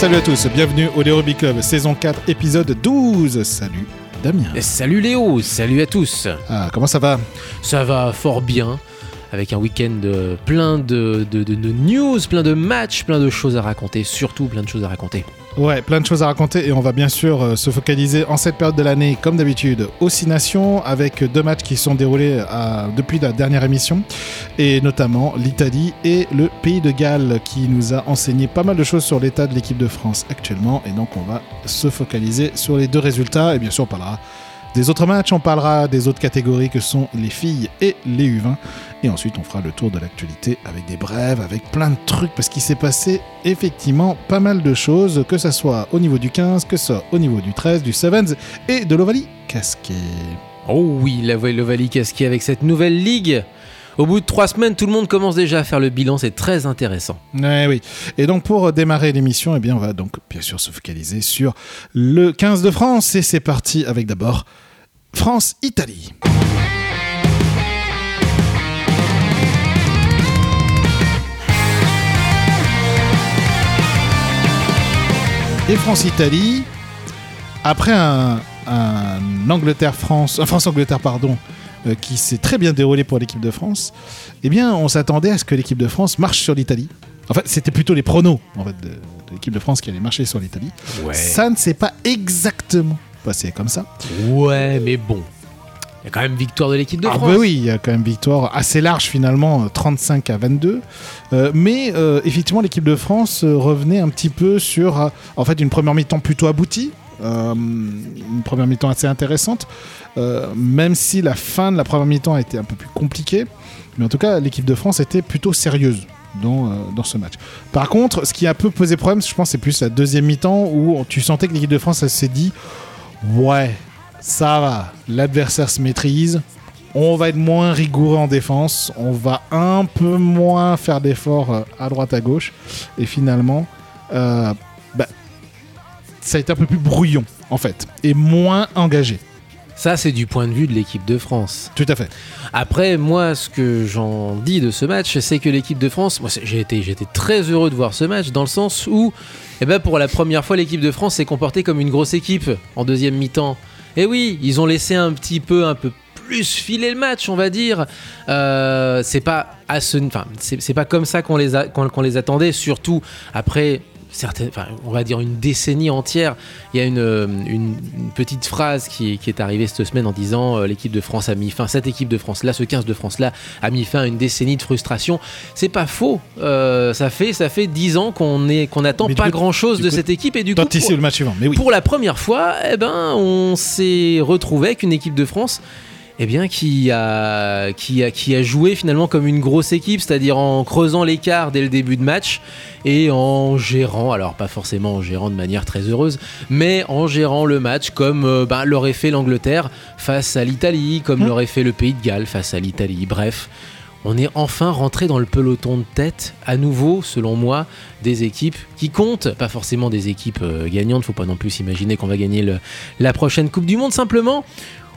Salut à tous, bienvenue au Léo Club, saison 4, épisode 12. Salut Damien. salut Léo, salut à tous. Ah, comment ça va? Ça va fort bien avec un week-end plein de, news, plein de matchs, plein de choses à raconter, surtout plein de choses à raconter. Ouais, plein de choses à raconter et on va bien sûr euh, se focaliser en cette période de l'année, comme d'habitude, aux Six Nations, avec deux matchs qui sont déroulés depuis la dernière émission, et notamment l'Italie et le Pays de Galles, qui nous a enseigné pas mal de choses sur l'état de l'équipe de France actuellement, et donc on va se focaliser sur les deux résultats, et bien sûr on parlera des autres matchs, on parlera des autres catégories que sont les filles et les U20. Et ensuite, on fera le tour de l'actualité avec des brèves, avec plein de trucs, parce qu'il s'est passé effectivement pas mal de choses, que ce soit au niveau du 15, que ce soit au niveau du 13, du 7 et de l'Ovalie Casquet. Oh oui, la l'Ovalie Casquet avec cette nouvelle ligue au bout de trois semaines, tout le monde commence déjà à faire le bilan, c'est très intéressant. Ouais, oui. Et donc pour démarrer l'émission, eh bien on va donc bien sûr se focaliser sur le 15 de France et c'est parti avec d'abord France-Italie. Et France-Italie, après un, Angleterre-France, un France-Angleterre, pardon, euh, qui s'est très bien déroulé pour l'équipe de France, eh bien, on s'attendait à ce que l'équipe de France marche sur l'Italie. En fait, c'était plutôt les pronos en fait, de, l'équipe de France qui allait marcher sur l'Italie. Ça ne s'est pas exactement passé comme ça. Ouais, mais bon. Il y a quand même victoire de l'équipe de ah France. Bah oui, il y a quand même victoire assez large finalement, 35 à 22. Euh, mais euh, effectivement, l'équipe de France revenait un petit peu sur en fait une première mi-temps plutôt aboutie. une première mi-temps assez intéressante. Euh, même si la fin de la première mi-temps a été un peu plus compliquée. Mais en tout cas, l'équipe de France était plutôt sérieuse dans, euh, dans ce match. Par contre, ce qui a un peu posé problème, je pense, c'est plus la deuxième mi-temps où tu sentais que l'équipe de France s'est dit Ouais, ça va, l'adversaire se maîtrise, on va être moins rigoureux en défense, on va un peu moins faire d'efforts euh, à droite à gauche, et finalement, bah, ça a été un peu plus brouillon en fait, et moins engagé. Ça, c'est du point de vue de l'équipe de France. Tout à fait. Après, moi, ce que j'en dis de ce match, c'est que l'équipe de France, moi, j'ai été, très heureux de voir ce match dans le sens où, eh ben, pour la première fois, l'équipe de France s'est comportée comme une grosse équipe en deuxième mi-temps. Et oui, ils ont laissé un petit peu, un peu plus filer le match, on va dire. Euh, c'est pas à ce, enfin, c'est pas comme ça qu'on les, qu'on les attendait, surtout après certaines, on va dire une décennie entière. Il y a une, euh, petite phrase qui, est arrivée cette semaine en disant euh, l'équipe de France a mis fin, cette équipe de France là, ce 15 de France là, a mis fin à une décennie de frustration. C'est pas faux. Euh, ça fait ça fait 10 ans qu'on est qu'on attend pas grand chose de cette équipe et du coup pour, le match suivant. Mais oui. pour la première fois, eh ben on s'est retrouvé avec une équipe de France eh bien, qui a, qui, a, qui a joué finalement comme une grosse équipe, c'est-à-dire en creusant l'écart dès le début de match et en gérant, alors pas forcément en gérant de manière très heureuse, mais en gérant le match comme euh, ben, l'aurait fait l'Angleterre face à l'Italie, comme mmh. l'aurait fait le Pays de Galles face à l'Italie. Bref, on est enfin rentré dans le peloton de tête, à nouveau, selon moi, des équipes qui comptent, pas forcément des équipes euh, gagnantes, faut pas non plus s'imaginer qu'on va gagner la prochaine Coupe du Monde, simplement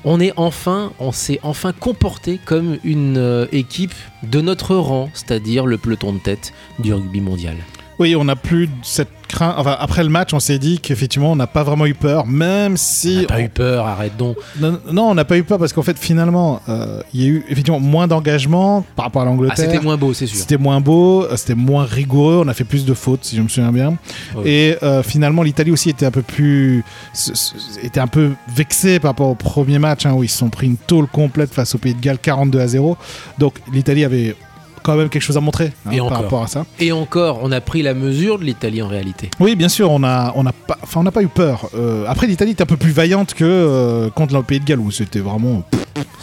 on est enfin, on s'est enfin comporté comme une euh, équipe de notre rang, c'est-à-dire le peloton de tête du rugby mondial. Oui, on n'a plus cette Enfin, après le match, on s'est dit qu'effectivement, on n'a pas vraiment eu peur, même si. On n'a pas eu peur, arrête donc. Non, on n'a pas eu peur parce qu'en fait, finalement, euh, il y a eu effectivement moins d'engagement par rapport à l'Angleterre. Ah, c'était moins beau, c'est sûr. C'était moins beau, euh, c'était moins rigoureux, on a fait plus de fautes, si je me souviens bien. Et euh, finalement, l'Italie aussi était un peu plus. était un peu vexée par rapport au premier match, hein, où ils se sont pris une tôle complète face au Pays de Galles, 42 à 0. Donc, l'Italie avait quand même quelque chose à montrer hein, et par rapport à ça. Et encore, on a pris la mesure de l'Italie en réalité. Oui, bien sûr, on a, on a pas, on n'a pas eu peur. Euh, après, l'Italie est un peu plus vaillante que euh, contre le Pays de Galles où c'était vraiment.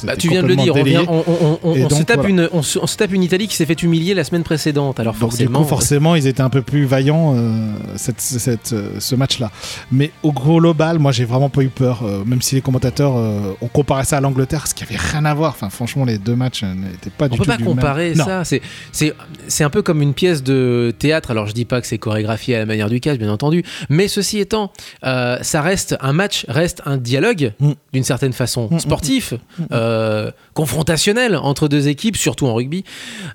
Bah, tu viens de le dire, on, se tape une, on, se, tape une Italie qui s'est fait humilier la semaine précédente. Alors forcément, du coup, forcément, ils étaient un peu plus vaillants euh, cette, cette, ce match-là. Mais au global, moi, j'ai vraiment pas eu peur, même si les commentateurs ont comparé ça à l'Angleterre, ce qui avait rien à voir. Enfin, franchement, les deux matchs n'étaient pas du tout. On peut pas comparer ça c'est un peu comme une pièce de théâtre. Alors je dis pas que c'est chorégraphié à la manière du cash, bien entendu, mais ceci étant, euh, ça reste un match, reste un dialogue mm. d'une certaine façon mm, mm, sportif, euh, confrontationnel entre deux équipes, surtout en rugby.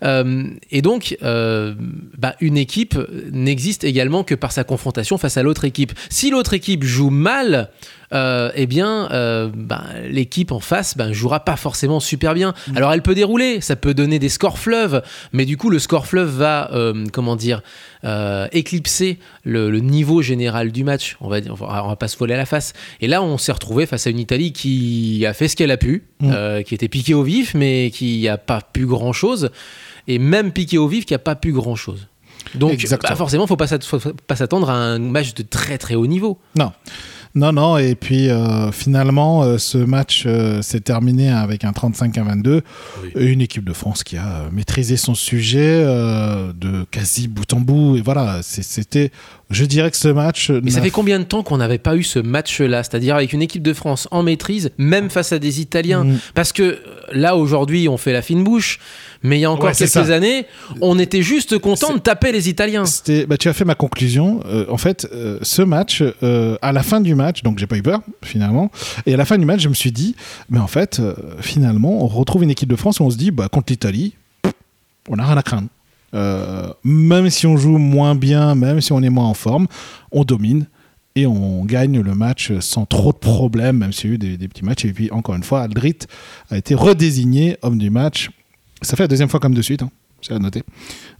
Euh, et donc, bah, une équipe n'existe également que par sa confrontation face à l'autre équipe. Si l'autre équipe joue mal, euh, eh bien, euh, bah, l'équipe en face bah, jouera pas forcément super bien. Mm. Alors, elle peut dérouler, ça peut donner des scores fleuves, mais du coup, le score fleuve va, euh, comment dire, éclipser le, le niveau général du match. On va, on va on va pas se voler à la face. Et là, on s'est retrouvé face à une Italie qui a fait ce qu'elle a pu, Mm. qui était piquée au vif, mais qui a pas pu grand chose. Et même piquée au vif, qui a pas pu grand chose. Donc, bah, forcément, faut pas s'attendre à un match de très très haut niveau. Non. Non, non, et puis euh, finalement, euh, ce match euh, s'est terminé avec un 35 à 22. Et Une équipe de France qui a maîtrisé son sujet de quasi bout en bout. Et voilà, c'était. Je dirais que ce match. Mais ça fait combien de temps qu'on n'avait pas eu ce match-là C'est-à-dire avec une équipe de France en maîtrise, même face à des Italiens Mm. Parce que euh, là, aujourd'hui, on fait la fine bouche, mais il y a encore Ouais, quelques ça. années, on était juste content de taper les Italiens. Bah, tu as fait ma conclusion. Euh, en fait, euh, ce match, euh, à la fin du match, donc j'ai pas eu peur finalement. Et à la fin du match, je me suis dit, mais en fait, finalement, on retrouve une équipe de France où on se dit, bah, contre l'Italie, on n'a rien à craindre. Euh, même si on joue moins bien, même si on est moins en forme, on domine et on gagne le match sans trop de problèmes, même s'il y a eu des, petits matchs. Et puis, encore une fois, Aldrit a été redésigné homme du match. Ça fait la deuxième fois comme de suite, hein, c'est à noter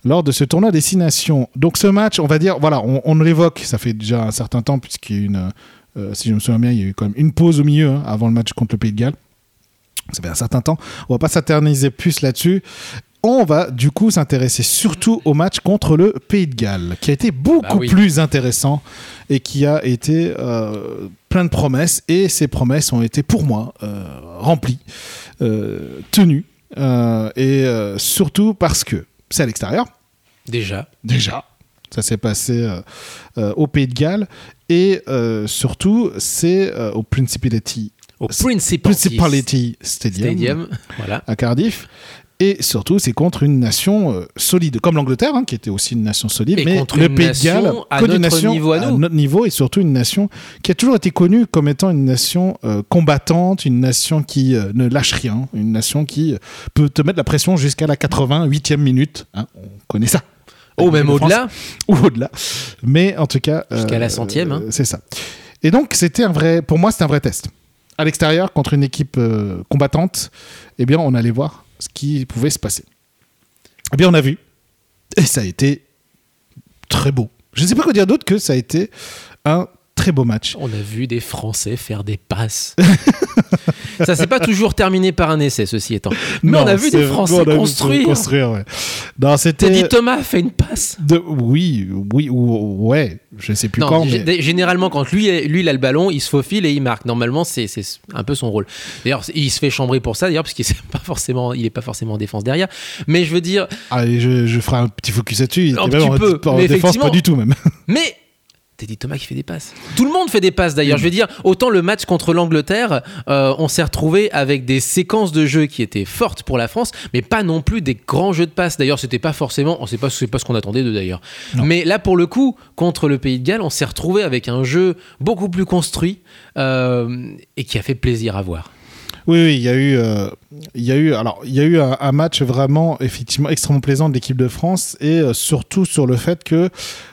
lors de ce tournoi Destination. Donc ce match, on va dire, voilà, on, on l'évoque, ça fait déjà un certain temps, puisqu'il y a eu une, euh, si je me souviens bien, il y a eu quand même une pause au milieu hein, avant le match contre le Pays de Galles. Ça fait un certain temps. On va pas s'éterniser plus là-dessus. On va du coup s'intéresser surtout au match contre le Pays de Galles, qui a été beaucoup Bah oui. plus intéressant et qui a été euh, plein de promesses. Et ces promesses ont été pour moi euh, remplies, euh, tenues, et surtout parce que c'est à l'extérieur Déjà. déjà. Ça s'est passé au Pays de Galles. Et surtout, c'est au Principality, Au Principality Principality Stadium, Stadium. Voilà. à Cardiff. Et surtout, c'est contre une nation euh, solide, comme l'Angleterre, hein, qui était aussi une nation solide, Mais mais, contre le une Pays de nation Galles, à notre nation niveau à nous. notre niveau, et surtout une nation qui a toujours été connue comme étant une nation euh, combattante, une nation qui euh, ne lâche rien, une nation qui peut te mettre la pression jusqu'à la 88e minute. hein, on connaît ça. Ou Avec même au-delà. ou au-delà. Mais en tout cas. Jusqu'à la centième, hein. C'est ça. Et donc, c'était un vrai. Pour moi, c'était un vrai test. À l'extérieur, contre une équipe combattante, eh bien, on allait voir ce qui pouvait se passer. Eh bien, on a vu. Et ça a été très beau. Je ne sais pas quoi dire d'autre que ça a été un très beau match. On a vu des Français faire des passes. ça s'est pas toujours terminé par un essai, ceci étant. Mais on a vu des Français vu construire. construire, ouais. Non, c'était. Teddy Thomas fait une passe. de- Oui, oui, ou- ouais. Je sais plus Non, quand. mais- généralement quand lui, lui il a le ballon, il se faufile et il marque. Normalement, c'est c'est un peu son rôle. D'ailleurs, il se fait chambrer pour ça, d'ailleurs, parce qu'il n'est pas forcément, il est pas forcément en défense derrière. Mais je veux dire, Allez, je, je ferai un petit focus là-dessus. Il Un était même petit en, défense, pas du tout même. mais Teddy Thomas qui fait des passes. Tout le monde fait des passes d'ailleurs. Je veux dire, autant le match contre l'Angleterre, euh, on s'est retrouvé avec des séquences de jeu qui étaient fortes pour la France, mais pas non plus des grands jeux de passes. D'ailleurs, c'était pas forcément, on sait pas, c'est pas ce qu'on attendait d'eux d'ailleurs. Mais là, pour le coup, contre le Pays de Galles, on s'est retrouvé avec un jeu beaucoup plus construit euh, et qui a fait plaisir à voir. Oui, oui, il y a eu, euh, il y a eu, alors il y a eu un, match vraiment effectivement extrêmement plaisant de l'équipe de France et euh, surtout sur le fait que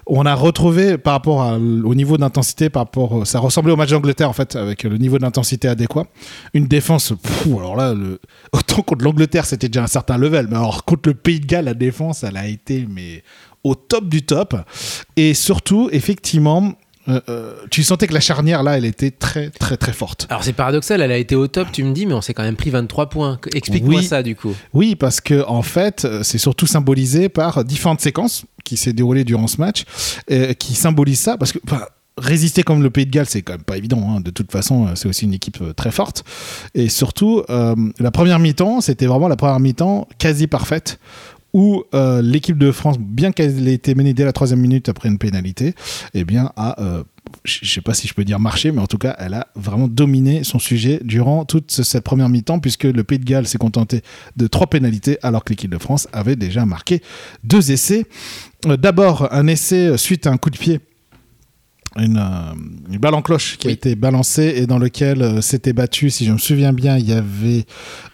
on a retrouvé par rapport au niveau d'intensité, par rapport, ça ressemblait au match d'Angleterre en fait avec le niveau d'intensité adéquat, une défense. alors là, autant contre l'Angleterre c'était déjà un certain level, mais alors contre le Pays de Galles la défense elle a été mais au top du top et surtout effectivement. Euh, euh, tu sentais que la charnière là, elle était très très très forte. Alors c'est paradoxal, elle a été au top, tu me dis, mais on s'est quand même pris 23 points. Explique-moi Oui. ça du coup. Oui, parce que en fait, euh, c'est surtout symbolisé par différentes séquences qui s'est déroulées durant ce match, euh, qui symbolisent ça, parce que résister comme le Pays de Galles, c'est quand même pas évident. hein. De toute façon, c'est aussi une équipe très forte, et surtout euh, la première mi-temps, c'était vraiment la première mi-temps quasi parfaite. Où euh, l'équipe de France, bien qu'elle ait été menée dès la troisième minute après une pénalité, eh bien a euh, je je sais pas si je peux dire marché, mais en tout cas, elle a vraiment dominé son sujet durant toute ce- cette première mi-temps, puisque le Pays de Galles s'est contenté de trois pénalités, alors que l'équipe de France avait déjà marqué deux essais. Euh, D'abord, un essai suite à un coup de pied une, euh, une balle en cloche qui a été balancée et dans lequel euh, s'était battu, si je me souviens bien, il y avait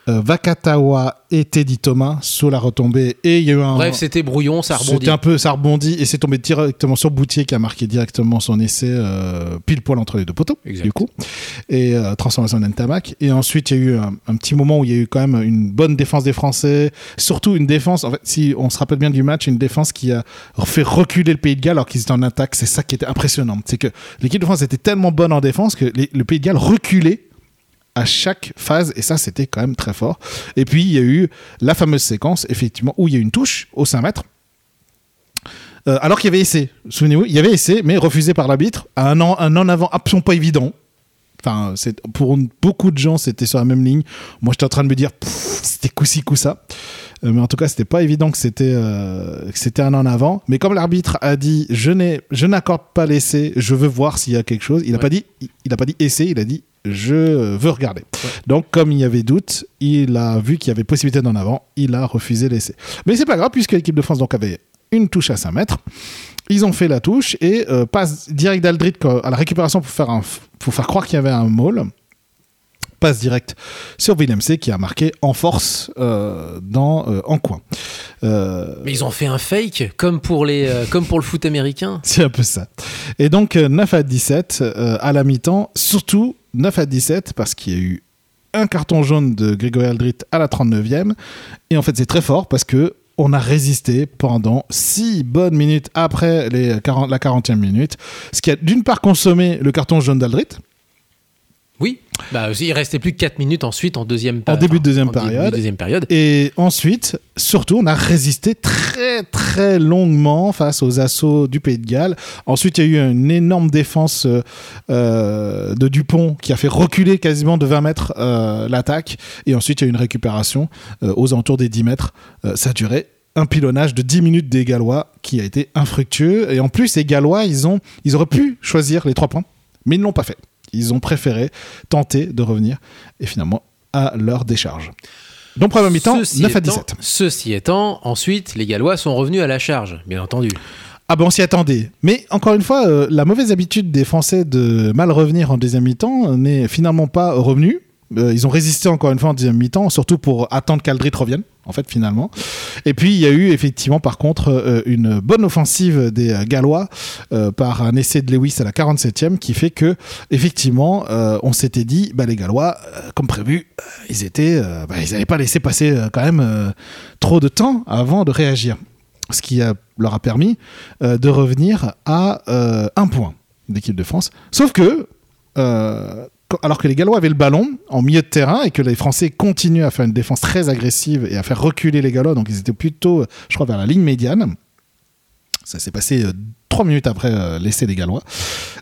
euh, Vakatawa et Teddy Thomas sur la retombée. Et il y a eu un Bref, c'était brouillon, ça rebondit. c'était un peu ça rebondit et c'est tombé directement sur Boutier qui a marqué directement son essai euh, pile poil entre les deux poteaux Exact. du coup. Et transformation d'Entamac. Et ensuite il y a eu un, un petit moment où il y a eu quand même une bonne défense des Français surtout une défense en fait si on se rappelle bien du match une défense qui a fait reculer le Pays de Galles alors qu'ils étaient en attaque. C'est ça qui était impressionnant c'est que l'équipe de France était tellement bonne en défense que le Pays de Galles reculait à chaque phase et ça c'était quand même très fort. Et puis il y a eu la fameuse séquence effectivement où il y a une touche au 5 mètres. Euh, alors qu'il y avait essai, souvenez-vous, il y avait essai, mais refusé par l'arbitre, à un, an, avant absolument pas évident. Enfin, c'est- pour beaucoup de gens, c'était sur la même ligne. Moi, j'étais en train de me dire, c'était coup-ci, coup-ça. Euh, mais en tout cas, c'était pas évident que c'était euh, que c'était un en avant. Mais comme l'arbitre a dit, je n'ai, je n'accorde pas l'essai, je veux voir s'il y a quelque chose. Il a Ouais. pas dit, il, il a pas dit essai, il a dit, je veux regarder. Donc, comme il y avait doute, il a vu qu'il y avait possibilité d'en avant, il a refusé l'essai. Mais c'est pas grave puisque l'équipe de France donc avait une touche à 5 mètres. Ils ont fait la touche et euh, passe direct d'Aldrit à la récupération pour faire, un, pour faire croire qu'il y avait un maul. Passe direct sur Willem C qui a marqué en force euh, dans, euh, en coin. Euh, Mais ils ont fait un fake, comme pour, les, comme pour le foot américain. c'est un peu ça. Et donc euh, 9 à 17 euh, à la mi-temps, surtout 9 à 17 parce qu'il y a eu un carton jaune de Grégory Aldrit à la 39e. Et en fait, c'est très fort parce que on a résisté pendant 6 bonnes minutes après les 40, la 40e minute. Ce qui a d'une part consommé le carton jaune d'Aldrit, Oui, bah, il restait plus que 4 minutes ensuite en deuxième En période. début de deuxième en début de deuxième période. Et ensuite, surtout, on a résisté très très longuement face aux assauts du Pays de Galles. Ensuite, il y a eu une énorme défense euh, euh, de Dupont qui a fait reculer quasiment de 20 mètres euh, l'attaque. Et ensuite, il y a eu une récupération euh, aux alentours des 10 mètres. Ça a duré un pilonnage de 10 minutes des Gallois qui a été infructueux. Et en plus, les Gallois, ils, ont, ils auraient pu choisir les 3 points, mais ils ne l'ont pas fait. Ils ont préféré tenter de revenir et finalement à leur décharge. Donc, première mi-temps, Ceci 9 à étant- 17. Ceci étant, ensuite, les Gallois sont revenus à la charge, bien entendu. Ah ben on s'y attendait. Mais encore une fois, euh, la mauvaise habitude des Français de mal revenir en deuxième mi-temps n'est finalement pas revenue. Euh, ils ont résisté encore une fois en deuxième mi-temps, surtout pour attendre qu'Aldrit revienne, en fait, finalement. Et puis, il y a eu effectivement, par contre, euh, une bonne offensive des euh, Gallois par un essai de Lewis à la 47e qui fait que, effectivement, on s'était dit, bah, les Gallois, comme prévu, ils étaient, bah, ils n'avaient pas laissé passer quand même trop de temps avant de réagir. Ce qui leur a permis de revenir à un point d'équipe de France. Sauf que, alors que les Gallois avaient le ballon en milieu de terrain et que les Français continuaient à faire une défense très agressive et à faire reculer les Gallois, donc ils étaient plutôt, euh, je crois, vers la ligne médiane. Ça s'est passé euh, trois minutes après euh, l'essai des Gallois.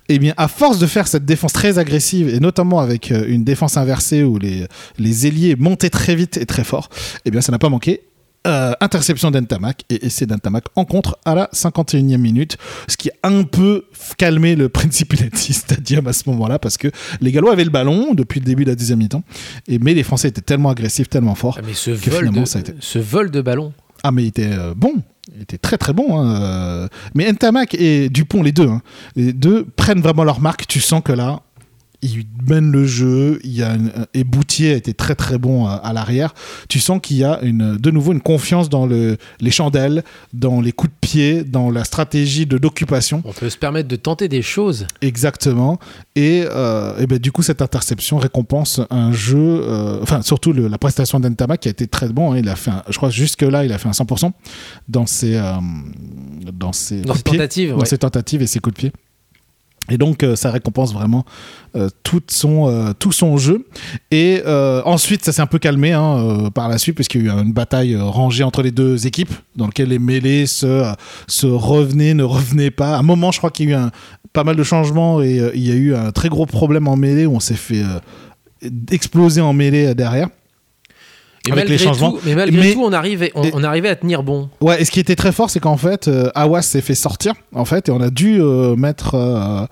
Et bien, à force de faire cette défense très agressive, et notamment avec une défense inversée où les, les ailiers montaient très vite et très fort, et bien, ça n'a pas manqué. Euh, interception d'Entamac et essai d'Entamac en contre à la 51e minute, ce qui a un peu calmé le Principality Stadium à ce moment-là parce que les Gallois avaient le ballon depuis le début de la deuxième mi-temps, et mais les Français étaient tellement agressifs, tellement forts. Ah, mais ce Que vol, de, ça a été- ce vol de ballon. Ah mais il était euh, bon, il était très très bon. hein, euh. Mais Ntamak et Dupont, les deux, hein, les deux prennent vraiment leur marque. Tu sens que là, ils mènent le jeu. Il y a une- et Boutier a été très très bon à, à l'arrière. Tu sens qu'il y a une, de nouveau une confiance dans le, les chandelles, dans les coups de pied, dans la stratégie de d'occupation. On peut se permettre de tenter des choses. Exactement. Et, euh, et ben, du coup, cette interception récompense un jeu, euh, enfin, surtout le- la prestation d'Entama qui a été très bon. hein. il a fait, un- je crois, jusque-là, il a fait un 100% dans ses, euh, dans ses, Dans coups ses de pied, tentatives, dans ouais. ses tentatives et ses coups de pied. Et donc, euh, ça récompense vraiment euh, tout, son, euh, tout son jeu. Et ensuite, ça s'est un peu calmé hein, par la suite, puisqu'il y a eu une bataille rangée entre les deux équipes, dans laquelle les mêlées se, revenaient, ne revenaient pas. À un moment, je crois qu'il y a eu pas mal de changements et il y a eu un très gros problème en mêlée où on s'est fait exploser en mêlée derrière. Avec les changements. tout, mais malgré Mais- tout, on arrivait, on, et- on arrivait à tenir bon. Ouais, et ce qui était très fort, c'est qu'en fait, euh, Awas s'est fait sortir, en fait, et on a dû euh, mettre euh,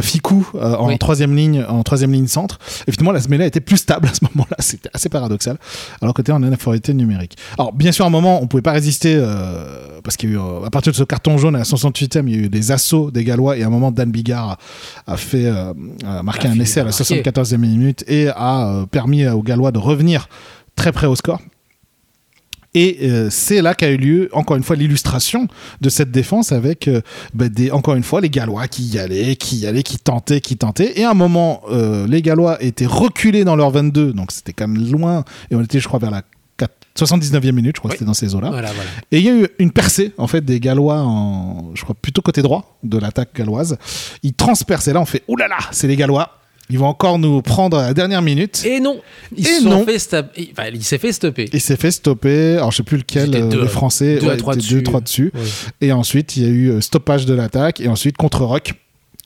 Fikou euh, en Oui. troisième ligne, en troisième ligne centre. Et finalement, la Smelia était plus stable à ce moment-là. C'était assez paradoxal. Alors que t'es en infériorité numérique. Alors, bien sûr, à un moment, on pouvait pas résister euh, parce qu'il y a eu, euh, à partir de ce carton jaune à la 68e, il y a eu des assauts des Gallois et à un moment, Dan Bigard a, a fait euh, a marqué A un essai à la par marquer. 74e minute et a euh, permis aux Gallois de revenir très près au score. Et euh, c'est là qu'a eu lieu, encore une fois, l'illustration de cette défense avec, euh, bah, des, encore une fois, les Gallois qui y allaient, qui y allaient, qui tentaient, qui tentaient. Et à un moment, euh, les Gallois étaient reculés dans leur 22, donc c'était quand même loin. Et on était, je crois, vers la 4 79e minute, je crois Oui. que c'était dans ces eaux-là. Voilà, voilà. Et il y a eu une percée, en fait, des Gallois, en, je crois, plutôt côté droit de l'attaque galloise. Ils transpercent, et là, on fait, oulala, c'est les Gallois. Ils vont encore nous prendre à la dernière minute. Et non, ils Et non. fait enfin, il s'est fait stopper. Il s'est fait stopper. Alors, je sais plus lequel, euh, deux- les Français. deux à trois dessus. deux, trois dessus. Ouais. Et ensuite, il y a eu euh, stoppage de l'attaque. Et ensuite, contre-rock,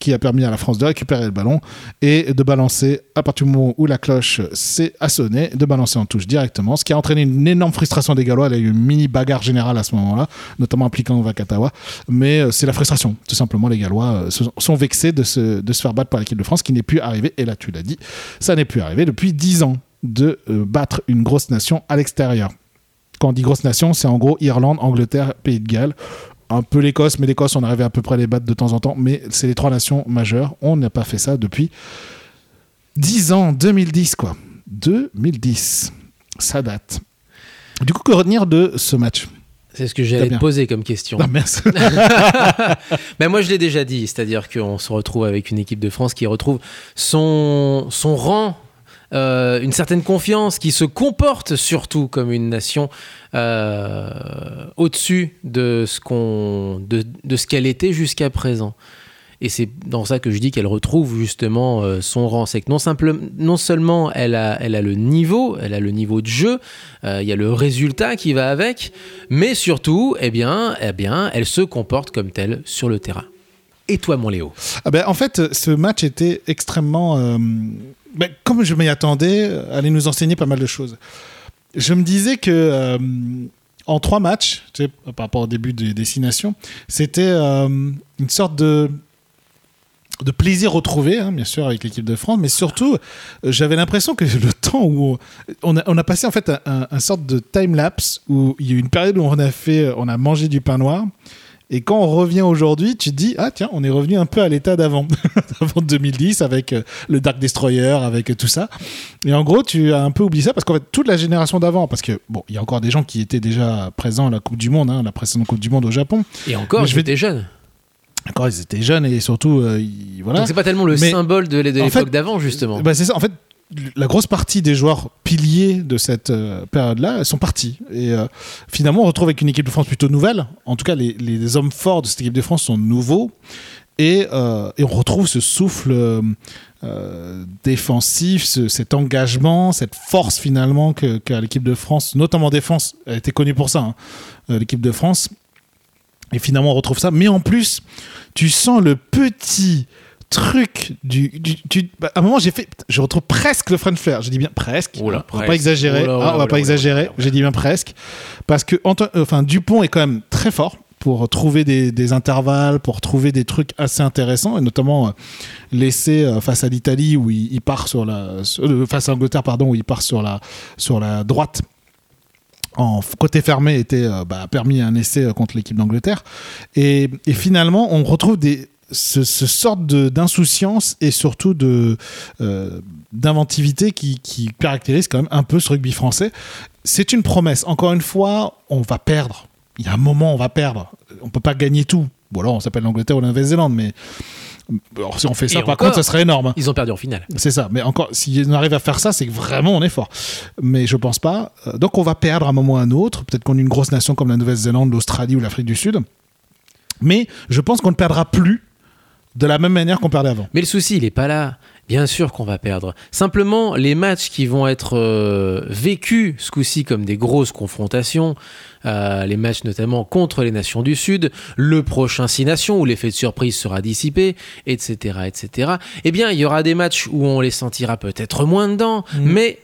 qui a permis à la France de récupérer le ballon et de balancer, à partir du moment où la cloche s'est assonnée, de balancer en touche directement. Ce qui a entraîné une énorme frustration des Gallois. Il y a eu une mini bagarre générale à ce moment-là, notamment impliquant Vakatawa. Mais euh, c'est la frustration. Tout simplement, les Gallois euh, sont vexés de se, de se faire battre par l'équipe de France, qui n'est plus arrivé. Et là, tu l'as dit, ça n'est plus arrivé depuis 10 ans de euh, battre une grosse nation à l'extérieur. Quand on dit grosse nation, c'est en gros Irlande, Angleterre, Pays de Galles, un peu l'Écosse, mais l'Écosse, on arrivait à peu près à les battre de temps en temps. Mais c'est les trois nations majeures. On n'a pas fait ça depuis 10 ans, 2010, quoi. 2010. Ça date. Du coup, que retenir de ce match? C'est ce que j'allais te poser comme question. Ah, merci. Ben moi, je l'ai déjà dit, c'est-à-dire qu'on se retrouve avec une équipe de France qui retrouve son, son rang, euh, une certaine confiance, qui se comporte surtout comme une nation euh, au-dessus de ce qu'on, de, ce qu'elle était jusqu'à présent. Et c'est dans ça que je dis qu'elle retrouve justement euh, son rang. C'est que non, simple, non seulement elle a, elle a le niveau, elle a le niveau de jeu, il y a le résultat qui va avec, mais surtout, eh bien, eh bien, elle se comporte comme telle sur le terrain. Et toi, mon Léo? Ah ben, en fait, ce match était extrêmement. Comme je m'y attendais, euh, allait nous enseigner pas mal de choses. Je me disais que euh, en trois matchs, par rapport au début des destinations, c'était euh, une sorte de plaisir retrouvé, hein, bien sûr, avec l'équipe de France, mais surtout, j'avais l'impression que le temps où on- a, passé en fait un, un- sorte de time lapse où il y a eu une période où on a mangé du pain noir, et quand on revient aujourd'hui, tu te dis ah tiens, on est revenu un peu à l'état d'avant, avant 2010 avec euh, le Dark Destroyer, avec tout ça. Et en gros, tu as un peu oublié ça parce qu'en fait toute la génération d'avant, parce que bon, il y a encore des gens qui étaient déjà présents à la Coupe du Monde, hein, la précédente Coupe du Monde au Japon. Et encore, Mais je vais- j'étais jeune. Encore, ils étaient jeunes et surtout, euh, ils- voilà. Donc c'est pas tellement le Mais- symbole de, de l'époque d'avant, justement. Bah, c'est ça. En fait, la grosse partie des joueurs piliers de cette euh, période-là sont partis. Et euh, finalement, on retrouve avec une équipe de France plutôt nouvelle. En tout cas, les, hommes forts de cette équipe de France sont nouveaux. Et, euh, on retrouve ce souffle défensif, ce- cet engagement, cette force finalement que- qu'a l'équipe de France, notamment en défense, elle était connue pour ça, hein, l'équipe de France. Et finalement, on retrouve ça. Mais en plus, tu sens le petit truc du. du- du- bah, à un moment, j'ai fait. Je retrouve presque le French Flair. J'ai dit bien presque. Oula, hein, on va presque. pas exagérer. Oula, oula, on va pas exagérer. J'ai dit bien presque. Parce que Anto- euh, enfin, Dupont est quand même très fort pour trouver des, des intervalles, pour trouver des trucs assez intéressants, et notamment euh, l'essai euh, face à l'Italie où il, il part sur la. sur- euh, face à l'Angleterre, pardon, où il part sur la, sur la droite en côté fermé était bah, permis un essai contre l'équipe d'Angleterre. Et, et finalement, on retrouve des, ce, ce sorte de- d'insouciance et surtout de euh, d'inventivité qui, qui caractérise quand même un peu ce rugby français. C'est une promesse. Encore une fois, on va perdre. Il y a un moment, on va perdre. On peut pas gagner tout. Bon, alors on s'appelle l'Angleterre ou la Nouvelle-Zélande, mais alors, si on fait ça, Et par encore. contre, ça serait énorme. Ils ont perdu en finale. C'est ça. Mais encore, si on arrive à faire ça, c'est que vraiment on est fort. Mais je pense pas. Euh, Donc on va perdre à un moment ou à un autre. Peut-être qu'on est une grosse nation comme la Nouvelle-Zélande, l'Australie ou l'Afrique du Sud. Mais je pense qu'on ne perdra plus de la même manière qu'on perdait avant. Mais le souci, il n'est pas là. Bien sûr qu'on va perdre. Simplement, les matchs qui vont être euh, vécus ce coup-ci comme des grosses confrontations, euh, les matchs notamment contre les nations du Sud, le prochain Six Nations où l'effet de surprise sera dissipé, etc., etc. Eh bien, il y aura des matchs où on les sentira peut-être moins dedans, Mhm. mais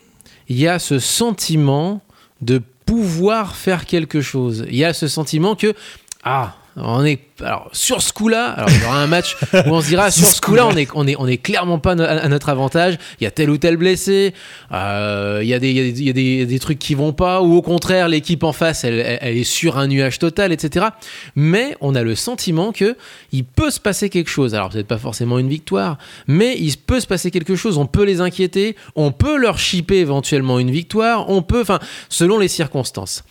il y a ce sentiment de pouvoir faire quelque chose. Il y a ce sentiment que ah on est alors sur ce coup-là, alors il y aura un match où on se dira sur ce coup-là, on est on est on est clairement pas à notre avantage. Il y a tel ou tel blessé, euh, il y a des il y a, des, il y a des, des, trucs qui vont pas, ou au contraire l'équipe en face elle, elle, est sur un nuage total, etc. Mais on a le sentiment que il peut se passer quelque chose. Alors peut-être pas forcément une victoire, mais il peut se passer quelque chose. On peut les inquiéter, on peut leur chipper éventuellement une victoire, on peut, enfin selon les circonstances.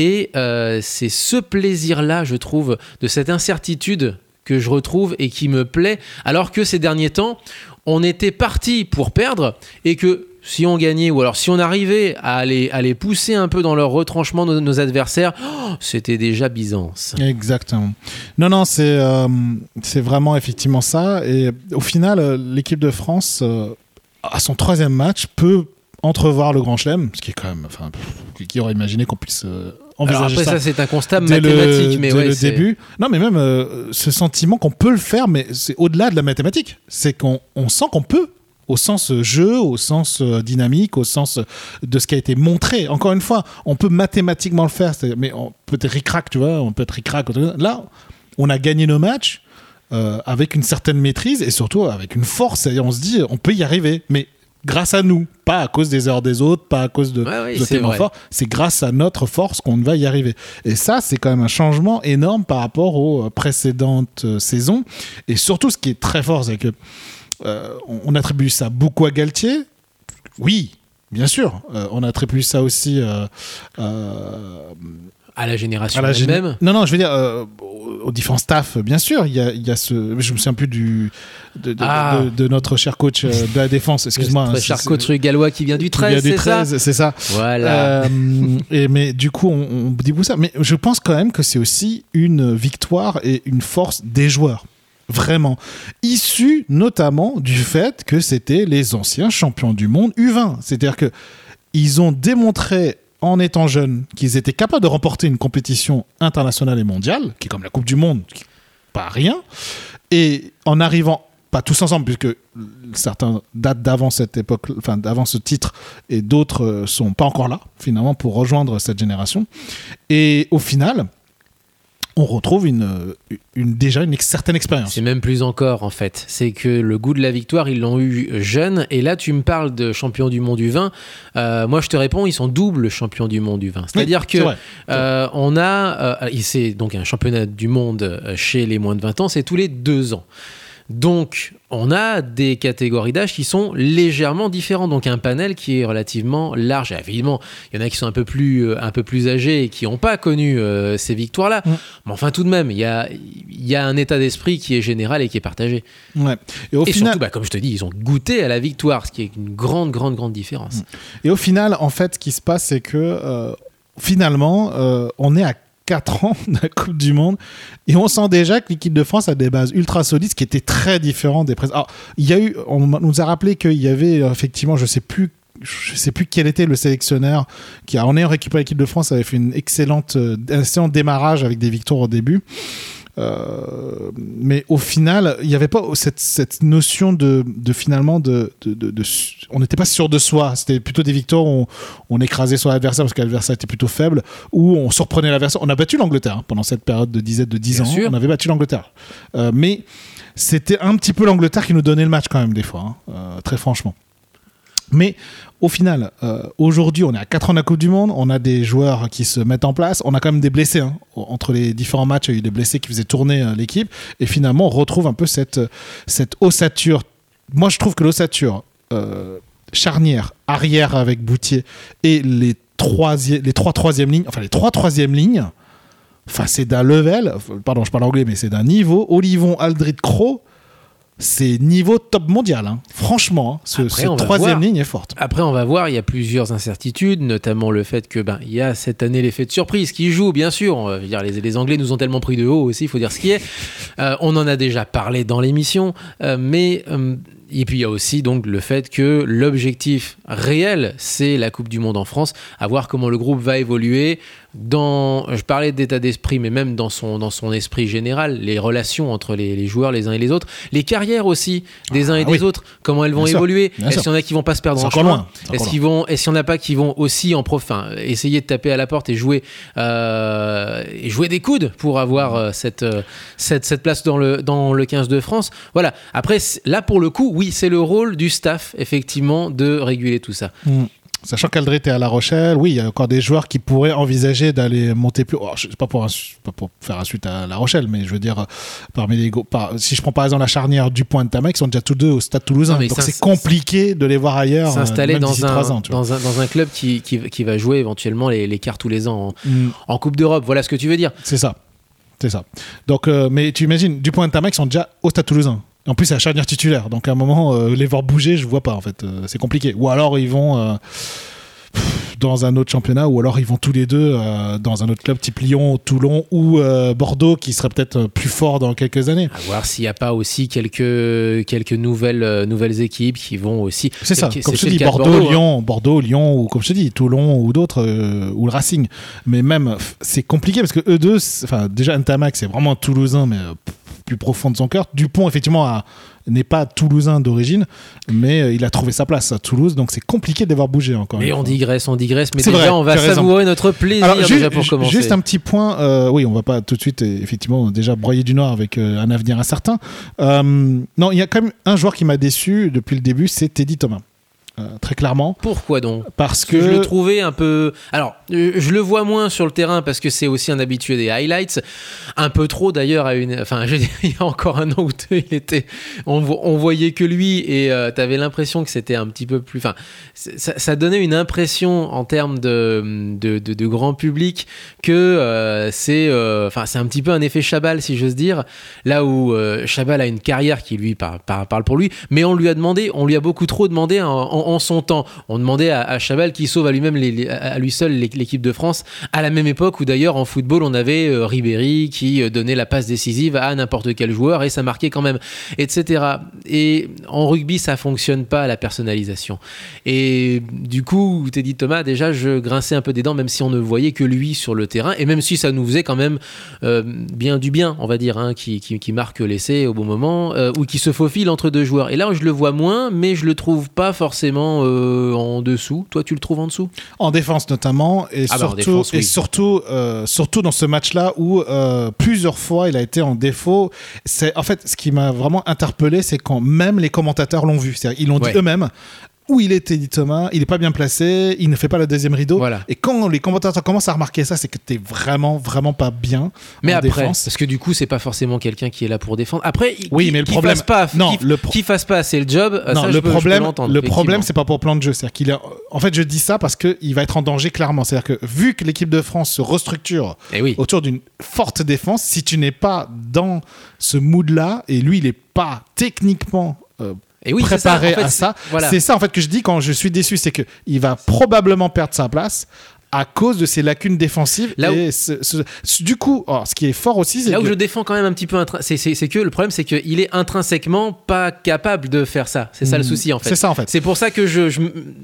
Et euh, c'est ce plaisir-là, je trouve, de cette incertitude que je retrouve et qui me plaît, alors que ces derniers temps, on était parti pour perdre et que si on gagnait ou alors si on arrivait à à les pousser un peu dans leur retranchement de nos adversaires, oh, c'était déjà Byzance. Exactement. Non, non, c'est euh, vraiment effectivement ça. Et au final, l'équipe de France, euh, à son troisième match, peut entrevoir le Grand Chelem, ce qui est quand même, enfin, qui aurait imaginé qu'on puisse alors après, ça, c'est un constat mathématique, mais dès le début. Non, mais même euh, ce sentiment qu'on peut le faire, mais c'est au-delà de la mathématique. C'est qu'on on sent qu'on peut au sens jeu, au sens euh, dynamique, au sens de ce qui a été montré. Encore une fois, on peut mathématiquement le faire, mais on peut être ric tu vois, on peut être ric Là, on a gagné nos matchs euh, avec une certaine maîtrise et surtout avec une force. Et on se dit, on peut y arriver. Mais grâce à nous, pas à cause des erreurs des autres, pas à cause de ouais, C'est grâce à notre force qu'on va y arriver. Et ça, c'est quand même un changement énorme par rapport aux euh, précédentes euh, saisons. Et surtout, ce qui est très fort, c'est que euh, on attribue ça beaucoup à Galtier. Oui, bien sûr. on attribue ça aussi à la génération elle-même Non, non, je veux dire, euh, aux différents staffs, bien sûr. Il y a, il y a ce. Je me souviens plus du, de, de, ah. de, notre cher coach euh, de la défense, excuse-moi. Notre cher coach gallois qui vient du 13, c'est ça C'est ça. Voilà. Euh, et, mais du coup, on, on dit ça. Mais je pense quand même que c'est aussi une victoire et une force des joueurs vraiment, issus notamment du fait que c'était les anciens champions du monde U20. C'est-à-dire que ils ont démontré en étant jeunes, qu'ils étaient capables de remporter une compétition internationale et mondiale, qui est comme la Coupe du Monde, pas rien, et en arrivant pas tous ensemble, puisque certains datent d'avant cette époque, enfin d'avant ce titre, et d'autres euh, sont pas encore là, finalement, pour rejoindre cette génération. Et au final, on retrouve une, une, déjà une certaine expérience. C'est même plus encore en fait. C'est que le goût de la victoire, ils l'ont eu jeune. Et là, tu me parles de champion du monde du vin. Euh, moi, je te réponds, ils sont double champions du monde du vin. C'est-à-dire que euh, on a, euh, c'est donc un championnat du monde chez les moins de 20 ans, c'est tous les deux ans. Donc, on a des catégories d'âge qui sont légèrement différentes. Donc, un panel qui est relativement large. évidemment, il y en a qui sont un peu plus, euh, un peu plus âgés et qui n'ont pas connu euh, ces victoires-là. Mm. Mais enfin, tout de même, il y a, y a un état d'esprit qui est général et qui est partagé. Ouais. Et, au final... surtout, bah, comme je te dis, ils ont goûté à la victoire, ce qui est une grande, grande, grande différence. Mm. Et au final, en fait, ce qui se passe, c'est que euh, finalement, on est à 4 ans de la Coupe du Monde et on sent déjà que l'équipe de France a des bases ultra solides, qui était très différent des précédents. il y a eu, on nous a rappelé qu'il y avait euh, effectivement, je sais plus je sais plus quel était le sélectionneur qui en ayant récupéré l'équipe de France avait fait une excellente euh, un excellent démarrage avec des victoires au début mais au final, il n'y avait pas cette, cette notion de, de finalement de, de, de, on n'était pas sûr de soi. C'était plutôt des victoires où on, écrasait son adversaire parce que l'adversaire était plutôt faible, ou on surprenait l'adversaire. On a battu l'Angleterre hein, pendant cette période de 10 ans. On avait battu l'Angleterre, euh, mais c'était un petit peu l'Angleterre qui nous donnait le match quand même des fois, hein, euh, très franchement. Mais au final, euh, aujourd'hui, on est à 4 ans de la Coupe du Monde, on a des joueurs qui se mettent en place, on a quand même des blessés. Hein. Entre les différents matchs, il y a eu des blessés qui faisaient tourner euh, l'équipe. Et finalement, on retrouve un peu cette, cette ossature. Moi, je trouve que l'ossature euh, charnière, arrière avec Boutier et les, les trois troisièmes lignes, enfin les trois troisièmes lignes, c'est d'un level, pardon, je parle anglais, mais c'est d'un niveau. Olivon, Aldrid, Crow c'est niveau top mondial. Hein. Franchement, hein, ce, cette troisième ligne est forte. Après, on va voir, il y a plusieurs incertitudes, notamment le fait que ben il y a cette année l'effet de surprise qui joue, bien sûr. On va dire, les, les Anglais nous ont tellement pris de haut aussi, il faut dire ce qui est. Euh, on en a déjà parlé dans l'émission, euh, mais euh, et puis il y a aussi donc le fait que l'objectif réel, c'est la Coupe du Monde en France, à voir comment le groupe va évoluer. Dans, je parlais d'état d'esprit, mais même dans son, dans son esprit général, les relations entre les, les joueurs les uns et les autres, les carrières aussi des uns et Ah des autres, comment elles vont Bien évoluer, est-ce qu'il y en a qui vont pas se perdre en encore chemin Est-ce qu'il y en a pas qui vont aussi en prof, enfin, essayer de taper à la porte et jouer, euh, et jouer des coudes pour avoir euh, cette, euh, cette, cette place dans le, dans le 15 de France? Voilà. Après, là, pour le coup, oui, c'est le rôle du staff, effectivement, de réguler tout ça. Mm. Sachant qu'Aldrit est à La Rochelle, oui, il y a encore des joueurs qui pourraient envisager d'aller monter plus. Oh, je- c'est pas pour, pas pour faire suite à La Rochelle, mais je veux dire, euh, parmi les par- si je prends par exemple la charnière du point de Tamac, ils sont déjà tous deux au Stade Toulousain. Non, Donc c'est compliqué de les voir ailleurs. euh, S'installer dans dans, un, dans un club qui, qui, qui va jouer éventuellement les, les quarts tous les ans en, Mm. en Coupe d'Europe. Voilà ce que tu veux dire. C'est ça. C'est ça. Donc, euh, mais tu imagines, du point de Tamac, ils sont déjà au Stade Toulousain. En plus, c'est la charnière titulaire. Donc, à un moment, euh, les voir bouger, je vois pas, en fait. Euh, c'est compliqué. Ou alors, ils vont euh, pff, dans un autre championnat, ou alors ils vont tous les deux dans un autre club type Lyon, Toulon ou Bordeaux, qui serait peut-être plus fort dans quelques années. À voir s'il n'y a pas aussi quelques, quelques nouvelles, nouvelles équipes qui vont aussi. C'est ça. Comme je te dis, Bordeaux, Bordeaux, hein. Lyon, Bordeaux, Lyon, ou comme je te dis, Toulon ou d'autres, ou le Racing. Mais même, c'est compliqué parce que eux deux, enfin, déjà, Ntamak, c'est vraiment un Toulousain, mais pff, plus profond de son cœur. Dupont, effectivement, n'est pas Toulousain d'origine, mais euh, il a trouvé sa place à Toulouse, donc c'est compliqué de les voir bouger encore. Mais on fois. digresse, on digresse. Mais C'est déjà, vrai, on va raison. savourer notre plaisir Alors, ju- déjà pour commencer. juste un petit point, euh, oui, on va pas tout de suite, euh, effectivement, déjà broyer du noir avec euh, un avenir incertain. Euh, non, il y a quand même un joueur qui m'a déçu depuis le début, c'est Teddy Thomas. Euh, très clairement, Pourquoi donc parce que je le trouvais un peu. Alors, euh, je le vois moins sur le terrain parce que c'est aussi un habitué des highlights. Un peu trop d'ailleurs à une. Enfin, je il y a encore un an ou deux, il était. On, vo- on voyait que lui et euh, t'avais l'impression que c'était un petit peu plus. Enfin, ça, ça donnait une impression en termes de, de, de- de grand public que euh, c'est. euh, Enfin, c'est un petit peu un effet Chabal, si j'ose dire. Là où Chabal a une carrière qui lui par- par- parle pour lui, mais on lui a demandé, on lui a beaucoup trop demandé en, en- en son temps. On demandait à, à Chabal qui sauve à lui-même, à lui seul l'é- l'équipe de France, à la même époque où d'ailleurs en football on avait euh, Ribéry qui euh, donnait la passe décisive à n'importe quel joueur et ça marquait quand même, etc. Et en rugby ça fonctionne pas la personnalisation. Et du coup, Teddy Thomas, déjà je grinçais un peu des dents, même si on ne voyait que lui sur le terrain, et même si ça nous faisait quand même euh, bien du bien, on va dire, hein, qui, marque l'essai au bon moment, ou qui se faufile entre deux joueurs. Et là, je le vois moins, mais je le trouve pas forcément euh, en dessous. Toi, tu le trouves en dessous? En défense notamment, et Ah bah, surtout, défense, oui. et surtout, euh, surtout dans ce match-là où euh, plusieurs fois il a été en défaut. C'est en fait ce qui m'a vraiment interpellé, c'est quand même les commentateurs l'ont vu, ils l'ont Ouais. dit eux-mêmes. Où il est Teddy Thomas, il est pas bien placé, il ne fait pas la deuxième rideau. Voilà. Et quand les commentateurs commencent à remarquer ça, c'est que t'es vraiment, vraiment pas bien. Mais en après, défense. parce que du coup, c'est pas forcément quelqu'un qui est là pour défendre. Après, Oui, qui- mais le qui problème- fasse pas, non, qui, le pro- qui fasse pas assez le job. euh, non, ça, le je peux- je peux problème, le problème, c'est pas pour plan de jeu. C'est-à-dire qu'il est. En fait, je dis ça parce qu'il va être en danger clairement. C'est-à-dire que vu que l'équipe de France se restructure Eh oui. autour d'une forte défense, si tu n'es pas dans ce mood-là, et lui, il est pas techniquement euh, Et oui, c'est ça, préparé en fait, à ça, voilà. c'est ça en fait que je dis quand je suis déçu, c'est que il va probablement perdre sa place à cause de ses lacunes défensives. Là où- et ce- ce- ce- du coup, alors, ce qui est fort aussi, c'est Là où que je défends quand même un petit peu, c'est que le problème, c'est qu'il est intrinsèquement pas capable de faire ça. C'est ça le Hmm, souci en fait. c'est ça en fait. C'est pour ça que je, je,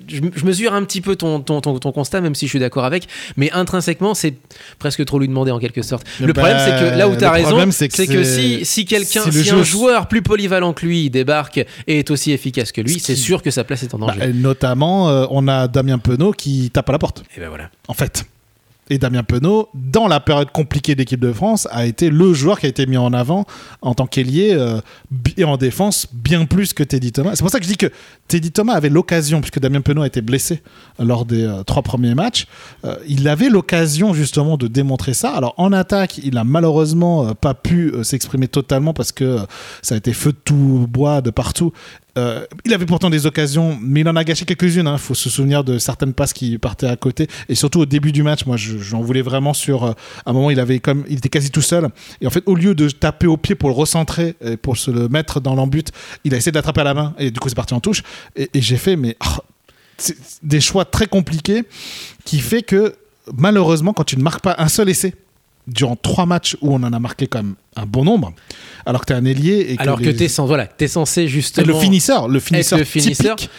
je, je mesure un petit peu ton, ton, ton, ton constat, même si je suis d'accord avec. Mais intrinsèquement, c'est presque trop lui demander en quelque sorte. Le Ben, problème, c'est que là où tu as raison, c'est que si, si quelqu'un, si jeu. un joueur plus polyvalent que lui débarque et est aussi efficace que lui, Ce c'est sûr que sa place est en Bah, danger. notamment, euh, on a Damien Penaud qui tape à la porte. et ben voilà. En fait. Et Damien Penaud, dans la période compliquée de l'équipe de France, a été le joueur qui a été mis en avant en tant qu'ailier euh, et en défense bien plus que Teddy Thomas. C'est pour ça que je dis que Teddy Thomas avait l'occasion, puisque Damien Penaud a été blessé lors des euh, trois premiers matchs, euh, il avait l'occasion justement de démontrer ça. Alors en attaque, il a malheureusement euh, pas pu euh, s'exprimer totalement parce que euh, ça a été feu de tout bois de partout. Euh, il avait pourtant des occasions, mais il en a gâché quelques-unes. Il faut se souvenir de certaines passes qui partaient à côté. Et surtout au début du match, moi, je- j'en voulais vraiment sur. euh, un moment, il avait comme, il était quasi tout seul. Et en fait, au lieu de taper au pied pour le recentrer et pour se le mettre dans l'embut, il a essayé de l'attraper à la main. Et du coup, c'est parti en touche. Et, j'ai fait, mais oh, des choix très compliqués qui fait que malheureusement, quand tu ne marques pas un seul essai durant trois matchs où on en a marqué quand même un bon nombre, alors que tu es un ailier et que Alors que voilà, t'es censé et justement. le finisseur, le finisseur, le finisseur. typique,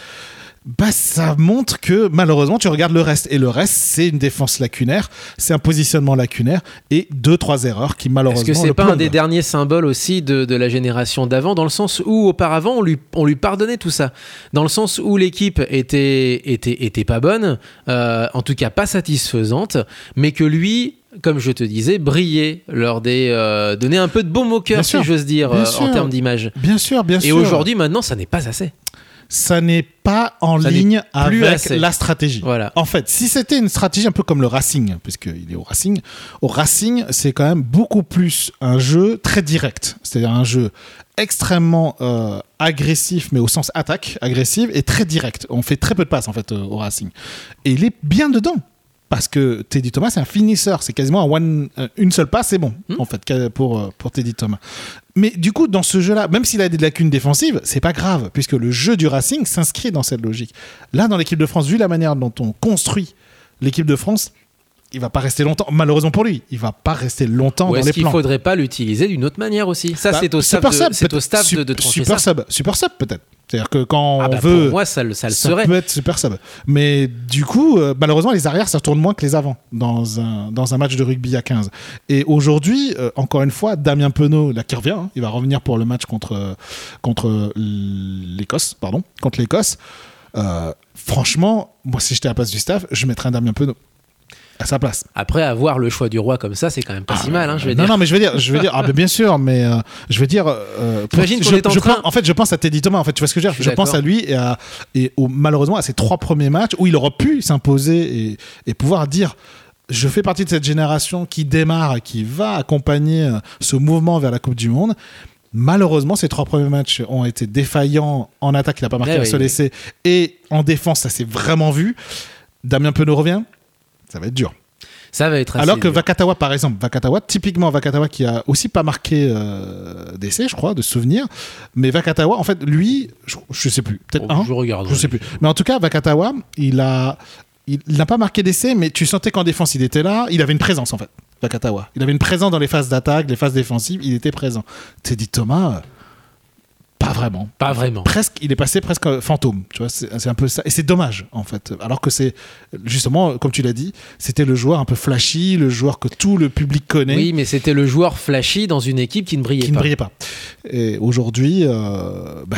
bah ça montre que malheureusement tu regardes le reste et le reste c'est une défense lacunaire, c'est un positionnement lacunaire et deux trois erreurs qui malheureusement. Est-ce que c'est pas un des derniers symboles aussi de, de la génération d'avant dans le sens où auparavant on lui on lui pardonnait tout ça, dans le sens où l'équipe était était était pas bonne, euh, en tout cas pas satisfaisante, mais que lui comme je te disais, brillait lors des. Euh, donner un peu de bon au cœur, si j'ose dire, Bien euh, sûr. en termes d'image. Bien sûr, bien Et sûr. aujourd'hui, maintenant, ça n'est pas assez. ça n'est pas en Ça ligne avec assez. la stratégie. Voilà. En fait, si c'était une stratégie un peu comme le Racing, puisqu'il est au Racing, au Racing, c'est quand même beaucoup plus un jeu très direct. C'est-à-dire un jeu extrêmement euh, agressif, mais au sens attaque, agressive, et très direct. On fait très peu de passes, en fait, au Racing. Et il est bien dedans. Parce que Teddy Thomas, c'est un finisseur. C'est quasiment un one, euh, une seule passe, c'est bon, en fait, pour, euh, pour Teddy Thomas. Mais du coup, dans ce jeu-là, même s'il a des lacunes défensives, c'est pas grave, puisque le jeu du Racing s'inscrit dans cette logique. Là, dans l'équipe de France, vu la manière dont on construit l'équipe de France, il va pas rester longtemps. Malheureusement pour lui, il va pas rester longtemps Ou dans est-ce les qu'il plans. faudrait pas l'utiliser d'une autre manière aussi? Ça, Bah, c'est au au staff de, Sup- de trancher super ça. sub, super sub peut-être. C'est-à-dire que quand Ah on bah, veut, Pour moi, ça, le- ça le ça serait. peut être super sub. Mais du coup, euh, malheureusement, les arrières, ça tourne moins que les avants dans un, dans un match de rugby à 15. Et aujourd'hui, euh, encore une fois, Damien Penaud, là, qui revient, hein, il va revenir pour le match contre, euh, contre l'Écosse, pardon, contre l'Écosse. Euh, franchement, moi, si j'étais à la place du staff, je mettrais un Damien Penaud à sa place. Après, avoir le choix du roi comme ça, c'est quand même pas si mal, hein, je vais non, dire. non, mais je veux dire, je veux dire, ah, ben, bien sûr, mais euh, je veux dire, euh, pour- je, en train- pense- en fait, je pense à Teddy Thomas. En fait, tu vois ce que je veux dire? Je pense à lui et, à, et au- malheureusement à ses trois premiers matchs où il aurait pu s'imposer et, et pouvoir dire. Je fais partie de cette génération qui démarre et qui va accompagner euh, ce mouvement vers la Coupe du Monde. Malheureusement, ces trois premiers matchs ont été défaillants en attaque, il n'a pas marqué Eh oui, seul oui. essai, et en défense, ça s'est vraiment vu. Damien Penaud revient, ça va être dur. Ça va être assez Alors que dur. Vakatawa, par exemple, Vakatawa, typiquement Vakatawa qui a aussi pas marqué euh, d'essai, je crois, de souvenir. Mais Vakatawa, en fait, lui, je, je sais plus, peut-être Oh, un, je regarde. je sais plus. Mais en tout cas, Vakatawa, il a, il n'a pas marqué d'essai, mais tu sentais qu'en défense, il était là. Il avait une présence, en fait. Vakatawa. Il avait une présence dans les phases d'attaque, les phases défensives. Il était présent. Teddy Thomas, euh, pas vraiment Pas vraiment. presque, il est passé presque fantôme. Tu vois, c'est c'est un peu ça. Et c'est dommage, en fait. Alors que c'est, justement, comme tu l'as dit, c'était le joueur un peu flashy, le joueur que tout le public connaît, Oui, mais c'était le joueur flashy dans une équipe qui ne brillait qui ne pas. brillait pas. Et aujourd'hui, euh, bah,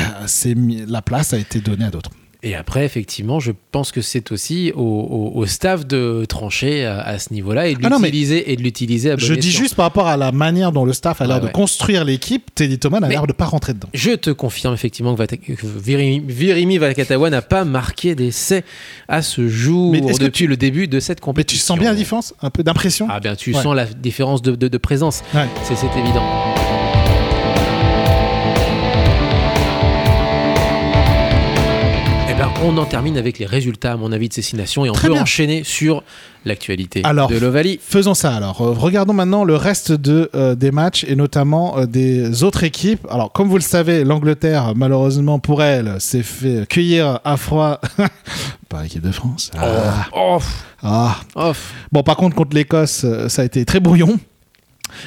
la place a été donnée à d'autres. Et après, effectivement, je pense que c'est aussi au, au- au staff de trancher à, à ce niveau-là et de Ah mais l'utiliser et de l'utiliser Je dis juste par rapport à la manière dont le staff a l'air Ouais, de ouais. construire l'équipe, Teddy Thomas Mais- l'air de pas rentrer dedans. Je te confirme effectivement que, Virimi, Virimi Vakatawa n'a pas marqué d'essai à ce jour Mais que depuis le début de cette Mais compétition. tu sens bien la différence, un peu d'impression? Ah bien, tu Ouais. sens la différence de, de- de présence. C'est évident. On en termine avec les résultats, à mon avis, de ces six nations et on Très peut bien. enchaîner sur l'actualité Alors, de l'Ovalie. Faisons ça alors. Euh, regardons maintenant le reste de, euh, des matchs et notamment euh, des autres équipes. Alors, comme vous le savez, l'Angleterre, malheureusement pour elle, s'est fait cueillir à froid par l'équipe de France. Ah. Oh, Ah. oh. Bon, par contre, contre l'Écosse, ça a été très brouillon.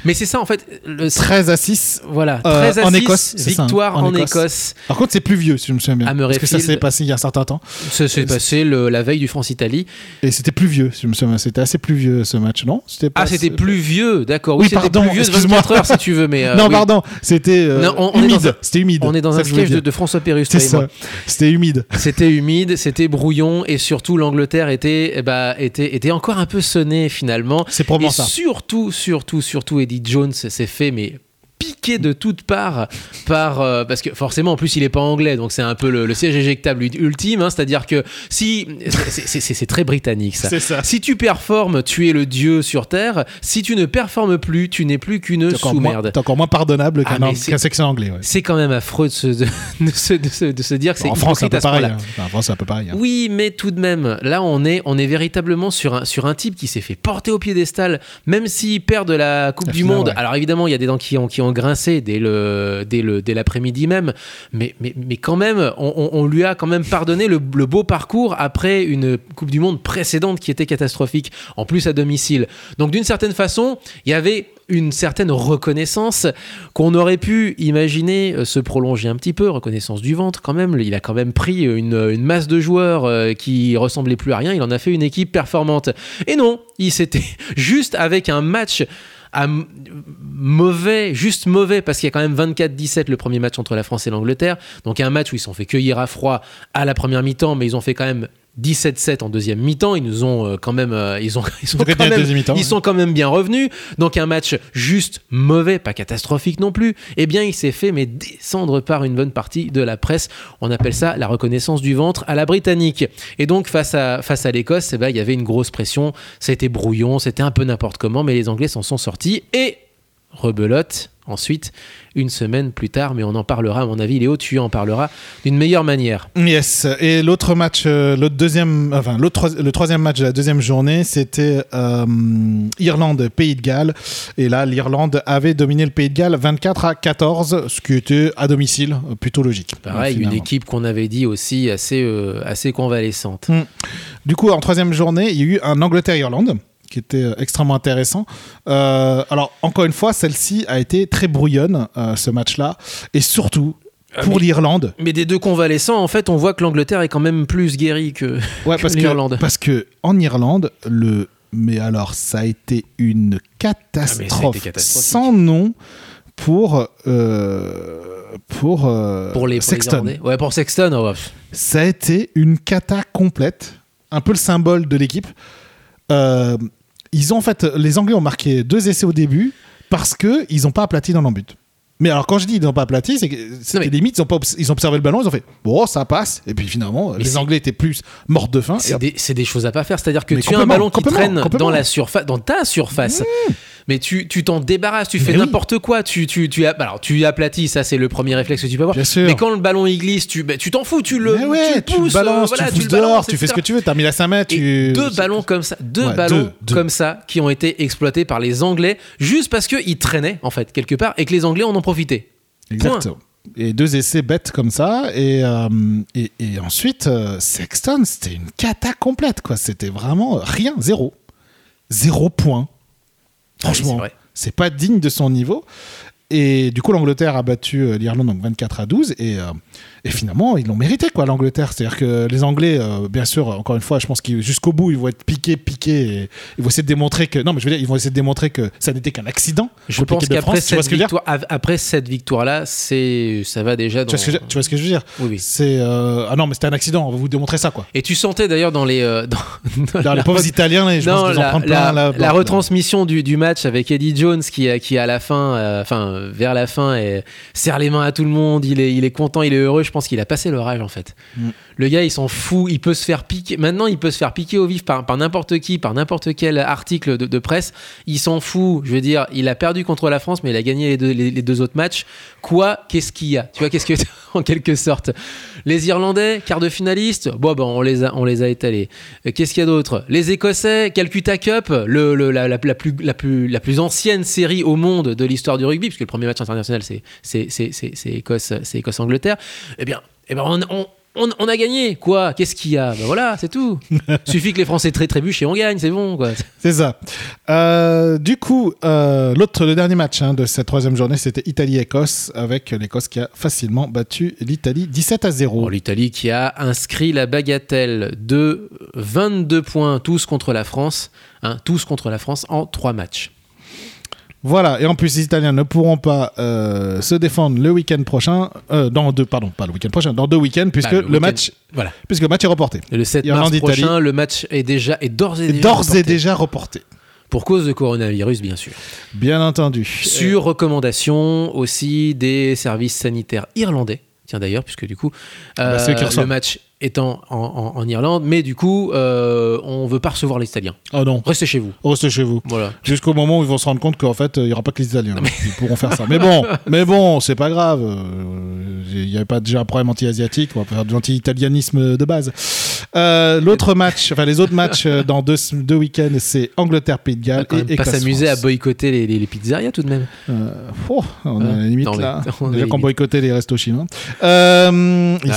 Mais c'est ça en fait. Le, 13 à 6. voilà, Euh, 13 à en 6, Écosse, ça, hein, victoire en en, Écosse. Écosse. Par contre, c'est plus vieux, si je me souviens bien. À Parce que ça s'est passé il y a un certain temps. Ça s'est Euh, passé le- la veille du France-Italie. Et c'était plus vieux, si je me souviens bien. C'était assez plus vieux ce match, non? Pas- Ah, c'était plus vieux, d'accord. Oui, Oui, c'était pardon, plus vieux de excuse-moi. 24 heures si tu veux, mais. euh, non, oui. pardon, c'était euh, humide. C'était humide. On est dans un sketch de, François Pérus, C'est ça. C'était humide. C'était humide, c'était brouillon et surtout l'Angleterre était, eh était, était encore un peu sonnée finalement. C'est probablement ça. surtout, surtout, surtout, Eddie Jones s'est fait mais piqué de toutes parts par euh, parce que forcément en plus il est pas anglais donc c'est un peu le, le siège éjectable ultime hein, c'est-à-dire que si c'est- c'est c'est- c'est très britannique ça C'est ça. si tu performes tu es le dieu sur terre si tu ne performes plus tu n'es plus qu'une moins, sous-merde t'es encore moins pardonnable Ah, qu'un c'est- qu'un section anglais. ouais. c'est quand même affreux de se, de, de se, de se- de se dire que c'est En France, c'est un peu pareil. hein. Enfin, en France, c'est un peu pareil. hein. Oui, mais tout de même, là, on est, on est véritablement sur un, sur un type qui s'est fait porter au piédestal, même s'il perd de la Coupe La du finale, Monde. ouais. Alors évidemment, il y a des dents qui ont, qui ont grincé dès le, dès le, dès l'après-midi même, mais, mais, mais quand même, on, lui a quand même pardonné le, le beau parcours après une Coupe du Monde précédente qui était catastrophique, en plus à domicile. Donc d'une certaine façon, il y avait une certaine reconnaissance qu'on aurait pu imaginer euh, se prolonger un petit peu, reconnaissance du ventre quand même. Il a quand même pris une, une masse de joueurs euh, qui ressemblaient plus à rien. Il en a fait une équipe performante. Et non, il s'était juste avec un match à mauvais, juste mauvais, parce qu'il y a quand même 24-17 le premier match entre la France et l'Angleterre. Donc un match où ils se sont fait cueillir à froid à la première mi-temps, mais ils ont fait quand même 17-7 en deuxième mi-temps. Ils nous ont euh, quand même, euh, ils ont, ils sont quand même, deuxième mi-temps, ils ouais. sont quand même bien revenus. Donc un match juste mauvais, pas catastrophique non plus. Eh bien, il s'est fait mais descendre par une bonne partie de la presse. On appelle ça la reconnaissance du ventre à la britannique. Et donc face à face à l'Écosse, eh ben, il y avait une grosse pression. Été brouillon, c'était un peu n'importe comment, mais les Anglais s'en sont sortis et rebelote ensuite une semaine plus tard mais on en parlera à mon avis Léo tu en parleras d'une meilleure manière Yes. Et l'autre match, euh, l'autre deuxième, enfin l'autre le troisième match de la deuxième journée, c'était euh, Irlande Pays de Galles. Et là, l'Irlande avait dominé le Pays de Galles 24 à 14, ce qui était à domicile euh, plutôt logique. pareil une équipe qu'on avait dit aussi assez euh, assez convalescente Du coup, en troisième journée, il y a eu un Angleterre-Irlande qui était euh, extrêmement intéressant. Euh, alors, encore une fois, celle-ci a été très brouillonne, euh, ce match-là. Et surtout, pour mais- l'Irlande, mais des deux convalescents en fait on voit que l'Angleterre est quand même plus guérie que Ouais, l'Irlande parce que en Irlande, le mais alors ça a été une catastrophe, catastrophique. sans nom pour euh, pour euh, pour les, pour les Sexton. Irlandais. ouais pour Sexton oh, ouais. ça a été une cata complète, un peu le symbole de l'équipe. Euh, ils ont en fait les Anglais ont marqué deux essais au début parce que ils ont pas aplati dans leur but. Mais alors quand je dis ils n'ont pas aplati, c'est que c'était limite ils ont pas ils ont observé le ballon, ils ont fait bon ça passe et puis finalement les Anglais étaient plus morts de faim. C'est des, choses à pas faire. C'est-à-dire que Mais tu as un ballon qui traîne dans la surface, dans ta surface. Mais tu tu t'en débarrasses, tu fais oui. n'importe quoi. Tu tu tu as- alors tu aplatis, ça c'est le premier réflexe que tu peux avoir. Bien sûr. Mais quand le ballon il glisse, tu bah, tu t'en fous, tu le ouais, tu le tu le pousses, balances, voilà, tu le pousses dehors, tu fais ce que tu veux. T'as mis la 5 mètres, Et deux ballons comme ça, deux Ouais, ballons deux, deux. comme ça qui ont été exploités par les Anglais juste parce qu'ils traînaient en fait quelque part et que les Anglais en ont profité. Exactement. Et deux essais bêtes comme ça. Et, euh, et, et ensuite, euh, Sexton, c'était une cata complète, quoi. C'était vraiment rien, zéro. Zéro point. Ah oui, Franchement, vrai. c'est pas digne de son niveau. Et du coup, l'Angleterre a battu euh, l'Irlande donc 24 à 12. Et, euh, et finalement, ils l'ont mérité, quoi, l'Angleterre. C'est-à-dire que les Anglais, euh, bien sûr, encore une fois, je pense qu'ils jusqu'au bout, ils vont être piqués, piqués. Et ils vont essayer de démontrer que. Non, mais je veux dire, ils vont essayer de démontrer que ça n'était qu'un accident. Je pense qu'après cette ce victoire, après cette victoire là, c'est ça va déjà dans. tu vois, ce que je, tu vois ce que je veux dire Oui, oui. C'est euh, ah non mais c'était un accident. On va vous démontrer ça quoi. Et tu sentais d'ailleurs dans les dans, la les pauvres re- Italiens, là, je non, pense qu'ils en la, la- plein la, la retransmission du, du match avec Eddie Jones qui, qui à la fin, enfin vers la fin, et serre les mains à tout le monde. Il est, content, il est heureux. Je pense qu'il a passé l'orage en fait. Mm. Le gars, il s'en fout. Il peut se faire piquer. Maintenant, il peut se faire piquer au vif par, par n'importe qui, par n'importe quel article de, presse. Il s'en fout. Je veux dire, il a perdu contre la France, mais il a gagné les deux, les, deux autres matchs. Quoi? Qu'est-ce qu'il y a? Tu vois, qu'est-ce que en quelque sorte? Les Irlandais, quart de finaliste? Bon, ben, on les a, on les a étalés. Euh, Qu'est-ce qu'il y a d'autre? Les Écossais, Calcutta Cup, le, le- la, la- plus, la, plus, la plus ancienne série au monde de l'histoire du rugby, puisque le premier match international, c'est c'est- c'est- c'est- c'est Écosse, c'est Écosse-Angleterre. Eh bien, eh ben on- on- on a gagné. Quoi? Qu'est-ce qu'il y a? Ben voilà, c'est tout. Suffit que les Français très trébuchent et on gagne, c'est bon. Quoi. C'est ça. Euh, du coup, euh, l'autre, le dernier match hein, de cette troisième journée, c'était Italie-Écosse avec l'Écosse qui a facilement battu l'Italie 17 à 0. Bon, L'Italie qui a inscrit la bagatelle de 22 points, tous contre la France, hein, tous contre la France en trois matchs. Voilà. Et en plus, les Italiens ne pourront pas euh, se défendre le week-end prochain. euh, dans deux, pardon, pas le week-end prochain, dans deux week-ends, puisque Bah, le, match, Voilà. puisque le match est reporté. Le 7 Irlande, mars prochain, le match est déjà est d'ores et Et déjà reporté. pour cause de coronavirus, bien sûr. Bien entendu. Sur recommandation aussi des services sanitaires irlandais. Tiens d'ailleurs, puisque du coup, bah, euh, reçoivent. le match étant en, en- en Irlande, mais du coup, euh, on veut pas recevoir les Italiens. Oh non, Restez chez vous. restez chez vous. Voilà. Jusqu'au moment où ils vont se rendre compte qu'en fait, il n'y aura pas que les Italiens qui pourront faire ça. Mais bon, mais bon, c'est pas grave. Euh, Il n'y avait pas déjà un problème anti-asiatique. On va faire de l'anti-italianisme de base. Euh, L'autre match, enfin les autres matchs euh, dans deux, deux week-ends, c'est Angleterre-Pays de Galles quand même et pas s'amuser à boycotter les, les- les pizzerias tout de même. Euh, oh, on a la limite Non, mais- là. on a Déjà qu'on boycottait les restos chinois. Euh, ici.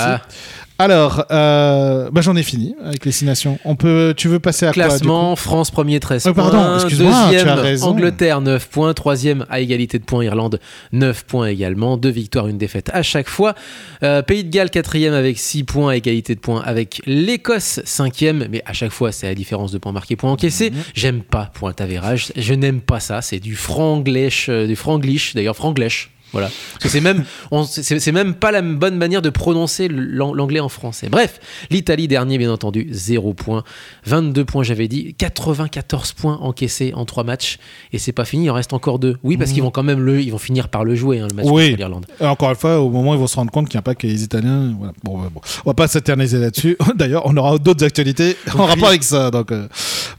Alors, euh, bah, j'en ai fini avec les six nations. On peut, tu veux passer à quoi, Classement, France premier 13 Ouais, pardon, points, excuse-moi, tu as deuxième. Angleterre 9 points, troisième à égalité de points Irlande 9 points également, deux victoires, une défaite à chaque fois. Euh, Pays de Galles quatrième avec 6 points à égalité de points avec l'Écosse cinquième, mais à chaque fois c'est la différence de points marqués, points encaissés. Mhm. J'aime pas point avérage, je n'aime pas ça, c'est du franglish, euh, du franglish d'ailleurs franglish. Voilà. Parce que c'est même, c'est même pas la bonne manière de prononcer l'an- l'anglais en français. Bref, l'Italie dernier, bien entendu, 0 points. 22 points, j'avais dit. 94 points encaissés en 3 matchs. Et c'est pas fini, il en reste encore 2. Oui, parce qu'ils vont quand même le, ils vont finir par le jouer, hein, le match. Oui. contre l'Irlande. Encore une fois, au moment où ils vont se rendre compte qu'il n'y a pas que les Italiens. Voilà. Bon, bon. On va pas s'éterniser là-dessus. D'ailleurs, on aura d'autres actualités en rapport avec ça. Donc euh,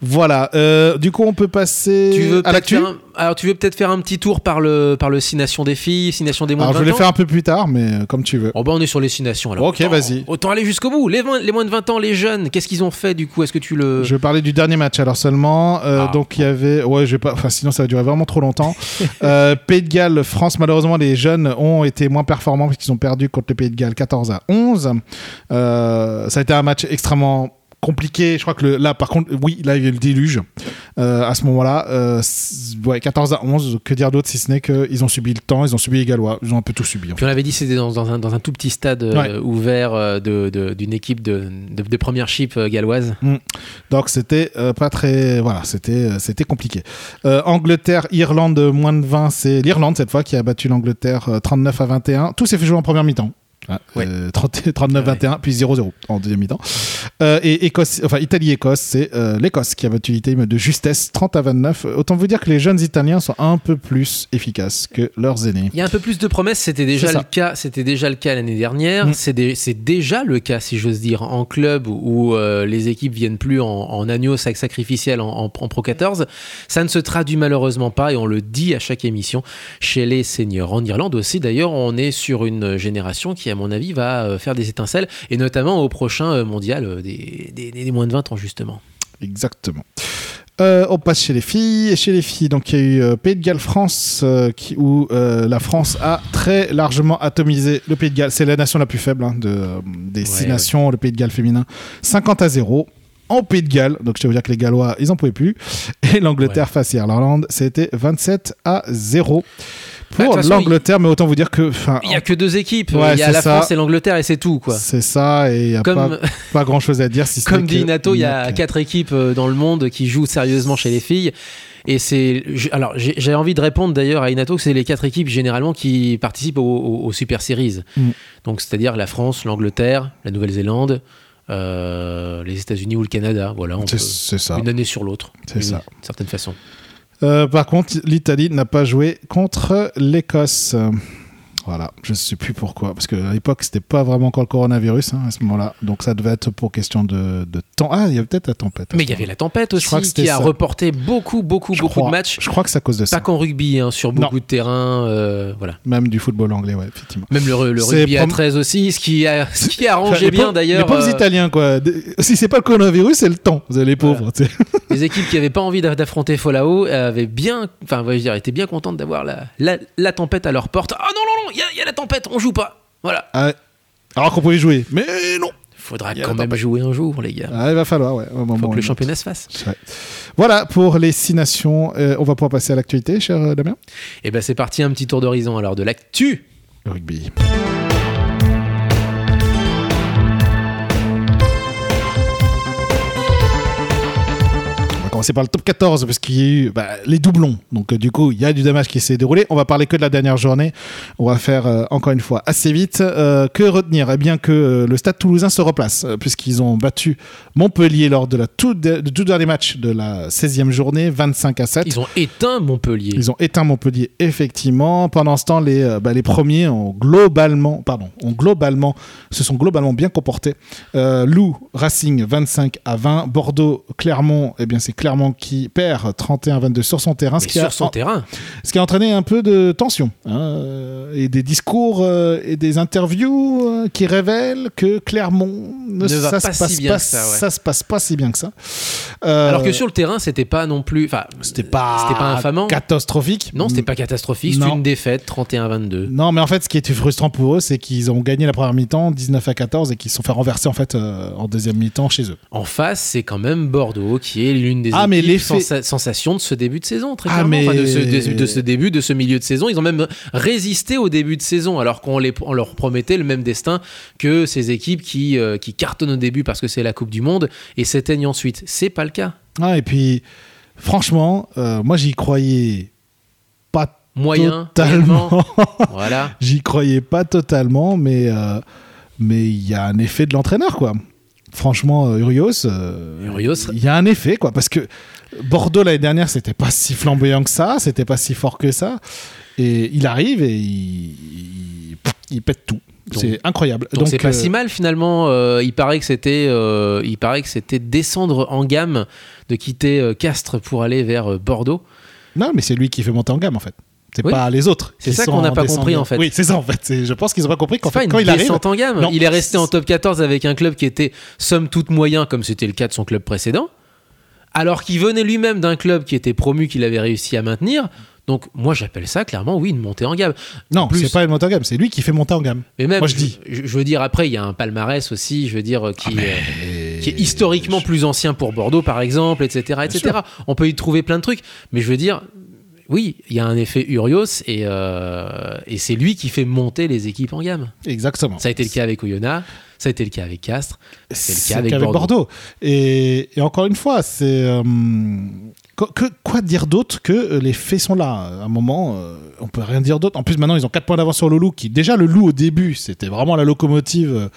voilà. Euh, du coup, on peut passer Tu veux à l'actu. un, alors, tu veux peut-être faire un petit tour par le, par le 6 nations des filles, 6 nations des moins Alors, de je 20 vais le ans faire un peu plus tard, mais euh, comme tu veux. Oh bah on est sur les 6 nations alors. Ok, vas-y. Autant aller jusqu'au bout. Les, moins- les moins de 20 ans, les jeunes, qu'est-ce qu'ils ont fait du coup? Est-ce que tu le. Je vais parler du dernier match alors seulement. Euh, Ah. Donc il y avait, ouais, je vais pas, enfin sinon ça va durer vraiment trop longtemps. euh, Pays de Galles, France. Malheureusement, les jeunes ont été moins performants puisqu'ils ont perdu contre le Pays de Galles 14 à 11. Euh, ça a été un match extrêmement compliqué. Je crois que le- là, par contre, oui, là il y a eu le déluge euh, à ce moment-là. Euh, c- ouais, 14 à 11. Que dire d'autre si ce n'est qu'ils ont subi le temps, ils ont subi les Gallois, ils ont un peu tout subi. en. Puis on avait dit c'était dans, dans un, dans un tout petit stade euh, Ouais. ouvert euh, de- de- d'une équipe de, de, première chip euh, galloise. Donc c'était euh, pas très voilà, c'était euh, c'était compliqué. Euh, Angleterre, Irlande moins de 20, c'est l'Irlande cette fois qui a battu l'Angleterre euh, 39 à 21. Tout s'est fait jouer en première mi-temps. Ah, Ouais. euh, 30 39-21, puis 0-0 en deuxième mi-temps. Euh, et Écosse, enfin Italie-Écosse, c'est euh, l'Écosse qui a battu l'Italie de justesse 30 à 29. Autant vous dire que les jeunes Italiens sont un peu plus efficaces que leurs aînés. Il y a un peu plus de promesses, c'était déjà le cas, c'était déjà le cas l'année dernière. Mm. C'est dé- c'est déjà le cas, si j'ose dire, en club où euh, les équipes viennent plus en, en agneau sac sacrificiel en, en- en Pro 14. Ça ne se traduit malheureusement pas et on le dit à chaque émission chez les seniors. En Irlande aussi, d'ailleurs, on est sur une génération qui, à mon avis, va euh, faire des étincelles et notamment au prochain euh, mondial euh, des, des- des moins de 20 ans, justement. Exactement. Euh, on passe chez les filles. Et chez les filles, donc il y a eu euh, Pays de Galles France, euh, qui, où la France a très largement atomisé le Pays de Galles. C'est la nation la plus faible hein, de, des six Ouais, nations, le Pays de Galles féminin. 50 à 0 en Pays de Galles. Donc je te veux dire que les Gallois, ils en pouvaient plus. Et l'Angleterre face à l'Irlande, c'était 27 à 0 Bah, de pour façon, l'Angleterre. Mais autant vous dire que. Il n'y a que deux équipes, Ouais, il y a c'est la ça. France et l'Angleterre et c'est tout. quoi. C'est ça, et il n'y a Comme, pas, pas grand chose à dire si Comme dit Nato, il y a quatre équipes euh, dans le monde qui jouent sérieusement chez les filles. Et c'est. Alors, j'ai envie de répondre d'ailleurs à Inato que c'est les quatre équipes généralement qui participent aux, aux- aux Super Series. Mm. Donc, c'est-à-dire la France, l'Angleterre, la Nouvelle-Zélande, euh, les États-Unis ou le Canada. Voilà, on peut- ça. une année sur l'autre. C'est d'une ça. certaine façon. Euh, par contre, l'Italie n'a pas joué contre l'Écosse. Voilà, je ne sais plus pourquoi, parce qu'à l'époque, c'était pas vraiment encore le coronavirus hein, à ce moment-là, donc ça devait être pour question de, de temps. Ah, il y avait peut-être la tempête. Mais il y avait la tempête aussi qui a ça. reporté beaucoup, beaucoup, Je beaucoup crois. de matchs. Je crois que c'est à cause de ça. Pas qu'en rugby, hein, sur Non. beaucoup de terrains. euh, voilà. Même du football anglais, ouais, effectivement. Même le, rugby à prom- 13 aussi, ce qui, a, ce qui arrangeait bien d'ailleurs. Les pauvres euh, Italiens, quoi. Si c'est pas le coronavirus, c'est le temps. Vous avez les pauvres. sais. les équipes qui n'avaient pas envie d'a- d'affronter Falao avaient bien, enfin, ouais, je veux dire, étaient bien contentes d'avoir la, la, la tempête à leur porte. Ah non, non, non, il y a- il y, a la tempête, on joue pas. Voilà. Ah, alors qu'on pouvait jouer. Mais non. Faudra quand même jouer un jour, les gars. Ah, il va falloir, ouais. au moment Faut que le championnat se fasse. Ouais. Voilà pour les six nations. Euh, on va pouvoir passer à l'actualité, cher euh, Damien? Et ben c'est parti, un petit tour d'horizon alors de l'actu. Le rugby. Commencer par le top 14 parce qu'il y a eu bah, les doublons. Donc euh, du coup, il y a du damage qui s'est déroulé. On va parler que de la dernière journée. On va faire euh, encore une fois assez vite. Euh, que retenir? Eh bien que le Stade Toulousain se replace puisqu'ils ont battu Montpellier lors de la tout, de- du tout dernier match de la 16e journée, 25 à 7. Ils ont éteint Montpellier. Ils ont éteint Montpellier, effectivement. Pendant ce temps, les, bah, les premiers ont globalement, pardon, ont globalement, se sont globalement bien comportés. Lou, Racing, 25 à 20. Bordeaux, Clermont, eh bien, c'est Clermont Clermont qui perd 31-22 sur son terrain, ce qui, a, sur son terrain. ce qui a entraîné un peu de tension hein, euh, et des discours euh, et des interviews euh, qui révèlent que Clermont ne, Ne va ça pas se passe si bien pas, que ça, ouais. se passe pas si bien que ça. Euh, Alors que sur le terrain, c'était pas non plus. Enfin, c'était pas, c'était pas infamant. catastrophique. Non, c'était pas catastrophique. C'est une défaite 31-22. Non, mais en fait, ce qui était frustrant pour eux, c'est qu'ils ont gagné la première mi-temps 19 à 14 et qu'ils se sont fait renverser en fait en deuxième mi-temps chez eux. En face, c'est quand même Bordeaux qui est l'une des Ah, mais l'effet- sensa- sensations de ce début de saison, très Ah, clairement. mais- Enfin, de, ce, de- de ce début, de ce milieu de saison. Ils ont même résisté au début de saison, alors qu'on les- on leur promettait le même destin que ces équipes qui, euh, qui cartonnent au début parce que c'est la Coupe du Monde et s'éteignent ensuite. C'est pas le cas. Ah, et puis, franchement, euh, moi j'y croyais pas Moyen, totalement. voilà. J'y croyais pas totalement, mais euh, mais il y a un effet de l'entraîneur, quoi. Franchement, euh, Urios, euh, Urios- il y a un effet, quoi, parce que Bordeaux l'année dernière, c'était pas si flamboyant que ça, c'était pas si fort que ça, et il arrive et il, il, il pète tout. C'est incroyable. Donc c'est pas euh, si mal finalement. Euh, il paraît que c'était, euh, il paraît que c'était descendre en gamme, de quitter Castres pour aller vers Bordeaux. Non, mais c'est lui qui fait monter en gamme, en fait. C'est Oui. pas les autres. C'est ça qu'on n'a pas compris, en fait. Oui, c'est ça en fait. Je pense qu'ils ont pas compris qu'en fait, quand il arrive. en gamme. Non. Il est resté en top 14 avec un club qui était somme toute moyen, comme c'était le cas de son club précédent, alors qu'il venait lui-même d'un club qui était promu, qu'il avait réussi à maintenir. Donc moi j'appelle ça clairement oui une montée en gamme. Non, c'est pas une montée en gamme, c'est lui qui fait monter en gamme. Mais même Moi, je dis. je, je veux dire après il y a un palmarès aussi, je veux dire qui, Ah, euh, qui est historiquement plus ancien pour Bordeaux par exemple, etc., etc. On peut y trouver plein de trucs, mais je veux dire oui il y a un effet Urios et, euh, et c'est lui qui fait monter les équipes en gamme. Exactement. Ça a été le cas avec Oyonnax, ça a été le cas avec Castres. C'est le cas avec Bordeaux. Et, et encore une fois, c'est. euh, que- que- quoi dire d'autre que euh, les faits sont là À un moment, euh, on peut rien dire d'autre. En plus, maintenant, ils ont 4 points d'avance sur le Loup, qui déjà, le Loup au début, c'était vraiment la locomotive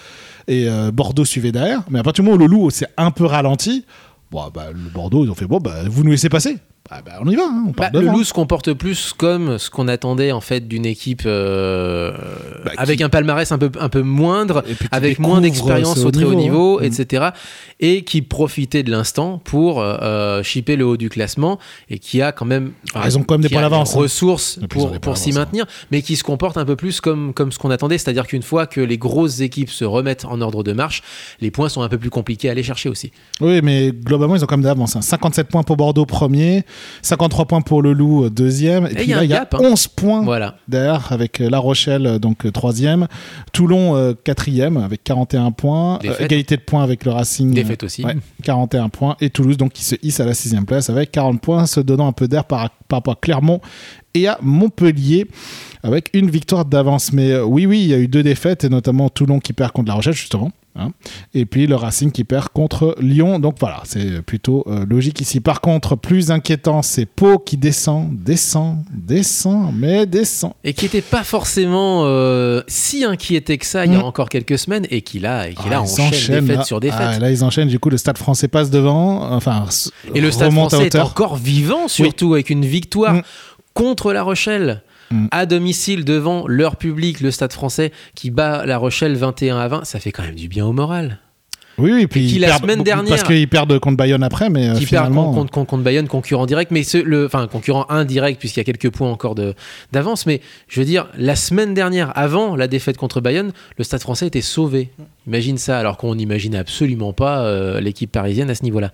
et Bordeaux suivait derrière. Mais à partir du moment où le Loup s'est un peu ralenti, bon, bah, le Bordeaux, ils ont fait bon, bah, vous nous laissez passer. Bah, bah, on y va, hein, on part Bah, le. Loup se comporte plus comme ce qu'on attendait en fait d'une équipe euh, Bah, qui- avec un palmarès un peu, un peu moindre, avec moins d'expérience ce au très haut niveau, hein. etc. Et qui profitait de l'instant pour euh, chipper le haut du classement et qui a quand même, Ah, ils ont quand même des points d'avance, hein. ressources pour, pour s'y hein. maintenir, mais qui se comporte un peu plus comme, comme ce qu'on attendait, c'est-à-dire qu'une fois que les grosses équipes se remettent en ordre de marche, les points sont un peu plus compliqués à aller chercher aussi. Oui, mais globalement, ils ont quand même d'avance. hein. 57 points pour Bordeaux, premier. 53 points pour le Loup, euh, deuxième. Et, Et puis il y a là, il y a gap, hein. 11 points Voilà. derrière, avec euh, La Rochelle, euh, donc troisième. Toulon, euh, quatrième, avec 41 points. Euh, égalité de points avec le Racing. Défaite aussi. Ouais, 41 points. Et Toulouse, donc, qui se hisse à la sixième place avec 40 points, se donnant un peu d'air par, par rapport à Clermont et à Montpellier avec une victoire d'avance. Mais euh, oui, oui, il y a eu deux défaites, et notamment Toulon qui perd contre La Rochelle, justement. hein. et puis le Racing qui perd contre Lyon. Donc voilà, c'est plutôt euh, logique ici. Par contre, plus inquiétant, c'est Pau qui descend, descend, descend, mais descend. et qui n'était pas forcément euh, si inquiété que ça il y a Mm. encore quelques semaines et qui là, et qui Ah, là ils enchaîne défaite là. sur défaite. Ah, là, ils enchaînent. Du coup, le Stade français passe devant. Enfin, et le Stade français est encore vivant, surtout avec une victoire Mm. Contre La Rochelle. Mm. À domicile devant leur public, le Stade français qui bat La Rochelle 21 à 20, ça fait quand même du bien au moral. Oui, oui, puis qui, ils la semaine dernière- parce qu'ils perdent contre Bayonne après, mais euh, qui perd finalement, contre, contre, contre Bayonne, concurrent direct, mais ce- le, enfin concurrent indirect puisqu'il y a quelques points encore de- d'avance. Mais je veux dire, la semaine dernière, avant la défaite contre Bayonne, le Stade Français était sauvé. Imagine ça, alors qu'on n'imaginait absolument pas euh, l'équipe parisienne à ce niveau-là.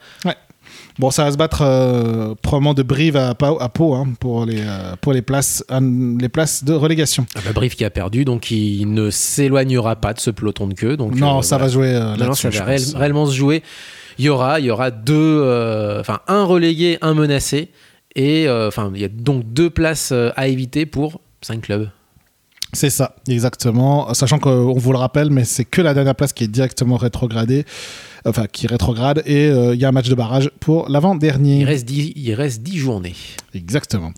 Bon, ça va se battre euh, probablement de Brive à, Pau, à Pau, hein, pour les euh, pour les places les places de relégation. Ah bah, Brive qui a perdu, donc il ne s'éloignera pas de ce peloton de queue. Donc non, euh, ça voilà. va jouer euh, Non, ça va réel- réellement se jouer. Il y aura, il y aura deux, enfin un relégué, un menacé, et enfin il y a donc deux places à éviter pour cinq clubs. C'est ça, exactement. Sachant qu'on vous le rappelle, mais c'est que la dernière place qui est directement rétrogradée, enfin qui rétrograde, et euh, il y a un match de barrage pour l'avant-dernier. Il reste dix, il reste dix journées. Exactement.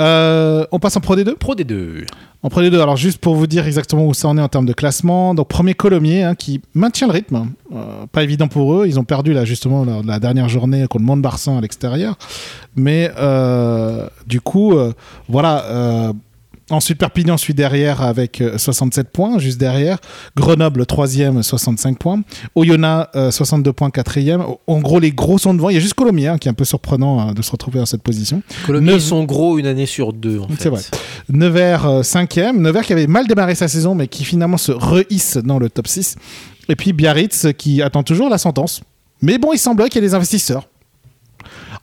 Euh, on passe en Pro D2 Pro des deux. En Pro D2, alors juste pour vous dire exactement où ça en est en termes de classement. Donc premier Colomiers hein, qui maintient le rythme. Euh, pas évident pour eux. Ils ont perdu là justement lors de la dernière journée contre Mont-de-Marsan à l'extérieur. Mais du coup, voilà. Euh, Ensuite, Perpignan suit derrière avec euh, 67 points, juste derrière. Grenoble, troisième, 65 points. Oyonnax, euh, 62 points, quatrième. En gros, les gros sont devant. Il y a juste Colomiers, hein, qui est un peu surprenant euh, de se retrouver dans cette position. Colomiers, sont gros une année sur deux. C'est vrai. Nevers, euh, cinquième. Nevers qui avait mal démarré sa saison, mais qui finalement se rehisse dans le top 6. Et puis Biarritz qui attend toujours la sentence. Mais bon, il semblerait qu'il y ait des investisseurs.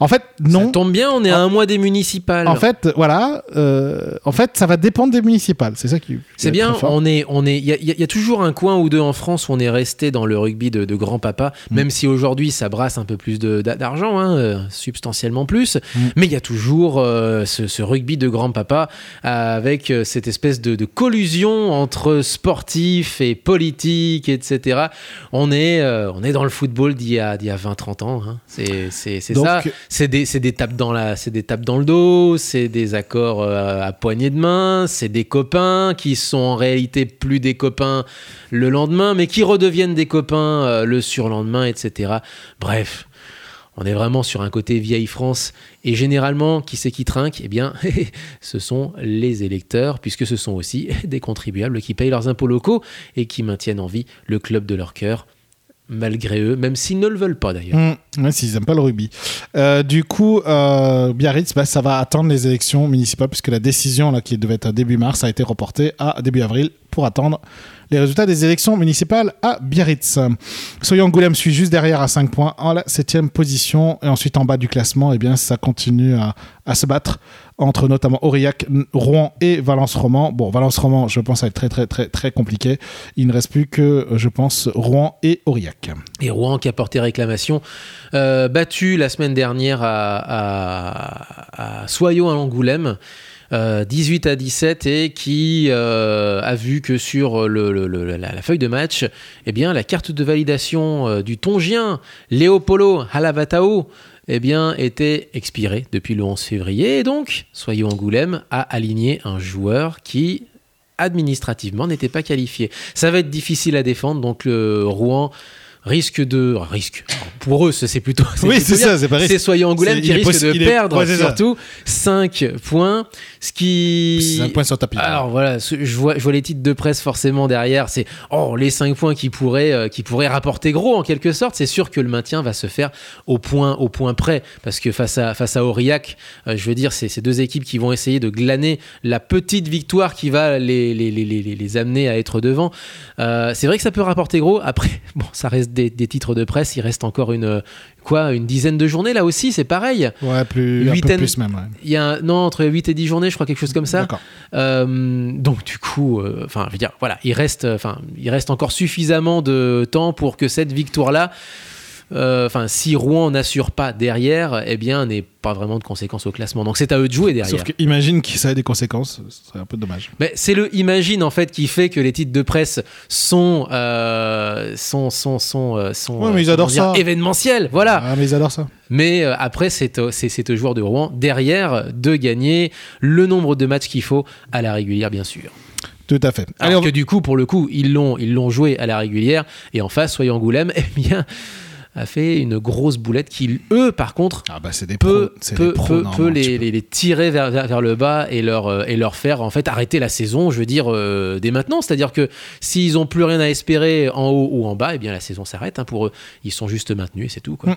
En fait, non. Ça tombe bien, on est à un mois des municipales. En fait, voilà. euh, en fait, ça va dépendre des municipales. C'est ça qui. C'est est bien, on est, on est, il y a, y y toujours un coin ou deux en France où on est resté dans le rugby de, de grand-papa, Mm. même si aujourd'hui ça brasse un peu plus d'argent, hein, euh, substantiellement plus, Mm. mais il y a toujours euh, ce, ce rugby de grand-papa euh, avec cette espèce de, de collusion entre sportifs et politique, etc. On est, on est dans le football d'il y a, a 20-30 ans, hein. c'est ça. C'est des, des tapes dans la, c'est des dans le dos, c'est des accords euh, à poignée de main, c'est des copains qui sont en réalité plus des copains le lendemain, mais qui redeviennent des copains euh, le surlendemain, etc. Bref. On est vraiment sur un côté vieille France. Et généralement, qui c'est qui trinque? Eh bien, ce sont les électeurs, puisque ce sont aussi des contribuables qui payent leurs impôts locaux et qui maintiennent en vie le club de leur cœur, malgré eux, même s'ils ne le veulent pas d'ailleurs. Mmh, même s'ils n'aiment pas le rugby. Euh, du coup, euh, Biarritz, bah, ça va attendre les élections municipales puisque la décision là, qui devait être à début mars a été reportée à début avril pour attendre les résultats des élections municipales à Biarritz. Soyons Angoulême suit juste derrière à 5 points en la septième position et ensuite en bas du classement, eh bien, ça continue à se battre entre notamment Aurillac, Rouen et Valence-Roman. Bon, Valence-Roman, je pense, va être très très très très compliqué. Il ne reste plus que, je pense, Rouen et Aurillac. Et Rouen qui a porté réclamation, euh, battu la semaine dernière à, à, à Soyaux à Angoulême. euh, 18 à 17 et qui euh, a vu que sur la, feuille de match, eh bien, la carte de validation euh, du Tongien Léopolo Halavatao eh bien, était expirée depuis le 11 février. Et donc, Soyaux Angoulême a aligné un joueur qui administrativement n'était pas qualifié. Ça va être difficile à défendre, donc le Rouen risque de risque pour eux c'est plutôt Oui, c'est ça, c'est pas risque. c'est Soyaux Angoulême qui risque de est- perdre surtout 5 points ce qui C'est un point sur tapis. alors voilà, ce- je vois, je vois les titres de presse forcément derrière. C'est oh les 5 points qui pourraient, euh, qui pourraient rapporter gros en quelque sorte. C'est sûr que le maintien va se faire au point, au point près, parce que face à face à Aurillac, euh, je veux dire, c'est ces deux équipes qui vont essayer de glaner la petite victoire qui va les les, les, les, les amener à être devant. Euh, c'est vrai que ça peut rapporter gros. Après, bon, ça reste des, des titres de presse. Il reste encore une quoi, une dizaine de journées là aussi. C'est pareil. Ouais, plus, un peu Huitaine- plus même. ouais. Il y a un- non entre 8 et 10 journées, je crois quelque chose comme ça. Euh, donc du coup, euh, enfin, je veux dire, voilà, il reste, euh, enfin, il reste encore suffisamment de temps pour que cette victoire-là, euh, enfin, si Rouen n'assure pas derrière, eh bien, n'ait pas vraiment de conséquences au classement. Donc c'est à eux de jouer derrière. Sauf que imagine que ça a des conséquences, ce serait un peu dommage. Mais c'est le imagine en fait qui fait que les titres de presse sont euh, sont sont sont euh, sont, Ouais, mais ils euh, adorent dire, ça. événementiels. Voilà. Ah, mais ils adorent ça. Mais euh, après, c'est c'est c'est aux joueurs de Rouen derrière de gagner le nombre de matchs qu'il faut à la régulière, bien sûr. Tout à fait. Alors que du coup, pour le coup, ils l'ont, ils l'ont joué à la régulière. Et en face, Soyons Angoulême, eh bien, a fait une grosse boulette qui, eux, par contre, Ah bah des peut, peut, des peut- non, peut non, tu les, les- les tirer vers, vers, vers le bas et leur, euh, et leur faire en fait arrêter la saison, je veux dire, euh, dès maintenant. C'est-à-dire que s'ils n'ont plus rien à espérer en haut ou en bas, eh bien la saison s'arrête hein, pour eux. Ils sont juste maintenus et c'est tout. Quoi. Mm.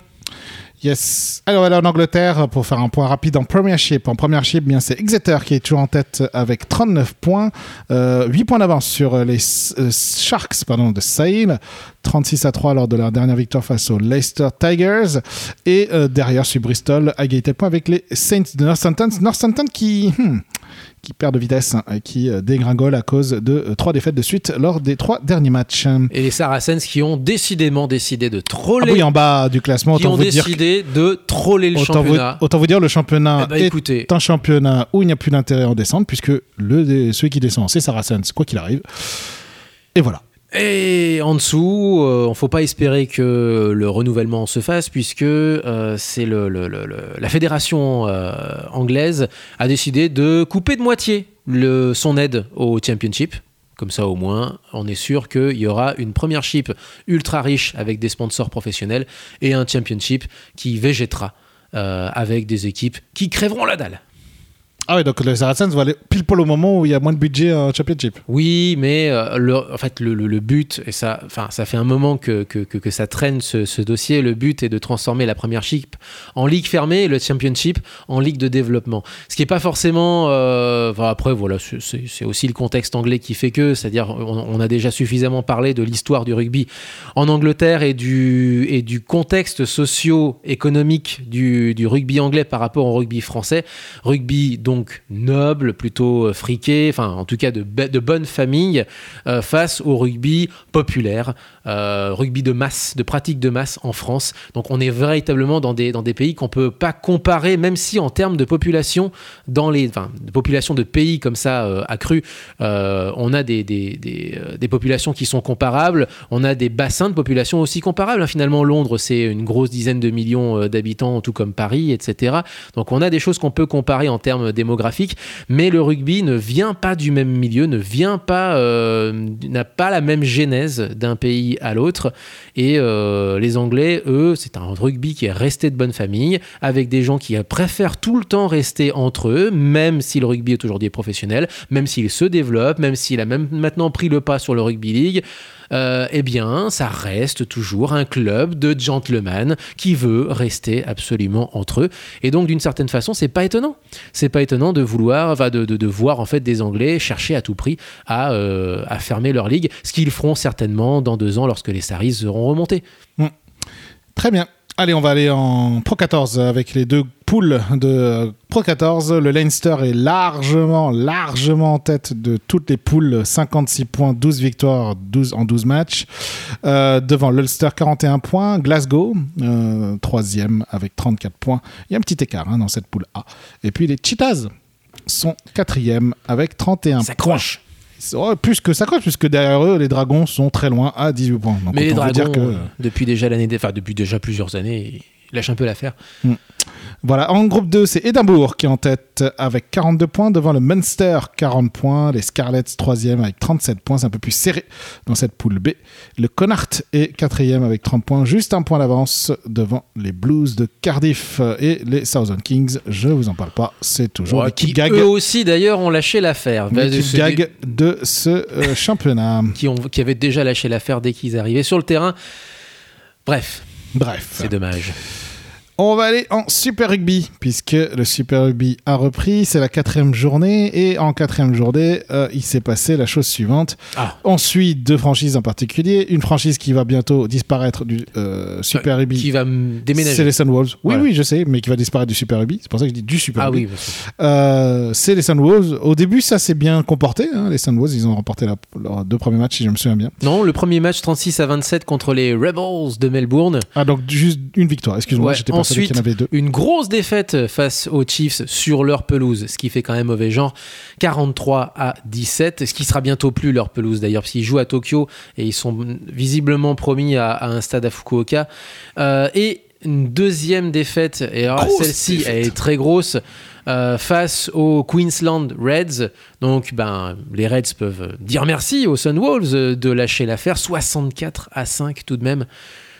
Yes. Alors, alors en Angleterre, pour faire un point rapide en Premiership. En Premiership, bien c'est Exeter qui est toujours en tête avec 39 points, euh, 8 points d'avance sur les euh, Sharks pardon, de Sale, 36 à 3 lors de leur dernière victoire face aux Leicester Tigers. Et euh, derrière, sur Bristol, à égalité de points avec les Saints de Northampton. Northampton qui, hmm, qui perd de vitesse et qui euh, dégringole à cause de euh, trois défaites de suite lors des trois derniers matchs. Et les Saracens qui ont décidément décidé de Ah troller, oui, en bas du classement, qui autant ont vous dire décidé de troller le Autant vous, championnat. autant vous dire, le championnat Eh ben, est écoutez, un championnat où il n'y a plus d'intérêt en descendre, puisque le, celui qui descend, c'est Saracens, quoi qu'il arrive. Et voilà. Et en dessous, euh, on faut pas espérer que le renouvellement se fasse puisque euh, c'est la fédération euh, anglaise a décidé de couper de moitié son aide au championship. Comme ça, au moins, on est sûr qu'il y aura une première chip ultra riche avec des sponsors professionnels et un championship qui végétera avec des équipes qui crèveront la dalle. Ah oui, donc le Saracens va aller pile poil au moment où il y a moins de budget en Championship. Oui, mais euh, le, en fait, le, le- but, et ça, enfin, ça fait un moment que, que, que- ça traîne ce, dossier, le but est de transformer la première chip en ligue fermée et le Championship en ligue de développement. Ce qui n'est pas forcément. euh, enfin, après, voilà, c'est- aussi le contexte anglais qui fait que, c'est-à-dire, on, a déjà suffisamment parlé de l'histoire du rugby en Angleterre et du, et du contexte socio-économique du, du rugby anglais par rapport au rugby français. Rugby donc noble, plutôt euh, friqué, enfin en tout cas de, de bonne famille, euh, face au rugby populaire, euh, rugby de masse, de pratique de masse en France. Donc on est véritablement dans des, dans des pays qu'on peut pas comparer, même si en termes de population, dans les, enfin, de population de pays comme ça euh, accrues, euh, on a des, des, des, des populations qui sont comparables, on a des bassins de population aussi comparables. hein. Finalement, Londres, c'est une grosse dizaine de millions d'habitants, tout comme Paris, etc. Donc on a des choses qu'on peut comparer en termes mais le rugby ne vient pas du même milieu, ne vient pas, euh, n'a pas la même genèse d'un pays à l'autre. Et euh, les Anglais, eux, c'est un rugby qui est resté de bonne famille, avec des gens qui préfèrent tout le temps rester entre eux, même si le rugby est aujourd'hui professionnel, même s'il se développe, même s'il a même maintenant pris le pas sur le rugby league. Euh, eh bien, ça reste toujours un club de gentlemen qui veut rester absolument entre eux. Et donc, d'une certaine façon, c'est pas étonnant. C'est pas étonnant de vouloir, enfin, de, de- voir en fait des Anglais chercher à tout prix à, euh, à fermer leur ligue, ce qu'ils feront certainement dans deux ans lorsque les Saris seront remontés. Très bien. Allez, on va aller en Pro 14 avec les deux poules de Pro 14. Le Leinster est largement, largement en tête de toutes les poules. 56 points, 12 victoires 12 en 12 matchs. Euh, devant l'Ulster, 41 points. Glasgow, euh, troisième avec 34 points. Il y a un petit écart hein, dans cette poule A. Et puis les Cheetahs sont quatrième avec 31 Ça points. croche. Oh, plus que ça croche, puisque derrière eux, les Dragons sont très loin à 18 points. Donc, Mais les Dragons, dire que- euh, depuis déjà l'année, enfin depuis déjà plusieurs années, ils lâchent un peu l'affaire. Voilà, en groupe 2, c'est Édimbourg qui est en tête avec 42 points, devant le Munster 40 points, les Scarlets 3e avec 37 points, c'est un peu plus serré dans cette poule B. Le Connacht est 4e avec 30 points, juste un point d'avance devant les Blues de Cardiff et les Southern Kings, je vous en parle pas, c'est toujours Ouais, qui gag, eux aussi d'ailleurs ont lâché l'affaire. Bah, gag de ce euh, championnat. Qui, ont, qui avaient déjà lâché l'affaire dès qu'ils arrivaient sur le terrain. Bref, Bref. c'est dommage. On va aller en Super Rugby, puisque le Super Rugby a repris, c'est la quatrième journée, et en quatrième journée, euh, il s'est passé la chose suivante. Ah. On suit deux franchises en particulier, une franchise qui va bientôt disparaître du euh, Super Rugby. Qui va déménager. C'est les Sunwolves. Oui, Voilà. oui, je sais, mais qui va disparaître du Super Rugby. C'est pour ça que je dis du Super Ah Rugby. oui, Euh, c'est les Sunwolves. Au début, ça s'est bien comporté. hein. Les Sunwolves, ils ont remporté la- leurs deux premiers matchs, si je me souviens bien. Non, le premier match 36 à 27 contre les Rebels de Melbourne. Ah, donc juste une victoire. Excuse-moi, Ouais, j'étais persuadé ensuite, qu'il y en avait deux. Une grosse défaite face aux Chiefs sur leur pelouse, ce qui fait quand même mauvais genre. 43 à 17, ce qui sera bientôt plus leur pelouse d'ailleurs, parce qu'ils jouent à Tokyo et ils sont visiblement promis à, à un stade à Fukuoka. Euh, et une deuxième défaite, et celle-ci est très grosse. euh, face aux Queensland Reds. Donc, ben, les Reds peuvent dire merci aux Sunwolves de lâcher l'affaire. 64 à 5 tout de même.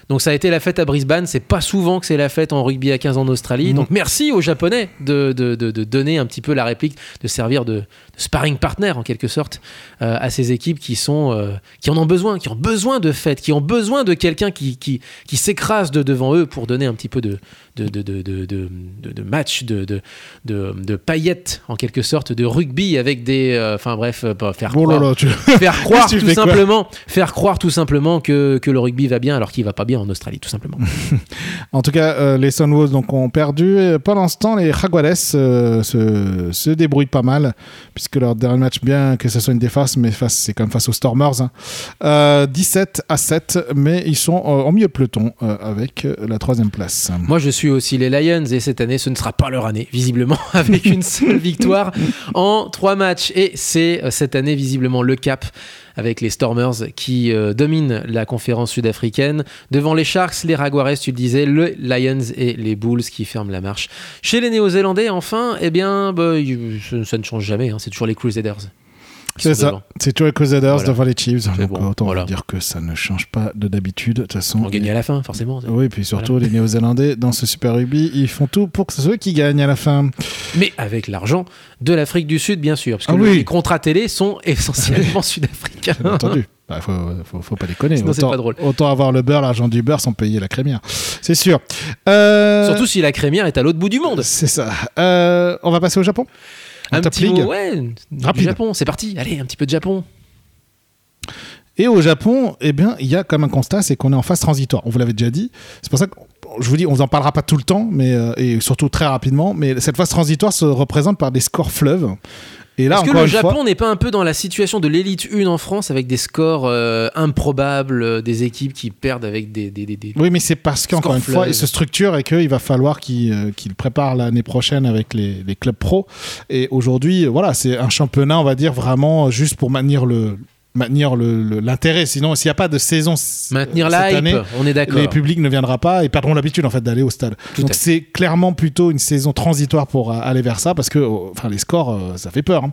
Donc ça a été la fête à Brisbane, c'est pas souvent que c'est la fête en rugby à 15 en Australie. Donc merci aux Japonais de, de- de- de donner un petit peu la réplique, de servir de, de sparring partner en quelque sorte euh, à ces équipes qui sont euh, qui en ont besoin, qui ont besoin de fêtes, qui ont besoin de quelqu'un qui, qui, qui s'écrase de devant eux pour donner un petit peu de, de, de, de, de, de- de- de match, de, de, de, de paillettes en quelque sorte, de rugby avec des... euh, Enfin bref, euh, pas faire Bon, croire là, tu- faire croire tout simplement faire croire tout simplement que, que le rugby va bien alors qu'il va pas bien en Australie tout simplement En tout cas, euh, les Sunwolves donc, ont perdu. Pendant ce temps, les Jaguares se, se débrouillent pas mal, puisque leur dernier match, bien que ce soit une déface, mais face, c'est quand même face aux Stormers. hein. Euh, 17 à 7, mais ils sont en milieu de peloton avec la troisième place. moi je suis aussi les Lions et cette année ce ne sera pas leur année visiblement avec une seule victoire en trois matchs et c'est euh, cette année visiblement le cap avec les Stormers qui euh, dominent la conférence sud-africaine. Devant les Sharks, les Raguares, tu le disais, le Lions et les Bulls qui ferment la marche. Chez les Néo-Zélandais, enfin, eh bien, bah, ça ne change jamais, hein, c'est toujours les Crusaders. C'est ça. C'est toujours les Crusaders devant les Chiefs. Donc bon, autant voilà. dire que ça ne change pas de d'habitude. De toute façon, On gagne à la fin, forcément. Oui, puis surtout les Néo-Zélandais dans ce Super Rugby, ils font tout pour que ce soit eux qui gagnent à la fin. Mais avec l'argent de l'Afrique du Sud, bien sûr. Parce que Ah oui. les contrats télé sont essentiellement sud-africains. Bien entendu. Bah, faut, faut, faut pas déconner. Sinon, autant, pas drôle. autant avoir le beurre, l'argent du beurre sans payer la crémière. C'est sûr. Euh, Surtout si la crémière est à l'autre bout du monde. C'est ça. Euh, on va passer au Japon? Un top petit league. mot, ouais, du Rapide. Japon, c'est parti. Allez, un petit peu de Japon. Et au Japon, eh bien, il y a comme un constat, c'est qu'on est en phase transitoire. On vous l'avait déjà dit. C'est pour ça que je vous dis, on en parlera pas tout le temps, mais euh, et surtout très rapidement. Mais cette phase transitoire se représente par des scores fleuves. Et là, Est-ce que le Japon n'est pas un peu dans la situation de l'élite 1 en France avec des scores euh, improbables, euh, des équipes qui perdent avec des. des, des- des- oui, mais c'est parce qu'encore une fois, fleuve. il se structure et qu'il va falloir qu'il euh, qu'il prépare l'année prochaine avec les, les clubs pro. Et aujourd'hui, euh, voilà, c'est un championnat, on va dire vraiment juste pour maintenir le maintenir le- le- l'intérêt. Sinon, s'il n'y a pas de saison Maintenir cette hype, année, on est d'accord. les publics ne viendront pas et perdront l'habitude en fait d'aller au stade. Tout Donc c'est clairement plutôt une saison transitoire pour aller vers ça parce que euh, enfin les scores euh, ça fait peur. hein.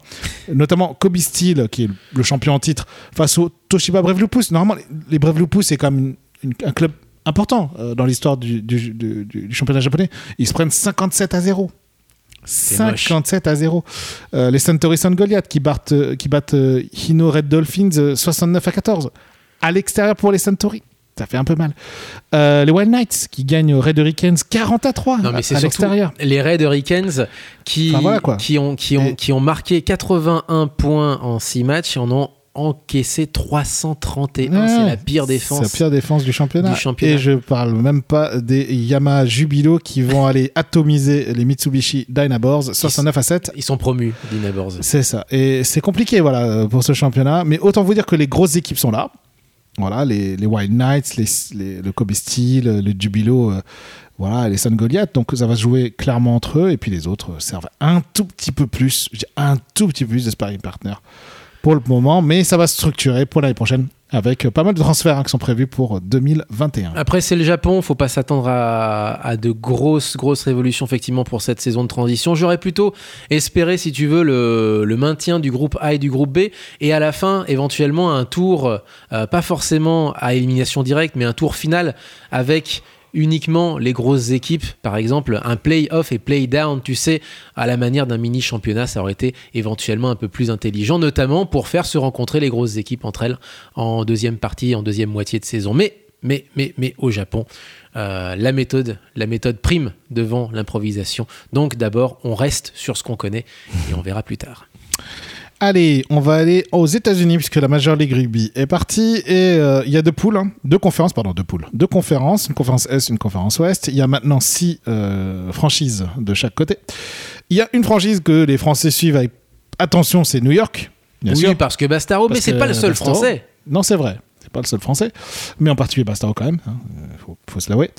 Notamment Kobe Steel qui est le champion en titre face au Toshiba Brave Lupus. Normalement les- Brave Lupus c'est quand même une- une- un club important euh, dans l'histoire du, du- du- du- du championnat japonais. Ils se prennent 57 à 0. C'est moche. 57 à 0. Euh, les Centauri Sun Goliath qui battent, euh, qui battent euh, Hino Red Dolphins euh, 69 à 14. À l'extérieur pour les Centauri. Ça fait un peu mal. Les Wild Knights qui gagnent aux Red Hurricanes 40 à 3 Non, mais à, c'est à l'extérieur. les Red Hurricanes qui, Enfin, voilà, quoi. qui, ont, qui, ont, Et- qui ont marqué 81 points en 6 matchs et en ont encaissé 331. c'est Ouais, la pire défense. C'est la pire défense du championnat. du championnat. Et je parle même pas des Yamaha Jubilo qui vont aller atomiser les Mitsubishi Dynaboars 69 à 7. Ils sont promus, Dynabors. C'est ça. Et c'est compliqué voilà, pour ce championnat. Mais autant vous dire que les grosses équipes sont là. Voilà, les, les Wild Knights, les, les- le Kobe Steel, le Jubilo, euh, voilà, les Sun Goliath. Donc ça va se jouer clairement entre eux. Et puis les autres servent un tout petit peu plus, un tout petit peu plus de sparring partner pour le moment. Mais ça va se structurer pour l'année prochaine avec euh, pas mal de transferts hein, qui sont prévus pour 2021. Après, c'est le Japon, faut pas s'attendre à, de grosses, grosses révolutions effectivement pour cette saison de transition. J'aurais plutôt espéré, si tu veux, le, le maintien du groupe A et du groupe B, et à la fin, éventuellement, un tour, euh, pas forcément à élimination directe, mais un tour final avec uniquement les grosses équipes, par exemple un play-off et play-down, tu sais, à la manière d'un mini-championnat, ça aurait été éventuellement un peu plus intelligent, notamment pour faire se rencontrer les grosses équipes entre elles en deuxième partie, en deuxième moitié de saison. Mais mais, mais, mais au Japon, euh, la méthode, la méthode prime devant l'improvisation. Donc d'abord, on reste sur ce qu'on connaît et on verra plus tard. Allez, on va aller aux États-Unis puisque la Major League Rugby est partie et euh, il y a deux poules, hein, deux conférences, pardon, deux poules, deux conférences, une conférence Est, une conférence Ouest. Il y a maintenant six euh, franchises de chaque côté. Il y a une franchise que les Français suivent avec attention, c'est New York, bien oui, sûr. parce que Bastaro, Parce mais c'est pas le seul Bastaro- français. Non, c'est vrai. Pas le seul français, mais en particulier Bastaro quand même. hein, euh, faut, faut se l'avouer.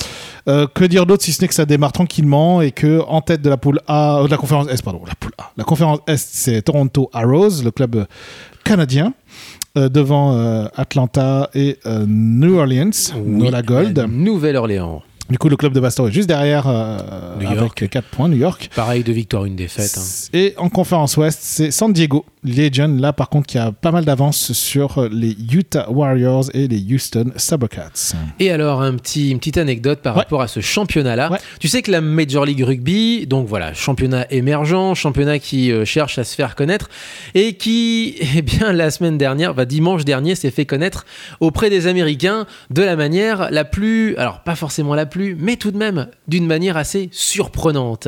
Euh, que dire d'autre si ce n'est que ça démarre tranquillement et que en tête de la poule A, euh, de la conférence Est, pardon, la poule A. La conférence Est, c'est Toronto Arrows, le club canadien, euh, devant euh, Atlanta et euh, New Orleans, Oui, Nola Gold. la Nouvelle-Orléans. Du coup, le club de Bastaro est juste derrière New avec York. 4 points, New York. Pareil, deux victoires, une défaite. hein. Et en conférence ouest, c'est San Diego Legion, là par contre, qui a pas mal d'avance sur les Utah Warriors et les Houston Sabercats. Et alors, un petit, une petite anecdote par Ouais. rapport à ce championnat-là. Ouais. Tu sais que la Major League Rugby, donc voilà, championnat émergent, championnat qui euh, cherche à se faire connaître et qui, eh bien, la semaine dernière, bah, dimanche dernier, s'est fait connaître auprès des Américains de la manière la plus, alors pas forcément la plus, mais tout de même d'une manière assez surprenante.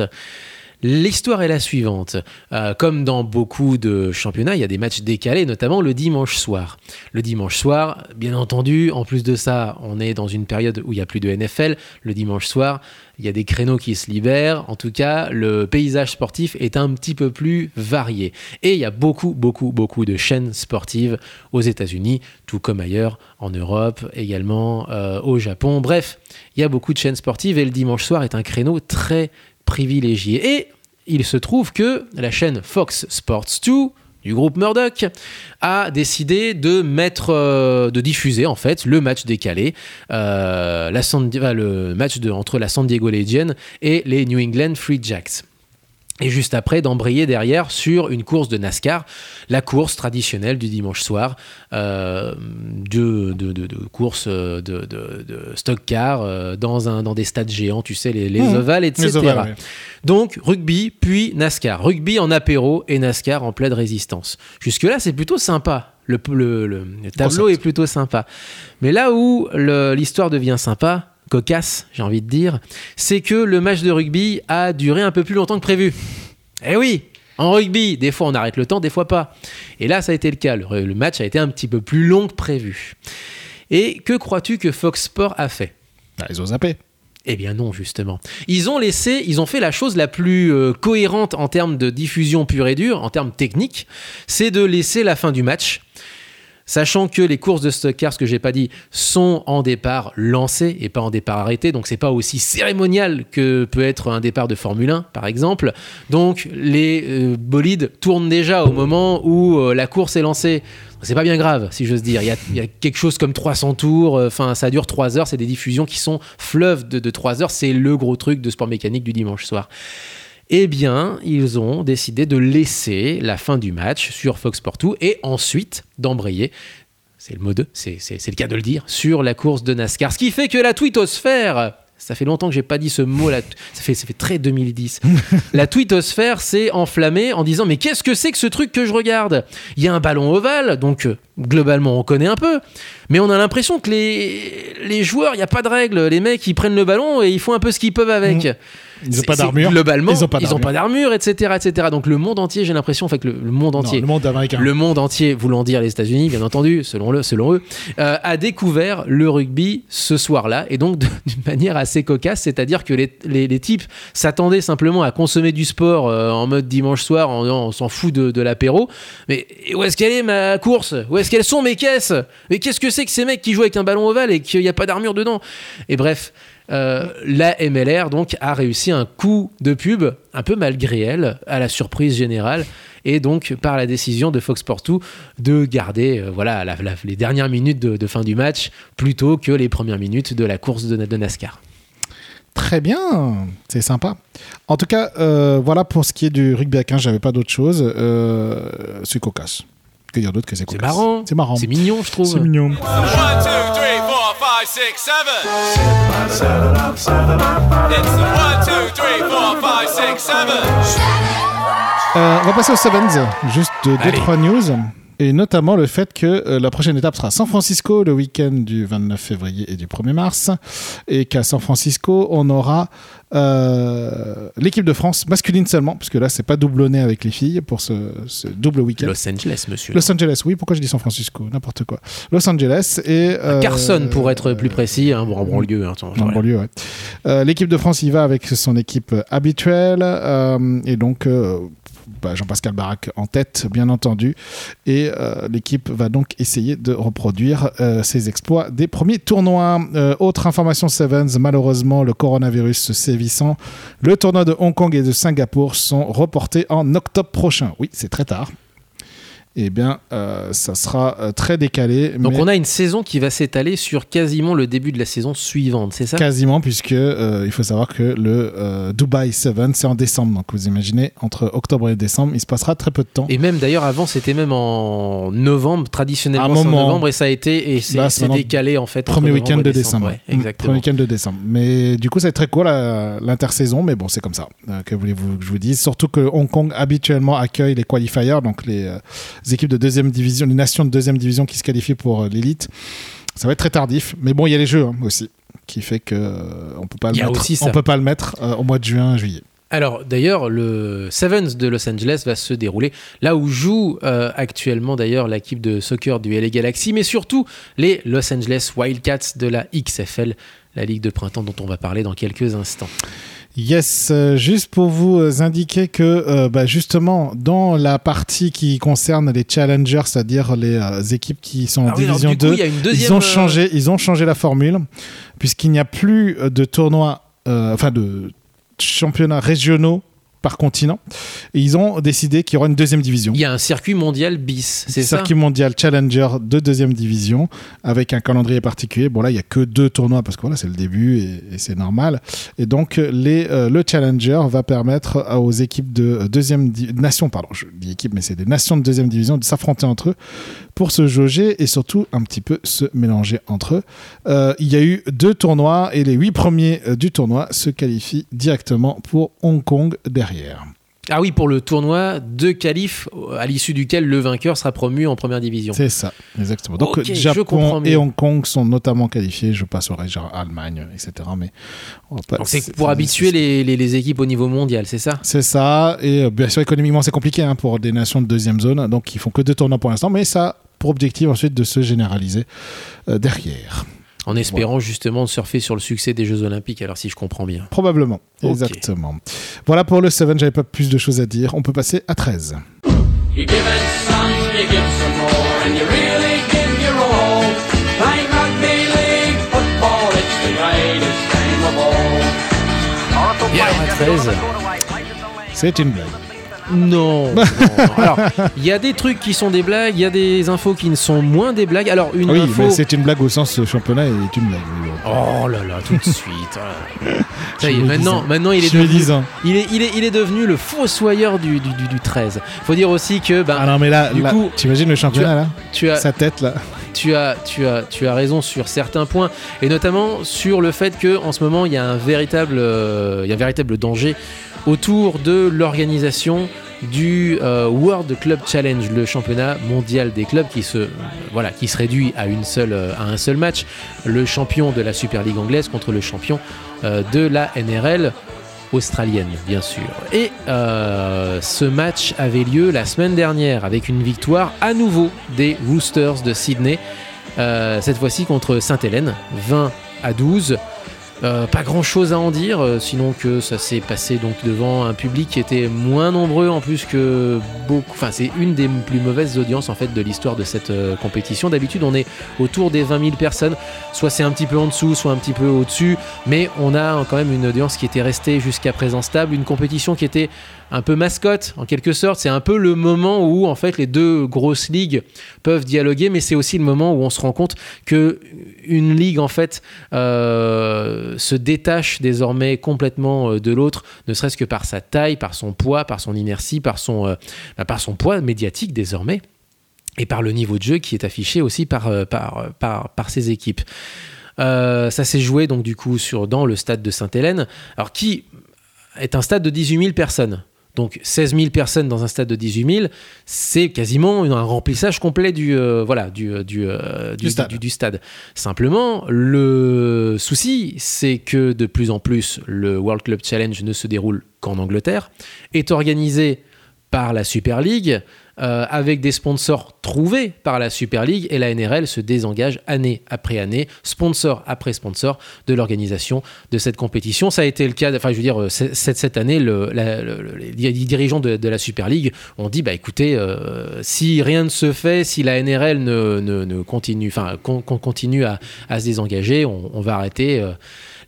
L'histoire est la suivante. Euh, comme dans beaucoup de championnats, il y a des matchs décalés, notamment le dimanche soir. Le dimanche soir, bien entendu, en plus de ça, on est dans une période où il n'y a plus de NFL. Le dimanche soir, il y a des créneaux qui se libèrent. En tout cas, le paysage sportif est un petit peu plus varié. Et il y a beaucoup, beaucoup, beaucoup de chaînes sportives aux États-Unis, tout comme ailleurs, en Europe, également euh, au Japon. Bref, il y a beaucoup de chaînes sportives et le dimanche soir est un créneau très privilégié. Et il se trouve que la chaîne Fox Sports 2 du groupe Murdoch a décidé de mettre, euh, de diffuser en fait le match décalé, euh, le match de, entre la San Diego Legion et les New England Free Jacks. Et juste après d'embrayer derrière sur une course de NASCAR, la course traditionnelle du dimanche soir, euh, de, de, de, de, course de, de, stock car euh, dans, un, dans des stades géants, tu sais, les, les Mmh. ovales, etc. Les ovales, ouais. Donc rugby, puis NASCAR. Rugby en apéro et NASCAR en pleine résistance. Jusque-là, c'est plutôt sympa. Le, le- le- le tableau Concept. est plutôt sympa. Mais là où l'histoire devient sympa, cocasse, j'ai envie de dire, c'est que le match de rugby a duré un peu plus longtemps que prévu. Eh oui en rugby, des fois on arrête le temps, des fois pas. Et là, ça a été le cas. Le, le match a été un petit peu plus long que prévu. Et que crois-tu que Fox Sport a fait? Ah, ils ont zappé. eh bien non, justement. Ils ont laissé, ils ont fait la chose la plus euh, cohérente en termes de diffusion pure et dure, en termes techniques, c'est de laisser la fin du match. Sachant que les courses de stock car, ce que j'ai pas dit, sont en départ lancées et pas en départ arrêté, donc c'est pas aussi cérémonial que peut être un départ de Formule 1, par exemple. Donc les euh, bolides tournent déjà au moment où euh, la course est lancée. C'est pas bien grave, si j'ose dire. Il y, a, quelque chose comme 300 tours. euh, Enfin, ça dure 3 heures. C'est des diffusions qui sont fleuves de, de 3 heures. C'est le gros truc de sport mécanique du dimanche soir. Eh bien, ils ont décidé de laisser la fin du match sur Fox Sport 2 et ensuite d'embrayer. C'est le mot 2, c'est le cas de le dire, sur la course de NASCAR. Ce qui fait que la twittosphère, ça fait longtemps que j'ai pas dit ce mot, là, ça fait, ça fait très 2010. la twittosphère s'est enflammée en disant Mais qu'est-ce que c'est que ce truc que je regarde? Il y a un ballon ovale, donc euh, globalement on connaît un peu, mais on a l'impression que les, les joueurs, il n'y a pas de règles. Les mecs, ils prennent le ballon et ils font un peu ce qu'ils peuvent avec. Ils n'ont C'est- pas d'armure. Globalement, Ils ont pas d'armure. d'armure, etc., etc. Donc le monde entier, j'ai l'impression, en fait, que le, le monde Non, entier, le monde américain. le monde entier, voulant dire les États-Unis, bien entendu, selon, le, selon eux, euh, a découvert le rugby ce soir-là, et donc d'une manière assez cocasse, c'est-à-dire que les, les- les types s'attendaient simplement à consommer du sport euh, en mode dimanche soir, en on s'en fout de, de l'apéro, mais où est-ce qu'elle est ma course? Où est-ce qu'elles sont mes caisses? Mais qu'est-ce que c'est que ces mecs qui jouent avec un ballon ovale et qu'il n'y a pas d'armure dedans? Et bref. Euh, la MLR donc a réussi un coup de pub un peu malgré elle à la surprise générale et donc par la décision de Fox Sport 2 de garder euh, voilà la- la- les dernières minutes de, de fin du match plutôt que les premières minutes de la course de, de NASCAR. Très bien, c'est sympa. En tout cas, euh, voilà pour ce qui est du rugby à 15, j'avais pas d'autre chose. Euh, c'est cocasse. Que dire d'autre que c'est C'est marrant, C'est marrant. c'est mignon je trouve. C'est mignon. One, two, three, four, five, six, seven. It's the one, two, three, four, five, six, seven. Euh, on va passer aux Sevens, juste deux, Allez. trois news. Et notamment le fait que euh, la prochaine étape sera San Francisco le week-end du 29 février et du 1er mars. Et qu'à San Francisco, on aura euh, l'équipe de France masculine seulement, puisque là, c'est pas doublonné avec les filles pour ce, ce double week-end. Los Angeles monsieur. Los Angeles, oui, pourquoi je dis San Francisco? N'importe quoi. Los Angeles et. euh, Carson pour être plus précis, hein, bon, en banlieue. hein, attends, en banlieue, ouais. Euh, L'équipe de France y va avec son équipe habituelle euh, et donc euh, bah, Jean-Pascal Barak en tête, bien entendu. Et euh, l'équipe va donc essayer de reproduire euh, ses exploits des premiers tournois. Euh, autre information Sevens, malheureusement, le coronavirus sévissant, le tournoi de Hong Kong et de Singapour sont reportés en octobre prochain. Oui, c'est très tard. Eh bien, euh, ça sera euh, très décalé. Donc mais- on a une saison qui va s'étaler sur quasiment le début de la saison suivante, c'est ça? Quasiment, puisque euh, il faut savoir que le euh, Dubai 7, c'est en décembre. Donc vous imaginez, entre octobre et décembre, il se passera très peu de temps. Et même d'ailleurs avant c'était même en novembre, traditionnellement Un c'est en novembre et ça a été et c'est c'est c'est décalé en fait. Premier week-end de décembre. ouais, Mm, exactement. Premier week-end de décembre. Mais du coup, ça va être très cool la- l'intersaison, mais bon, c'est comme ça. Que voulez-vous que je vous dise Surtout que Hong Kong habituellement accueille les qualifiers, donc les, les équipes de deuxième division, les nations de deuxième division qui se qualifient pour euh, l'élite. Ça va être très tardif, mais bon, il y a les jeux hein, aussi, qui fait que euh, on peut pas le mettre. On peut pas le mettre euh, au mois de juin, juillet. Alors d'ailleurs le Sevens de Los Angeles va se dérouler là où joue euh, actuellement d'ailleurs l'équipe de soccer du LA Galaxy, mais surtout les Los Angeles Wildcats de la XFL, la ligue de printemps dont on va parler dans quelques instants. Yes, euh, juste pour vous euh, indiquer que euh, bah, justement dans la partie qui concerne les challengers, c'est-à-dire les euh, équipes qui sont en Ah oui, division du coup, 2, il y a une deuxième, ils ont changé, ils ont changé la formule puisqu'il n'y a plus de tournois, euh, enfin de championnats régionaux par continent. Et ils ont décidé qu'il y aura une deuxième division. Il y a un circuit mondial bis, c'est ça? Circuit mondial Challenger de deuxième division avec un calendrier particulier. Bon là, il y a que deux tournois parce que voilà, c'est le début et, et c'est normal. Et donc les, euh, le Challenger va permettre aux équipes de deuxième di- nation, pardon, je dis équipe, mais c'est des nations de deuxième division de s'affronter entre eux pour se jauger et surtout un petit peu se mélanger entre eux. Euh, il y a eu deux tournois et les huit premiers euh, du tournoi se qualifient directement pour Hong Kong derrière. Ah oui, pour le tournoi de qualif, à l'issue duquel le vainqueur sera promu en première division. C'est ça, exactement. Donc Japon et Hong Kong sont notamment qualifiés. Je passerai genre Allemagne, etc. Mais c'est pour habituer les, les- les équipes au niveau mondial, c'est ça C'est ça. Et euh, bien sûr, économiquement, c'est compliqué hein, pour des nations de deuxième zone. Donc, ils font que deux tournois pour l'instant. Mais ça a pour objectif ensuite de se généraliser euh, derrière. En espérant justement surfer sur le succès des Jeux Olympiques, alors si je comprends bien. Probablement. Exactement. Voilà pour le 7. J'avais pas plus de choses à dire. On peut passer à 13. You give it some, you give some more, and you really give your all. Playing rugby league football, it's the greatest game of all. Et alors à 13 C'est une blague. Non, non. Alors, il y a des trucs qui sont des blagues, il y a des infos qui ne sont moins des blagues. Alors, une Oui, info. mais c'est une blague au sens championnat est une blague. Oh là là, tout de suite. là. Ça y est, maintenant, maintenant il est devenu, il est, il est, il est devenu le fossoyeur du, du, du, du 13. Faut dire aussi que, ben, Ah non, mais là, Du là, coup, t'imagines le championnat là tu as, Sa tête là. Tu as, raison sur certains points, et notamment sur le fait que en ce moment il y a un véritable, euh, il y a un véritable danger autour de l'organisation du euh, World Club Challenge, le championnat mondial des clubs qui se, réduit à euh, à un seul match, le champion de la Super League anglaise contre le champion de la NRL australienne, bien sûr. Et euh, ce match avait lieu la semaine dernière avec une victoire à nouveau des Roosters de Sydney, euh, cette fois-ci contre Sainte-Hélène, 20 à 12. Euh, pas grand chose à en dire, euh, sinon que ça s'est passé donc devant un public qui était moins nombreux en plus que beaucoup. Enfin, c'est une des plus mauvaises audiences en fait de l'histoire de cette euh, compétition. D'habitude, on est autour des 20 000 personnes. Soit c'est un petit peu en dessous, soit un petit peu au-dessus, mais on a quand même une audience qui était restée jusqu'à présent stable. Une compétition qui était un peu mascotte en quelque sorte. C'est un peu le moment où en fait les deux grosses ligues peuvent dialoguer, mais c'est aussi le moment où on se rend compte que une ligue en fait euh, se détache désormais complètement euh, de l'autre, ne serait-ce que par sa taille, par son poids, par son inertie, par son, euh, bah, poids médiatique désormais. Et par le niveau de jeu qui est affiché aussi par, par, ses équipes. Ça s'est joué donc du coup sur, dans le stade de Sainte-Hélène, alors qui est un stade de 18 000 personnes. Donc 16 000 personnes dans un stade de 18 000, c'est quasiment un remplissage complet du, euh, voilà, du, euh, du, euh, Du stade. du- du stade. Simplement, le souci, c'est que de plus en plus, le World Club Challenge ne se déroule qu'en Angleterre, est organisé par la Super League, euh, avec des sponsors trouvés par la Super League, et la NRL se désengage année après année, sponsor après sponsor, de l'organisation de cette compétition. Ça a été le cas, enfin je veux dire, euh, cette, cette année, les dirigeants de, la Super League ont dit, bah écoutez, euh, si rien ne se fait, si la NRL ne, continue, enfin qu'on qu'on continue à, se désengager, on, va arrêter.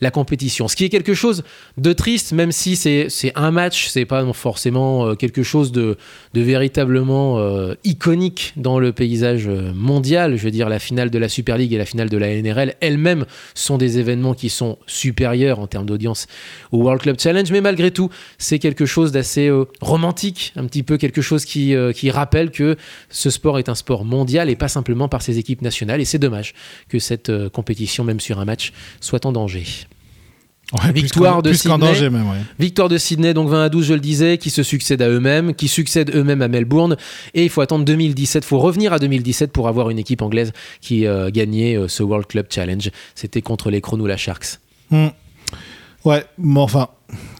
La compétition. Ce qui est quelque chose de triste, même si c'est un match, c'est pas forcément euh, quelque chose de, véritablement euh, iconique dans le paysage euh, mondial. Je veux dire, la finale de la Super League et la finale de la NRL elles-mêmes sont des événements qui sont supérieurs en termes d'audience au World Club Challenge, mais malgré tout, c'est quelque chose d'assez romantique, un petit peu quelque chose qui, rappelle que ce sport est un sport mondial et pas simplement par ses équipes nationales. Et c'est dommage que cette compétition, même sur un match, soit en danger. Ouais, Victoire de Sydney. danger même, ouais. Victoire de Sydney, donc 20 à 12, je le disais, qui se succèdent à eux-mêmes, qui succèdent eux-mêmes à Melbourne. Et il faut attendre 2017, il faut revenir à 2017 pour avoir une équipe anglaise qui euh, gagnait euh, ce World Club Challenge. C'était contre les Cronulla Sharks. Hmm. Ouais, mais enfin,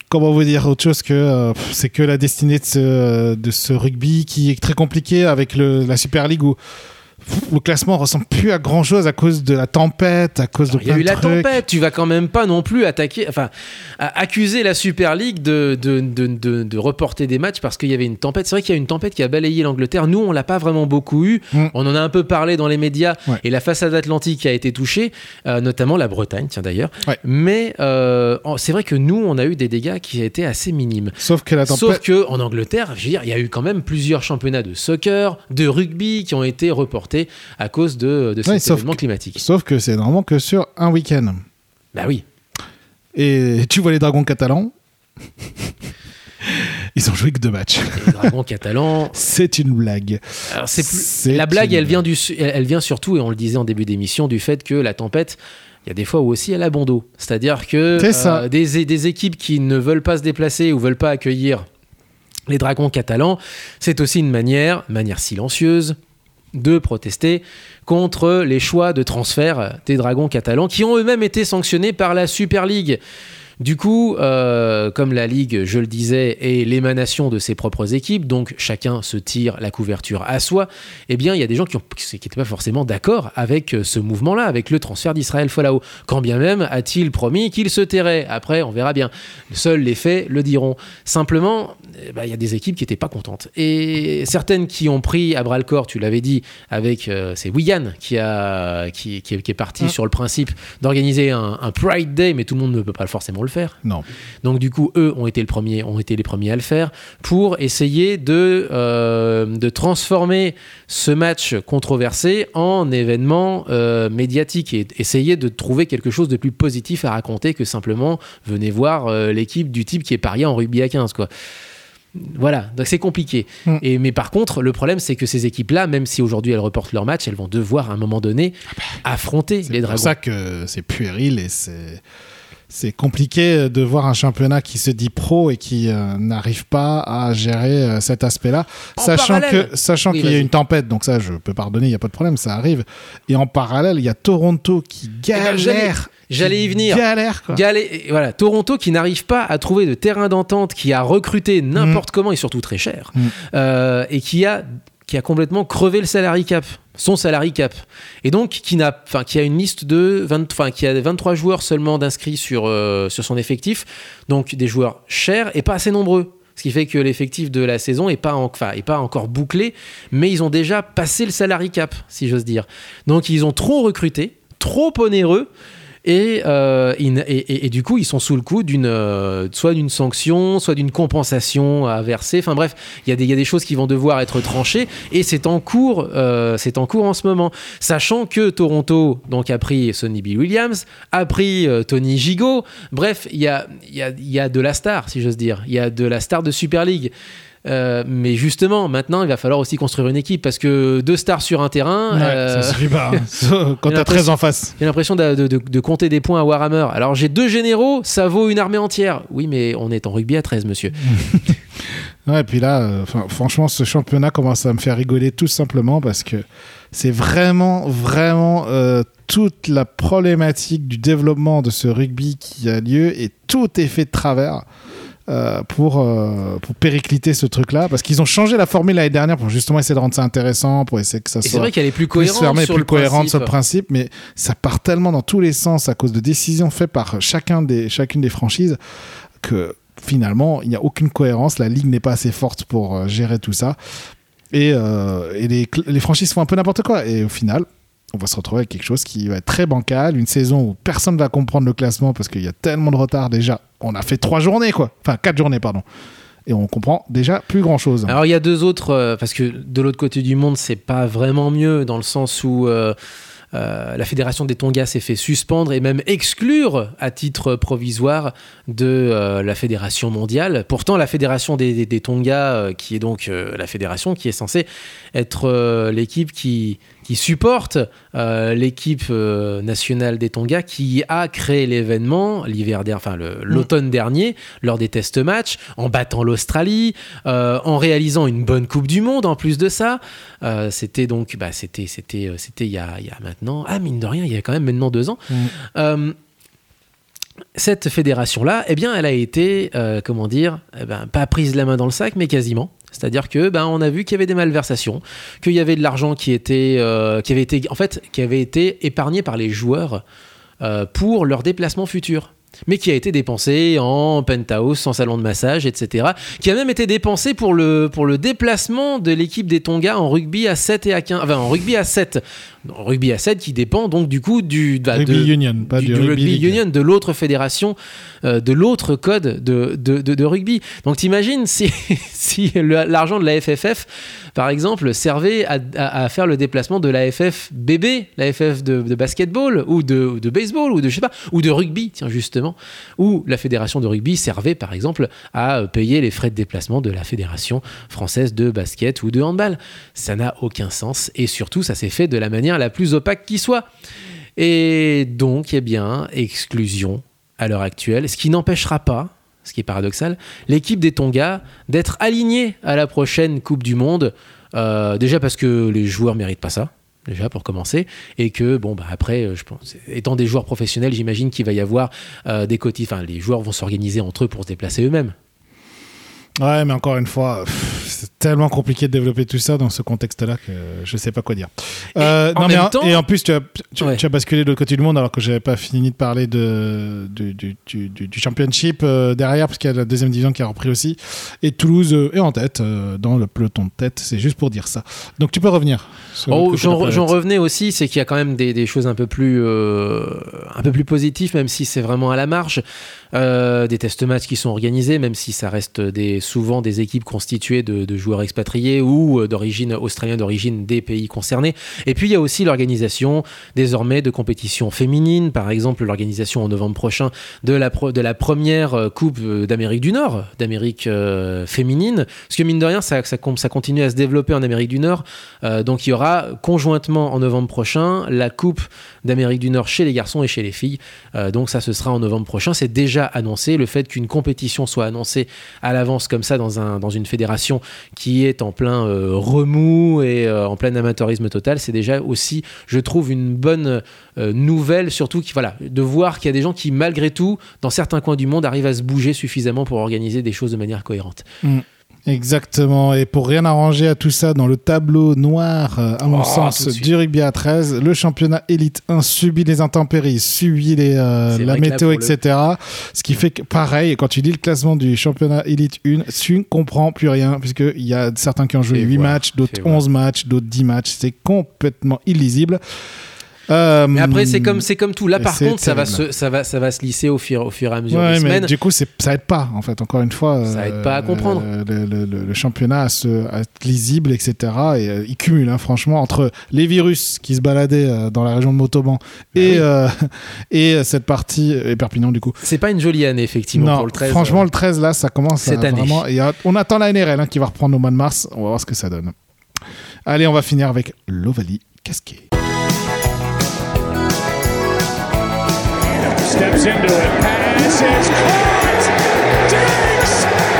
comment vous dire autre chose que euh, c'est que la destinée de ce, de ce rugby qui est très compliqué avec le, la Super League où le classement ressemble plus à grand chose à cause de la tempête, à cause de Il y a eu la trucs. tempête, tu vas quand même pas non plus attaquer, enfin, accuser la Super League de, de, de, de- de reporter des matchs parce qu'il y avait une tempête. C'est vrai qu'il y a une tempête qui a balayé l'Angleterre. Nous, on l'a pas vraiment beaucoup eu. Mm. On en a un peu parlé dans les médias Ouais. et la façade atlantique a été touchée, euh, notamment la Bretagne, tiens d'ailleurs. Ouais. Mais euh, c'est vrai que nous, on a eu des dégâts qui étaient assez minimes. Sauf que la tempête. Sauf que en Angleterre, je veux dire, il y a eu quand même plusieurs championnats de soccer, de rugby qui ont été reportés à cause de, de cet Ouais, sauf événement que- climatique. Sauf que c'est normalement que sur un week-end. Bah oui. Et tu vois les dragons catalans. Ils ont joué que deux matchs. Les dragons catalans. C'est une blague. Alors c'est la blague, une- elle vient du, elle elle vient surtout, et on le disait en début d'émission, du fait que la tempête. Il y a des fois où aussi elle a bon dos. C'est-à-dire que euh, des, des équipes qui ne veulent pas se déplacer ou veulent pas accueillir les dragons catalans, c'est aussi une manière, manière silencieuse, de protester contre les choix de transfert des dragons catalans qui ont eux-mêmes été sanctionnés par la Super League. Du coup, euh, comme la Ligue, je le disais, est l'émanation de ses propres équipes, donc chacun se tire la couverture à soi, eh bien, il y a des gens qui n'étaient pas forcément d'accord avec euh, ce mouvement-là, avec le transfert d'Israël Folau. Quand bien même a-t-il promis qu'il se tairait? Après, on verra bien. Seuls les faits le diront. Simplement, eh ben, il y a des équipes qui n'étaient pas contentes. Et certaines qui ont pris à bras le corps, tu l'avais dit, avec euh, c'est Wigan qui, a, qui, qui est, qui est parti Mm. sur le principe d'organiser un, un Pride Day, mais tout le monde ne peut pas forcément le faire. Non. Donc du coup, eux ont été, le premier, ont été les premiers à le faire pour essayer de, euh, de transformer ce match controversé en événement euh, médiatique et essayer de trouver quelque chose de plus positif à raconter que simplement venez voir l'équipe du type qui est parié en rugby à 15 quoi. Voilà, donc c'est compliqué. Mm. Et, mais par contre, le problème, c'est que ces équipes-là, même si aujourd'hui elles reportent leur match, elles vont devoir à un moment donné affronter C'est les pour dragons. ça que c'est puéril et c'est c'est compliqué de voir un championnat qui se dit pro et qui euh, n'arrive pas à gérer euh, cet aspect-là, sachant parallèle. que sachant Oui, qu'il y a une tempête, donc ça je peux pardonner, il y a pas de problème, ça arrive. Et en parallèle, il y a Toronto qui ben, j'allais- galère, j'allais y venir. galère quoi. Et voilà, Toronto qui n'arrive pas à trouver de terrain d'entente, qui a recruté n'importe comment et surtout très cher, Mm. euh, et qui a, qui a complètement crevé le salary cap, son salary cap, et donc qui, n'a, enfin, qui a une liste de 20, enfin, qui a 23 joueurs seulement d'inscrits sur, euh, sur son effectif, donc des joueurs chers et pas assez nombreux. Ce qui fait que l'effectif de la saison est pas, en- enfin, est pas encore bouclé, mais ils ont déjà passé le salary cap, si j'ose dire. Donc ils ont trop recruté, trop onéreux, et, euh, et, du coup, ils sont sous le coup d'une euh, soit d'une sanction, soit d'une compensation à verser. Enfin bref, il y, a des- il y a des choses qui vont devoir être tranchées et c'est en cours, euh, c'est en cours en ce moment. Sachant que Toronto donc a pris Sonny Bill Williams, a pris Tony Gigot. Bref, il y a, y, a, il y a de la star, si j'ose dire. Il y a de la star de Super League. Euh, mais justement, maintenant, il va falloir aussi construire une équipe parce que deux stars sur un terrain, Ouais, euh, ça suffit pas. hein. Quand t'as 13 en face. j'ai l'impression de, de- de- de compter des points à Warhammer. Alors j'ai deux généraux, ça vaut une armée entière. Oui, mais on est en rugby à 13, monsieur. Ouais, et puis là, euh, franchement, ce championnat commence à me faire rigoler tout simplement parce que c'est vraiment, vraiment euh, toute la problématique du développement de ce rugby qui a lieu et tout est fait de travers. Euh, pour, euh, pour péricliter ce truc-là, parce qu'ils ont changé la formule l'année dernière pour justement essayer de rendre ça intéressant, pour essayer que ça Et c'est soit vrai qu'elle est plus plus cohérente fermée, sur plus le cohérente principe. sur le principe, mais ça part tellement dans tous les sens à cause de décisions faites par chacun des, chacune des franchises que finalement, il n'y a aucune cohérence. La ligue n'est pas assez forte pour euh, gérer tout ça. Et, euh, et les, les franchises font un peu n'importe quoi. Et au final, on va se retrouver avec quelque chose qui va être très bancal. Une saison où personne ne va comprendre le classement parce qu'il y a tellement de retard déjà. On a fait trois journées, quoi. Enfin, quatre journées, pardon. Et on comprend déjà plus grand chose. Alors il y a deux autres, euh, parce que de l'autre côté du monde, c'est pas vraiment mieux dans le sens où euh, euh, la fédération des Tonga s'est fait suspendre et même exclure à titre provisoire de la fédération mondiale. Pourtant, la fédération des, des- Tonga, qui est donc la fédération qui est censée être l'équipe qui, qui supporte euh, l'équipe euh, nationale des Tonga, qui a créé l'événement l'hiver der- enfin le- l'automne dernier lors des test matchs, en battant l'Australie, euh, en réalisant une bonne Coupe du Monde en plus de ça. C'était donc, bah, c'était, c'était, c'était il y a, il y a maintenant, ah mine de rien, il y a quand même maintenant deux ans. Mm. Cette fédération-là, eh bien, elle a été, comment dire, eh ben, pas prise la main dans le sac, mais quasiment. C'est-à-dire que ben on a vu qu'il y avait des malversations, qu'il y avait de l'argent qui était euh, avait été en fait qui avait été épargné par les joueurs euh, pour leurs déplacements futurs mais qui a été dépensé en penthouse, en salon de massage, etc. Qui a même été dépensé pour le, pour le déplacement de l'équipe des Tonga en rugby à 7 et à 15. Enfin, en rugby à 7. En rugby à 7 qui dépend donc du coup du, bah, Rugby de- Union, pas du, Rugby union, de l'autre fédération, euh, de l'autre code de, de, de- rugby. Donc t'imagines si, si l'argent de la FFF, par exemple, servait à, à- à faire le déplacement de la FF bébé, la FF de, basketball ou de, baseball ou de je sais pas, ou de rugby, tiens justement, ou la fédération de rugby servait par exemple à payer les frais de déplacement de la fédération française de basket ou de handball. Ça n'a aucun sens et surtout ça s'est fait de la manière la plus opaque qui soit. Et donc, eh bien, exclusion à l'heure actuelle, ce qui n'empêchera pas, ce qui est paradoxal, l'équipe des Tonga d'être alignée à la prochaine Coupe du Monde. Euh, déjà parce que les joueurs méritent pas ça. Déjà pour commencer, et que bon bah après, euh, je pense, étant des joueurs professionnels, j'imagine qu'il va y avoir euh, des cotis. Enfin, les joueurs vont s'organiser entre eux pour se déplacer eux-mêmes. Ouais, mais encore une fois, tellement compliqué de développer tout ça dans ce contexte-là que je sais pas quoi dire. Euh, non, mais même en- temps- et en plus, tu as, tu, Ouais. tu as basculé de l'autre côté du monde alors que j'avais pas fini de parler de, du, du, du, du- du championship euh, derrière, parce qu'il y a la deuxième division qui a repris aussi. Et Toulouse euh, est en tête, euh, dans le peloton de tête. C'est juste pour dire ça. Donc tu peux revenir. Oh, j'en, revenais aussi, c'est qu'il y a quand même des, des choses un peu plus, un peu plus positives, même si c'est vraiment à la marge. Des test matchs qui sont organisés, même si ça reste des, souvent des équipes constituées de, de joueurs expatriés ou euh, d'origine australienne, d'origine des pays concernés. Et puis il y a aussi l'organisation désormais de compétitions féminines, par exemple l'organisation en novembre prochain de la, pro- de la première euh, Coupe euh, d'Amérique du Nord, d'Amérique féminine. Parce que mine de rien, ça, continue à se développer en Amérique du Nord. Donc il y aura conjointement en novembre prochain la Coupe d'Amérique du Nord chez les garçons et chez les filles. Euh, donc ça, ce sera en novembre prochain. C'est déjà annoncé. Le fait qu'une compétition soit annoncée à l'avance comme ça dans, un, dans une fédération qui est en plein euh, remous et euh, en plein amateurisme total, c'est déjà aussi, je trouve, une bonne nouvelle, surtout qui, voilà, de voir qu'il y a des gens qui, malgré tout, dans certains coins du monde, arrivent à se bouger suffisamment pour organiser des choses de manière cohérente. Exactement. Et pour rien arranger à tout ça, dans le tableau noir, euh, à mon Oh, sens, du rugby à 13, le championnat élite 1 subit les intempéries, subit les, euh, la météo, le- etc. Ce qui fait que, pareil, quand tu lis le classement du championnat élite 1, tu ne comprends plus rien, puisqu'il y a certains qui ont joué Fais 8 voir, matchs, d'autres fais voir. 11 matchs, d'autres 10 matchs. C'est complètement illisible. Euh, Mais après, c'est comme, c'est comme tout. Là, par contre, ça va, se, ça, va, ça va se lisser au fur, au fur et à mesure Ouais, des mais semaines. du coup, ça aide pas, en fait, encore une fois. Ça euh, aide pas à comprendre. euh, le, le- le- le championnat à, se, à être lisible, etc. Et euh, il cumule, hein, franchement, entre les virus qui se baladaient dans la région de et, oui. euh, et cette partie, et Perpignan, du coup. C'est pas une jolie année, effectivement, non, pour le 13. franchement, le 13, là, ça commence cette à année. vraiment. et, on attend la NRL hein, qui va reprendre au mois de mars. On va voir ce que ça donne. Allez, on va finir avec l'Ovalie Casquet. Steps into it. Pass is caught. Diggs!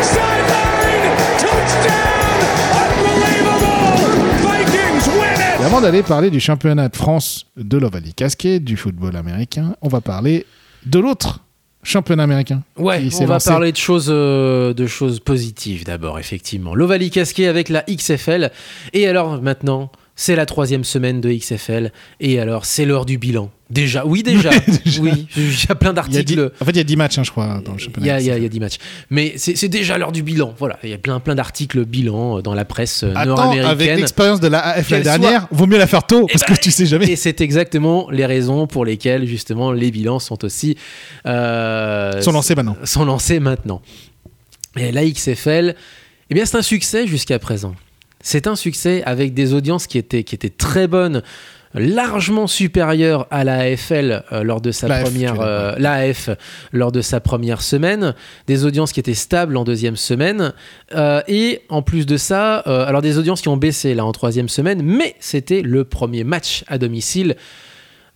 Sideline! Touchdown! Unbelievable! Vikings win it! Et avant d'aller parler du championnat de France de l'Ovalie Casquet, du football américain, on va parler de l'autre championnat américain. Ouais, on va lancé. parler de choses, euh, de choses positives d'abord, effectivement. L'Ovalie casqué avec la XFL. Et alors maintenant, c'est la troisième semaine de XFL. Et alors, c'est l'heure du bilan. Déjà, oui, déjà. Déjà. Oui, il y a plein d'articles. En fait, il y a 10 matchs, hein, je crois, dans le Il championnat. y, a, il y a- il y a 10 matchs. Mais c'est déjà l'heure du bilan. Voilà, il y a plein, plein d'articles bilan euh, dans la presse euh, Attends, avec nord-américaine. l'expérience de la AF l'année dernière, vaut mieux la faire tôt, Eh parce ben, que tu sais jamais. Et c'est exactement les raisons pour lesquelles, justement, les bilans sont aussi. euh, Sont lancés maintenant. sont lancés maintenant. Et la XFL, eh bien, c'est un succès jusqu'à présent. C'est un succès avec des audiences qui étaient, qui étaient très bonnes, largement supérieures à la AFL euh, lors de sa L'AF, première dire, euh, l'AF lors de sa première semaine, des audiences qui étaient stables en deuxième semaine, euh, et en plus de ça, alors des audiences qui ont baissé là en troisième semaine, mais c'était le premier match à domicile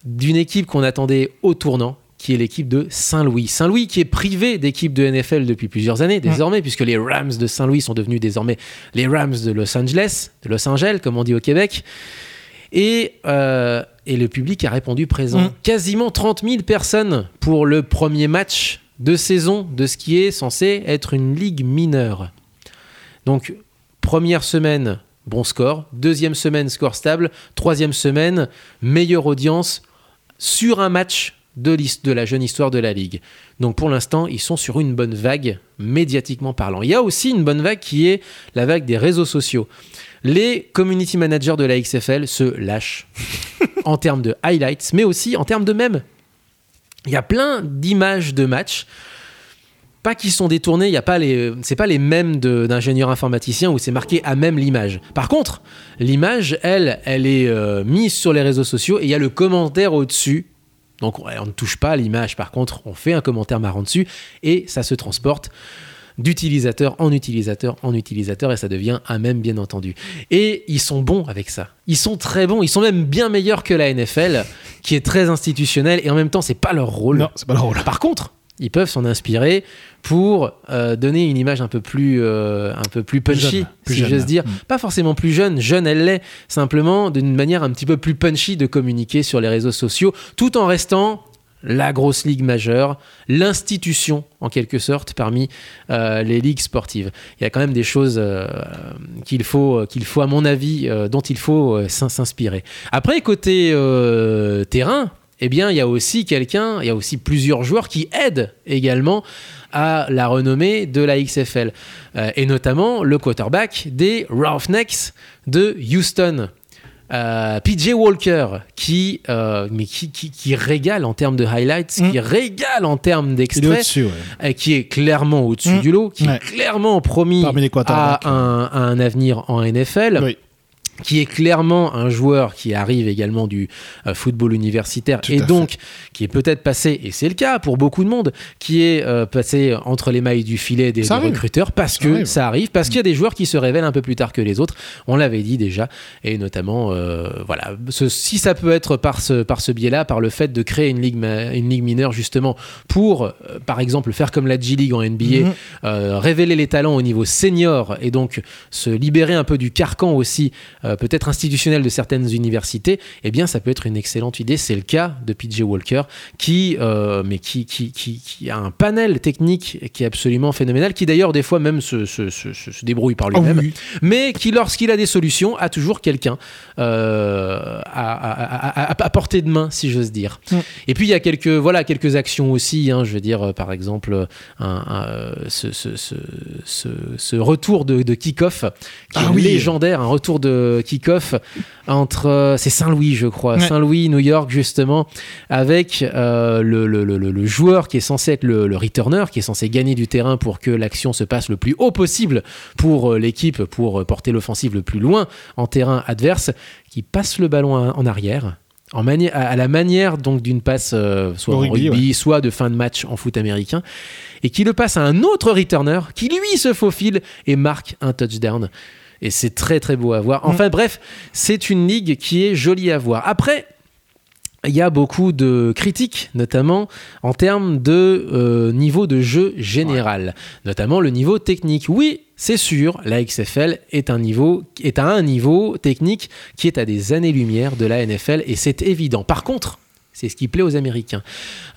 d'une équipe qu'on attendait au tournant, qui est l'équipe de Saint-Louis. Saint-Louis qui est privé d'équipe de NFL depuis plusieurs années désormais, puisque les Rams de Saint-Louis sont devenus désormais les Rams de Los Angeles, de Los Angeles, comme on dit au Québec. Et, euh, et le public a répondu présent. Mm. Quasiment 30 000 personnes pour le premier match de saison de ce qui est censé être une ligue mineure. Donc, première semaine, bon score. Deuxième semaine, score stable. Troisième semaine, meilleure audience sur un match de, de la jeune histoire de la Ligue. Donc pour l'instant, ils sont sur une bonne vague, médiatiquement parlant. Il y a aussi une bonne vague qui est la vague des réseaux sociaux. Les community managers de la XFL se lâchent en termes de highlights, mais aussi en termes de mèmes. Il y a plein d'images de matchs pas qui sont détournés, il y a pas les c'est pas les mêmes d'ingénieurs informaticiens où c'est marqué à même l'image. Par contre, l'image elle elle est euh, mise sur les réseaux sociaux et il y a le commentaire au-dessus. Donc on ne touche pas à l'image par contre, on fait un commentaire marrant dessus et ça se transporte d'utilisateur en utilisateur en utilisateur et ça devient un même bien entendu. Et ils sont bons avec ça. Ils sont très bons, ils sont même bien meilleurs que la NFL qui est très institutionnelle et en même temps c'est pas leur rôle. Non, c'est pas leur rôle. Par contre, ils peuvent s'en inspirer pour euh, donner une image un peu plus, euh, un peu plus punchy, jeune, plus si j'ose dire. Mm. Pas forcément plus jeune, jeune elle l'est, simplement d'une manière un petit peu plus punchy de communiquer sur les réseaux sociaux, tout en restant la grosse ligue majeure, l'institution en quelque sorte parmi euh, les ligues sportives. Il y a quand même des choses euh, qu'il faut, qu'il faut à mon avis, euh, dont il faut s'in- s'inspirer. Après côté terrain, eh bien il y a aussi quelqu'un, il y a aussi plusieurs joueurs qui aident également à la renommée de la XFL Euh, et notamment le quarterback des Roughnecks de Houston. Euh, PJ Walker qui, euh, mais qui, qui, qui régale en termes de highlights, Mm. qui régale en termes d'extraits, ouais. qui est clairement au-dessus Mm. du lot, qui Ouais. est clairement promis à un, à un avenir en NFL Oui. Qui est clairement un joueur qui arrive également du euh, football universitaire Tout et donc qui est peut-être passé, et c'est le cas pour beaucoup de monde, qui est euh, passé entre les mailles du filet des, recruteurs parce Ça que arrive. ça arrive, parce qu'il y a des joueurs qui se révèlent un peu plus tard que les autres. On l'avait dit déjà, et notamment, euh, voilà, ce- si ça peut être par ce, par ce biais-là, par le fait de créer une ligue, une ligue mineure justement pour, par exemple, faire comme la G League en NBA, Mhm. révéler les talents au niveau senior et donc se libérer un peu du carcan aussi, euh, peut-être institutionnel de certaines universités, eh bien ça peut être une excellente idée. C'est le cas de PJ Walker qui, euh, mais qui, qui, qui, qui a un panel technique qui est absolument phénoménal, qui d'ailleurs des fois même se, se, se, se- débrouille par Oh lui-même, oui. mais qui lorsqu'il a des solutions a toujours quelqu'un euh, à, à- à- portée de main, si j'ose dire. Mm. Et puis il y a quelques voilà quelques actions aussi. hein, je veux dire par exemple un, un, ce, ce, ce, ce, ce retour de, de kick-off qui Ah est oui. légendaire, un retour de kick-off entre euh, c'est Saint-Louis je crois, Ouais. Saint-Louis, New York justement, avec euh, le, le, le, le joueur qui est censé être le, returner, qui est censé gagner du terrain pour que l'action se passe le plus haut possible pour euh, l'équipe, pour porter l'offensive le plus loin en terrain adverse, qui passe le ballon en arrière. En à, la manière donc d'une passe euh, soit en rugby, rugby, soit de fin de match en foot américain, et qui le passe à un autre returner qui lui se faufile et marque un touchdown. Et c'est très très beau à voir. Enfin bref, c'est une ligue qui est jolie à voir. Après, il y a beaucoup de critiques, notamment en termes de euh, niveau de jeu général, notamment le niveau technique. Oui, c'est sûr, la XFL est, un niveau, est à un niveau technique qui est à des années-lumière de la NFL et c'est évident. Par contre, c'est ce qui plaît aux Américains.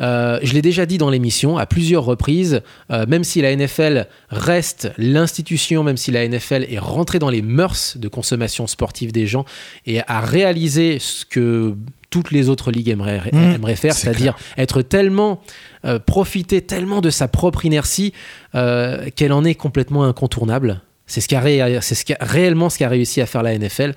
Euh, je l'ai déjà dit dans l'émission à plusieurs reprises, euh, même si la NFL reste l'institution, même si la NFL est rentrée dans les mœurs de consommation sportive des gens et a réalisé ce que toutes les autres ligues aimeraient, Mmh, faire, c'est c'est-à-dire être tellement, euh, profiter tellement de sa propre inertie qu'elle en est complètement incontournable. C'est ce ce réellement ce qu'a réussi à faire la NFL.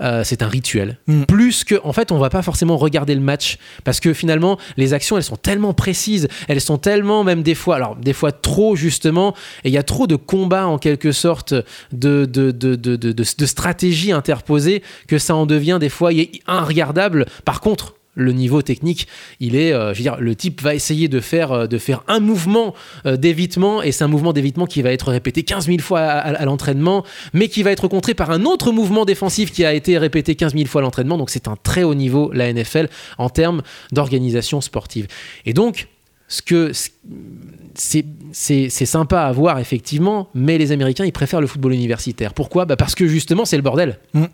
Euh, c'est un rituel. Mm. Plus que, en fait, on va pas forcément regarder le match parce que finalement, les actions, elles sont tellement précises, elles sont tellement même des fois, alors des fois trop justement, et il y a trop de combats en quelque sorte de de de de de, stratégies interposées que ça en devient des fois inregardable. Par contre. Le niveau technique, il est, euh, je veux dire, le type va essayer de faire, euh, de faire un mouvement euh, d'évitement, et c'est un mouvement d'évitement qui va être répété 15 000 fois à, l'entraînement, mais qui va être contré par un autre mouvement défensif qui a été répété 15 000 fois à l'entraînement. Donc c'est un très haut niveau, la NFL, en termes d'organisation sportive. Et donc, ce que c'est sympa à voir effectivement, mais les Américains ils préfèrent le football universitaire. Pourquoi? Bah Parce que justement c'est le bordel. Mm.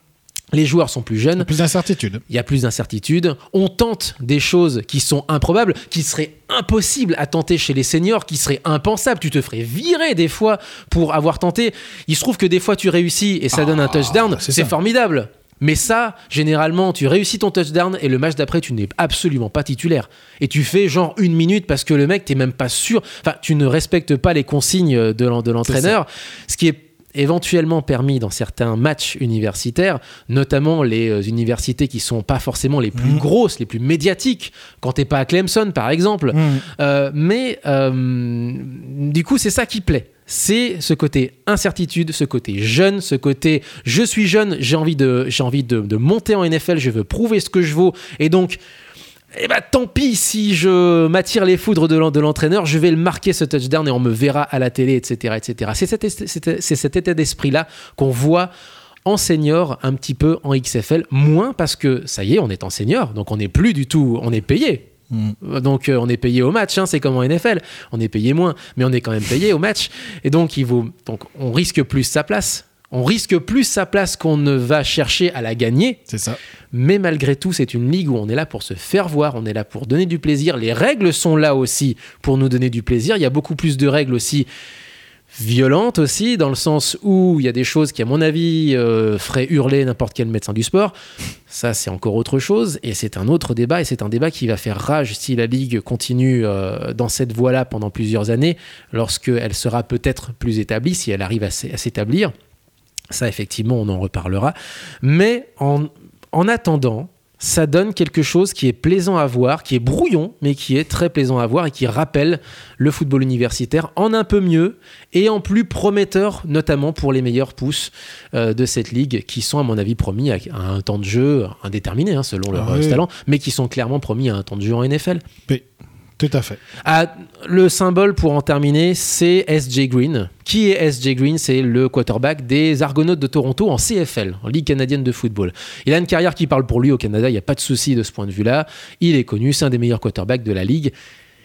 Les joueurs sont plus jeunes. Plus d'incertitude. Il y a plus d'incertitudes. On tente des choses qui sont improbables, qui seraient impossibles à tenter chez les seniors, qui seraient impensables. Tu te ferais virer des fois pour avoir tenté. Il se trouve que des fois tu réussis et ça donne un touchdown. c'est formidable. Mais ça, généralement, tu réussis ton touchdown et le match d'après, tu n'es absolument pas titulaire. Et tu fais genre une minute parce que le mec, t'es même pas sûr. Enfin, tu ne respectes pas les consignes de l'entraîneur. Ce qui est éventuellement permis dans certains matchs universitaires, notamment les euh, universités qui sont pas forcément les plus grosses, les plus médiatiques, quand t'es pas à Clemson par exemple. Mhm. Euh, mais euh, du coup, c'est ça qui plaît. C'est ce côté incertitude, ce côté jeune, ce côté je suis jeune, j'ai envie, de, j'ai envie de, de monter en NFL, je veux prouver ce que je vaux. Et donc, eh ben, tant pis si je m'attire les foudres de l'en- de l'entraîneur, je vais le marquer ce touchdown et on me verra à la télé, etc. etc. C'est cet, état d'esprit-là qu'on voit en senior, un petit peu en XFL, moins parce que ça y est, on est en senior, donc on n'est plus du tout, on est payé. Donc euh, on est payé au match, hein, c'est comme en NFL, on est payé moins, mais on est quand même payé au match, et donc il vaut, donc on risque plus sa place. On risque plus sa place qu'on ne va chercher à la gagner. C'est ça. Mais malgré tout, c'est une ligue où on est là pour se faire voir, on est là pour donner du plaisir. Les règles sont là aussi pour nous donner du plaisir. Il y a beaucoup plus de règles aussi violentes aussi, dans le sens où il y a des choses qui, à mon avis, euh, feraient hurler n'importe quel médecin du sport. Ça, c'est encore autre chose, et c'est un autre débat, et c'est un débat qui va faire rage si la Ligue continue euh, dans cette voie-là pendant plusieurs années, lorsqu'elle sera peut-être plus établie, si elle arrive à s'é- à s'établir. Ça, effectivement, on en reparlera. Mais en, en attendant, ça donne quelque chose qui est plaisant à voir, qui est brouillon, mais qui est très plaisant à voir et qui rappelle le football universitaire en un peu mieux et en plus prometteur, notamment pour les meilleurs pousses euh, de cette ligue, qui sont, à mon avis, promis à, un temps de jeu indéterminé, hein, selon leur Ah euh, oui. talent, mais qui sont clairement promis à un temps de jeu en NFL. Oui, tout à fait. Ah, le symbole pour en terminer, c'est SJ Green. Qui est SJ Green? C'est le quarterback des Argonautes de Toronto en CFL, en Ligue canadienne de football. Il a une carrière qui parle pour lui au Canada, il n'y a pas de souci de ce point de vue-là. Il est connu, c'est un des meilleurs quarterbacks de la Ligue.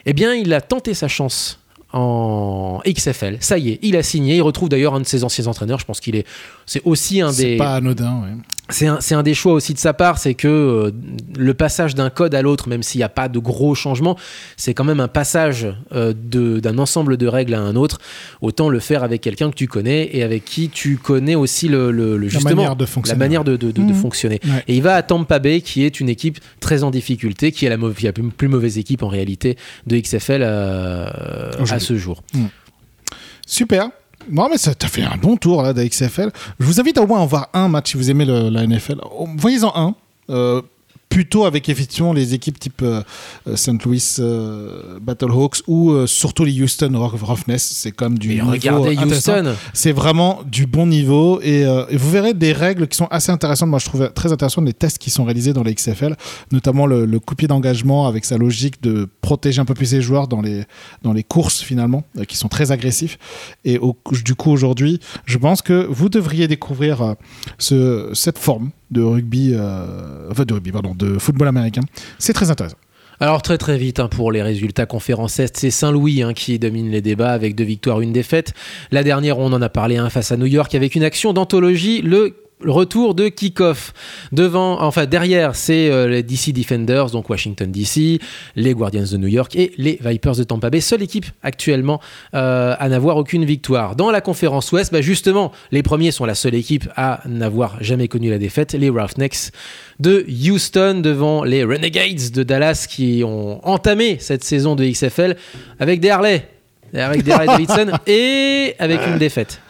Eh bien, il a tenté sa chance en XFL. Ça y est, il a signé. Il retrouve d'ailleurs un de ses anciens entraîneurs. Je pense qu'il est. C'est aussi un C'est des. pas anodin, ouais. C'est un, c'est un des choix aussi de sa part, c'est que euh, le passage d'un code à l'autre, même s'il n'y a pas de gros changements, c'est quand même un passage euh, d'un ensemble de règles à un autre. Autant le faire avec quelqu'un que tu connais et avec qui tu connais aussi le, le- le- justement manière de fonctionner. la manière de, de- de- de Mhm. fonctionner. Ouais. Et il va à Tampa Bay, qui est une équipe très en difficulté, qui est la, qui est la plus, mauvaise équipe en réalité de XFL euh, à ce jour. Super. Non, mais ça t'a fait un bon tour là d'XFL. Je vous invite à au moins en voir un match si vous aimez le- la NFL. Voyez-en un. Euh, plutôt avec effectivement les équipes type euh, euh, St. Louis euh, Battlehawks ou euh, surtout les Houston Rough- Roughness. C'est comme du Et niveau. Houston. C'est vraiment du bon niveau et, euh, et vous verrez des règles qui sont assez intéressantes. Moi, je trouve très intéressant les tests qui sont réalisés dans les XFL, notamment le, le coup de pied d'engagement avec sa logique de protéger un peu plus ses joueurs dans les, dans les courses finalement, euh, qui sont très agressifs. Et au- du coup, aujourd'hui, je pense que vous devriez découvrir ce, cette forme de rugby, euh, enfin de rugby, pardon, de football américain. C'est très intéressant. Alors très très vite hein, pour les résultats conférence Est, c'est Saint-Louis hein, qui domine les débats avec deux victoires, une défaite. La dernière, on en a parlé hein, face à New York avec une action d'anthologie, le le retour de kick-off. Devant, enfin derrière, c'est euh, les DC Defenders, donc Washington DC, les Guardians de New York et les Vipers de Tampa Bay. Seule équipe actuellement euh, à n'avoir aucune victoire. Dans la conférence Ouest, bah, justement, les premiers sont la seule équipe à n'avoir jamais connu la défaite, les Roughnecks de Houston devant les Renegades de Dallas qui ont entamé cette saison de XFL avec des Harley. Avec des Harley Davidson et avec une défaite.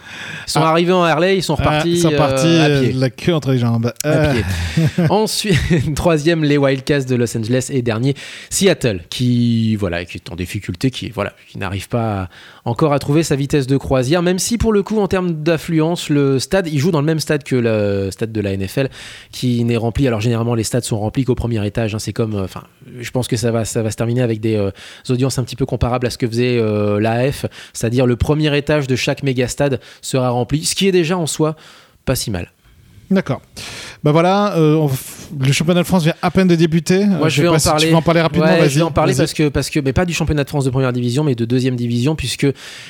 Ils sont Ah. arrivés en Harley, ils sont repartis, Ah, ils sont euh, partis à euh, pied. la queue entre les jambes. À pied. Ensuite, troisième, les Wildcats de Los Angeles et dernier, Seattle, qui voilà, qui est en difficulté, qui voilà, qui n'arrive pas à- encore à trouver sa vitesse de croisière, même si pour le coup, en termes d'affluence, le stade, il joue dans le même stade que le stade de la NFL, qui n'est rempli. Alors généralement, les stades sont remplis qu'au premier étage. hein, c'est comme, euh, enfin, je pense que ça va, ça va se terminer avec des euh, audiences un petit peu comparables à ce que faisait l'AF, c'est-à-dire le premier étage de chaque méga stade sera rempli, ce qui est déjà en soi pas si mal. D'accord. Bah voilà, euh, le championnat de France vient à peine de débuter. Moi, Euh, je vais pas en si parler. Tu veux en parler rapidement, Ouais, vas-y. je vais en parler parce que, parce que, mais pas du championnat de France de première division, mais de deuxième division, puisque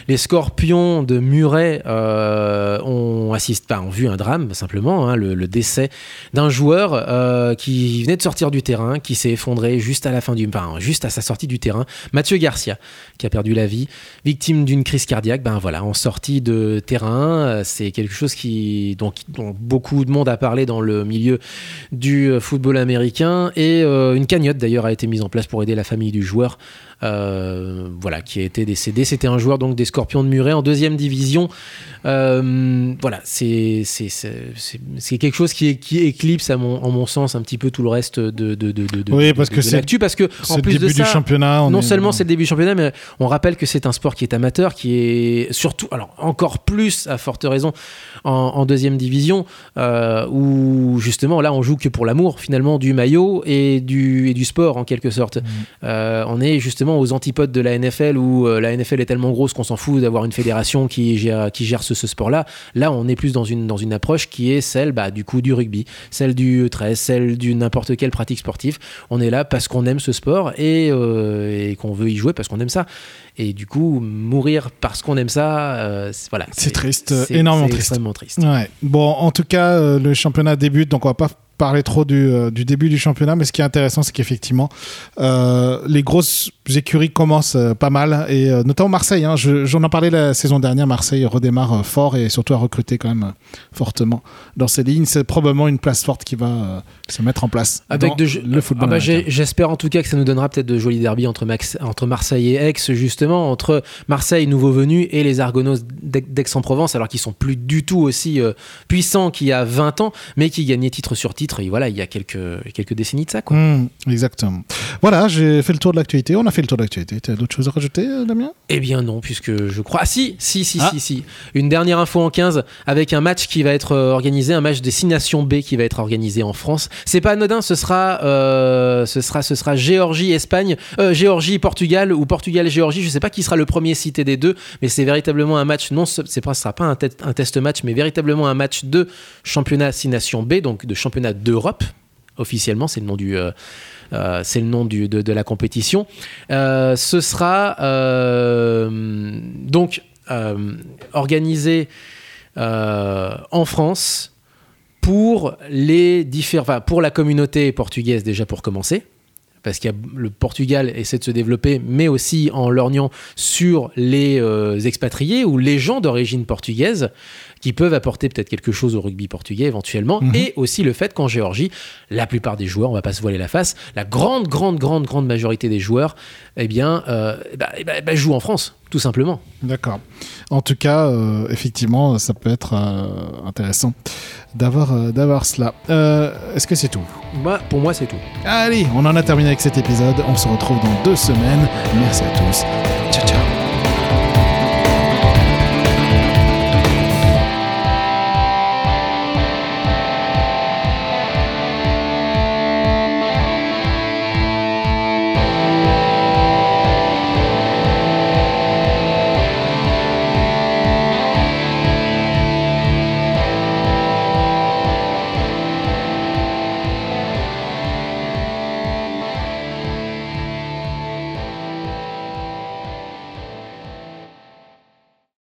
les Scorpions de Muret euh, ont assisté, enfin, ont vu un drame simplement, hein, le, le décès d'un joueur euh, qui venait de sortir du terrain, qui s'est effondré juste à la fin du, enfin, juste à sa sortie du terrain. Mathieu Garcia, qui a perdu la vie, victime d'une crise cardiaque. Ben voilà, en sortie de terrain, c'est quelque chose qui, donc, dont beaucoup de monde a parlé dans le milieu du euh, football américain. Et euh, une cagnotte d'ailleurs a été mise en place pour aider la famille du joueur euh, voilà qui a été décédé c'était un joueur donc des Scorpions de Muret en deuxième division Euh, voilà c'est quelque chose qui, qui éclipse à mon, en mon sens un petit peu tout le reste de de, de, Oui, parce que l'actu parce que en le plus de début ça du championnat. on non est- seulement c'est le début du championnat, mais on rappelle que c'est un sport qui est amateur, qui est surtout, alors encore plus à forte raison en, en deuxième division, euh, où justement là on joue que pour l'amour finalement du maillot et du, et du sport en quelque sorte. Mm. On est justement aux antipodes de la NFL où euh, la NFL est tellement grosse qu'on s'en fout d'avoir une fédération qui gère, qui gère ce, ce sport-là. Là on est plus dans une, dans une approche qui est celle bah, du coup du rugby, celle du 13, celle du n'importe quelle pratique sportive. On est là parce qu'on aime ce sport et, euh, et qu'on veut y jouer parce qu'on aime ça. Et du coup, mourir parce qu'on aime ça, euh, c'est- voilà. C'est triste, énormément triste. extrêmement triste. Ouais. Bon, en tout cas, euh, le championnat débute, donc on va pas parler trop du, euh, du début du championnat, mais ce qui est intéressant, c'est qu'effectivement, euh, les grosses écuries commencent euh, pas mal, et notamment Marseille. hein, je- J'en ai parlé la saison dernière, Marseille redémarre fort et surtout a recruté quand même fortement dans ses lignes. C'est probablement une place forte qui va se mettre en place Avec dans de jeux- le football. Ah bah. J'espère en tout cas que ça nous donnera peut-être de jolis derbies entre, Max- entre Marseille et Aix, justement, entre Marseille, nouveau venu, et les d'Aix- d'Aix-en-Provence, alors qu'ils sont plus du tout aussi euh, puissants qu'il y a 20 ans, mais qui gagnaient titre sur titre, voilà, il y a quelques, quelques décennies de ça, quoi. Mmh, exactement. Voilà, j'ai fait le tour de l'actualité. On a fait le tour de l'actualité. Tu as d'autres choses à rajouter, euh, Damien? Eh bien non, puisque je crois... Ah si, si, si, Ah. si, si. Une dernière info en 15, avec un match qui va être euh, organisé, un match des 6 nations B qui va être organisé en France. C'est pas anodin, ce sera, euh, ce sera, ce sera Géorgie-Espagne, euh, Géorgie-Portugal ou Portugal-Géorgie. Je sais pas qui sera le premier cité des deux, mais c'est véritablement un match, non, ce sera pas un, te- un test match, mais véritablement un match de championnat 6 nations B, donc de championnat d'Europe. Officiellement, c'est le nom du... euh, euh, c'est le nom du- de, la compétition. Euh, ce sera donc organisé en France pour les différents, pour la communauté portugaise déjà pour commencer. Parce que le Portugal essaie de se développer, mais aussi en lorgnant sur les expatriés ou les gens d'origine portugaise qui peuvent apporter peut-être quelque chose au rugby portugais éventuellement. Mhm. Et aussi le fait qu'en Géorgie, la plupart des joueurs, on va pas se voiler la face, la grande, grande, grande, grande majorité des joueurs, eh bien, euh, eh ben, eh ben, eh ben, jouent en France, tout simplement. D'accord. En tout cas, euh, effectivement, ça peut être euh, intéressant d'avoir euh, d'avoir cela. Est-ce que c'est tout? Moi, pour moi, c'est tout. Allez, on en a terminé avec cet épisode. On se retrouve dans deux semaines. Merci à tous.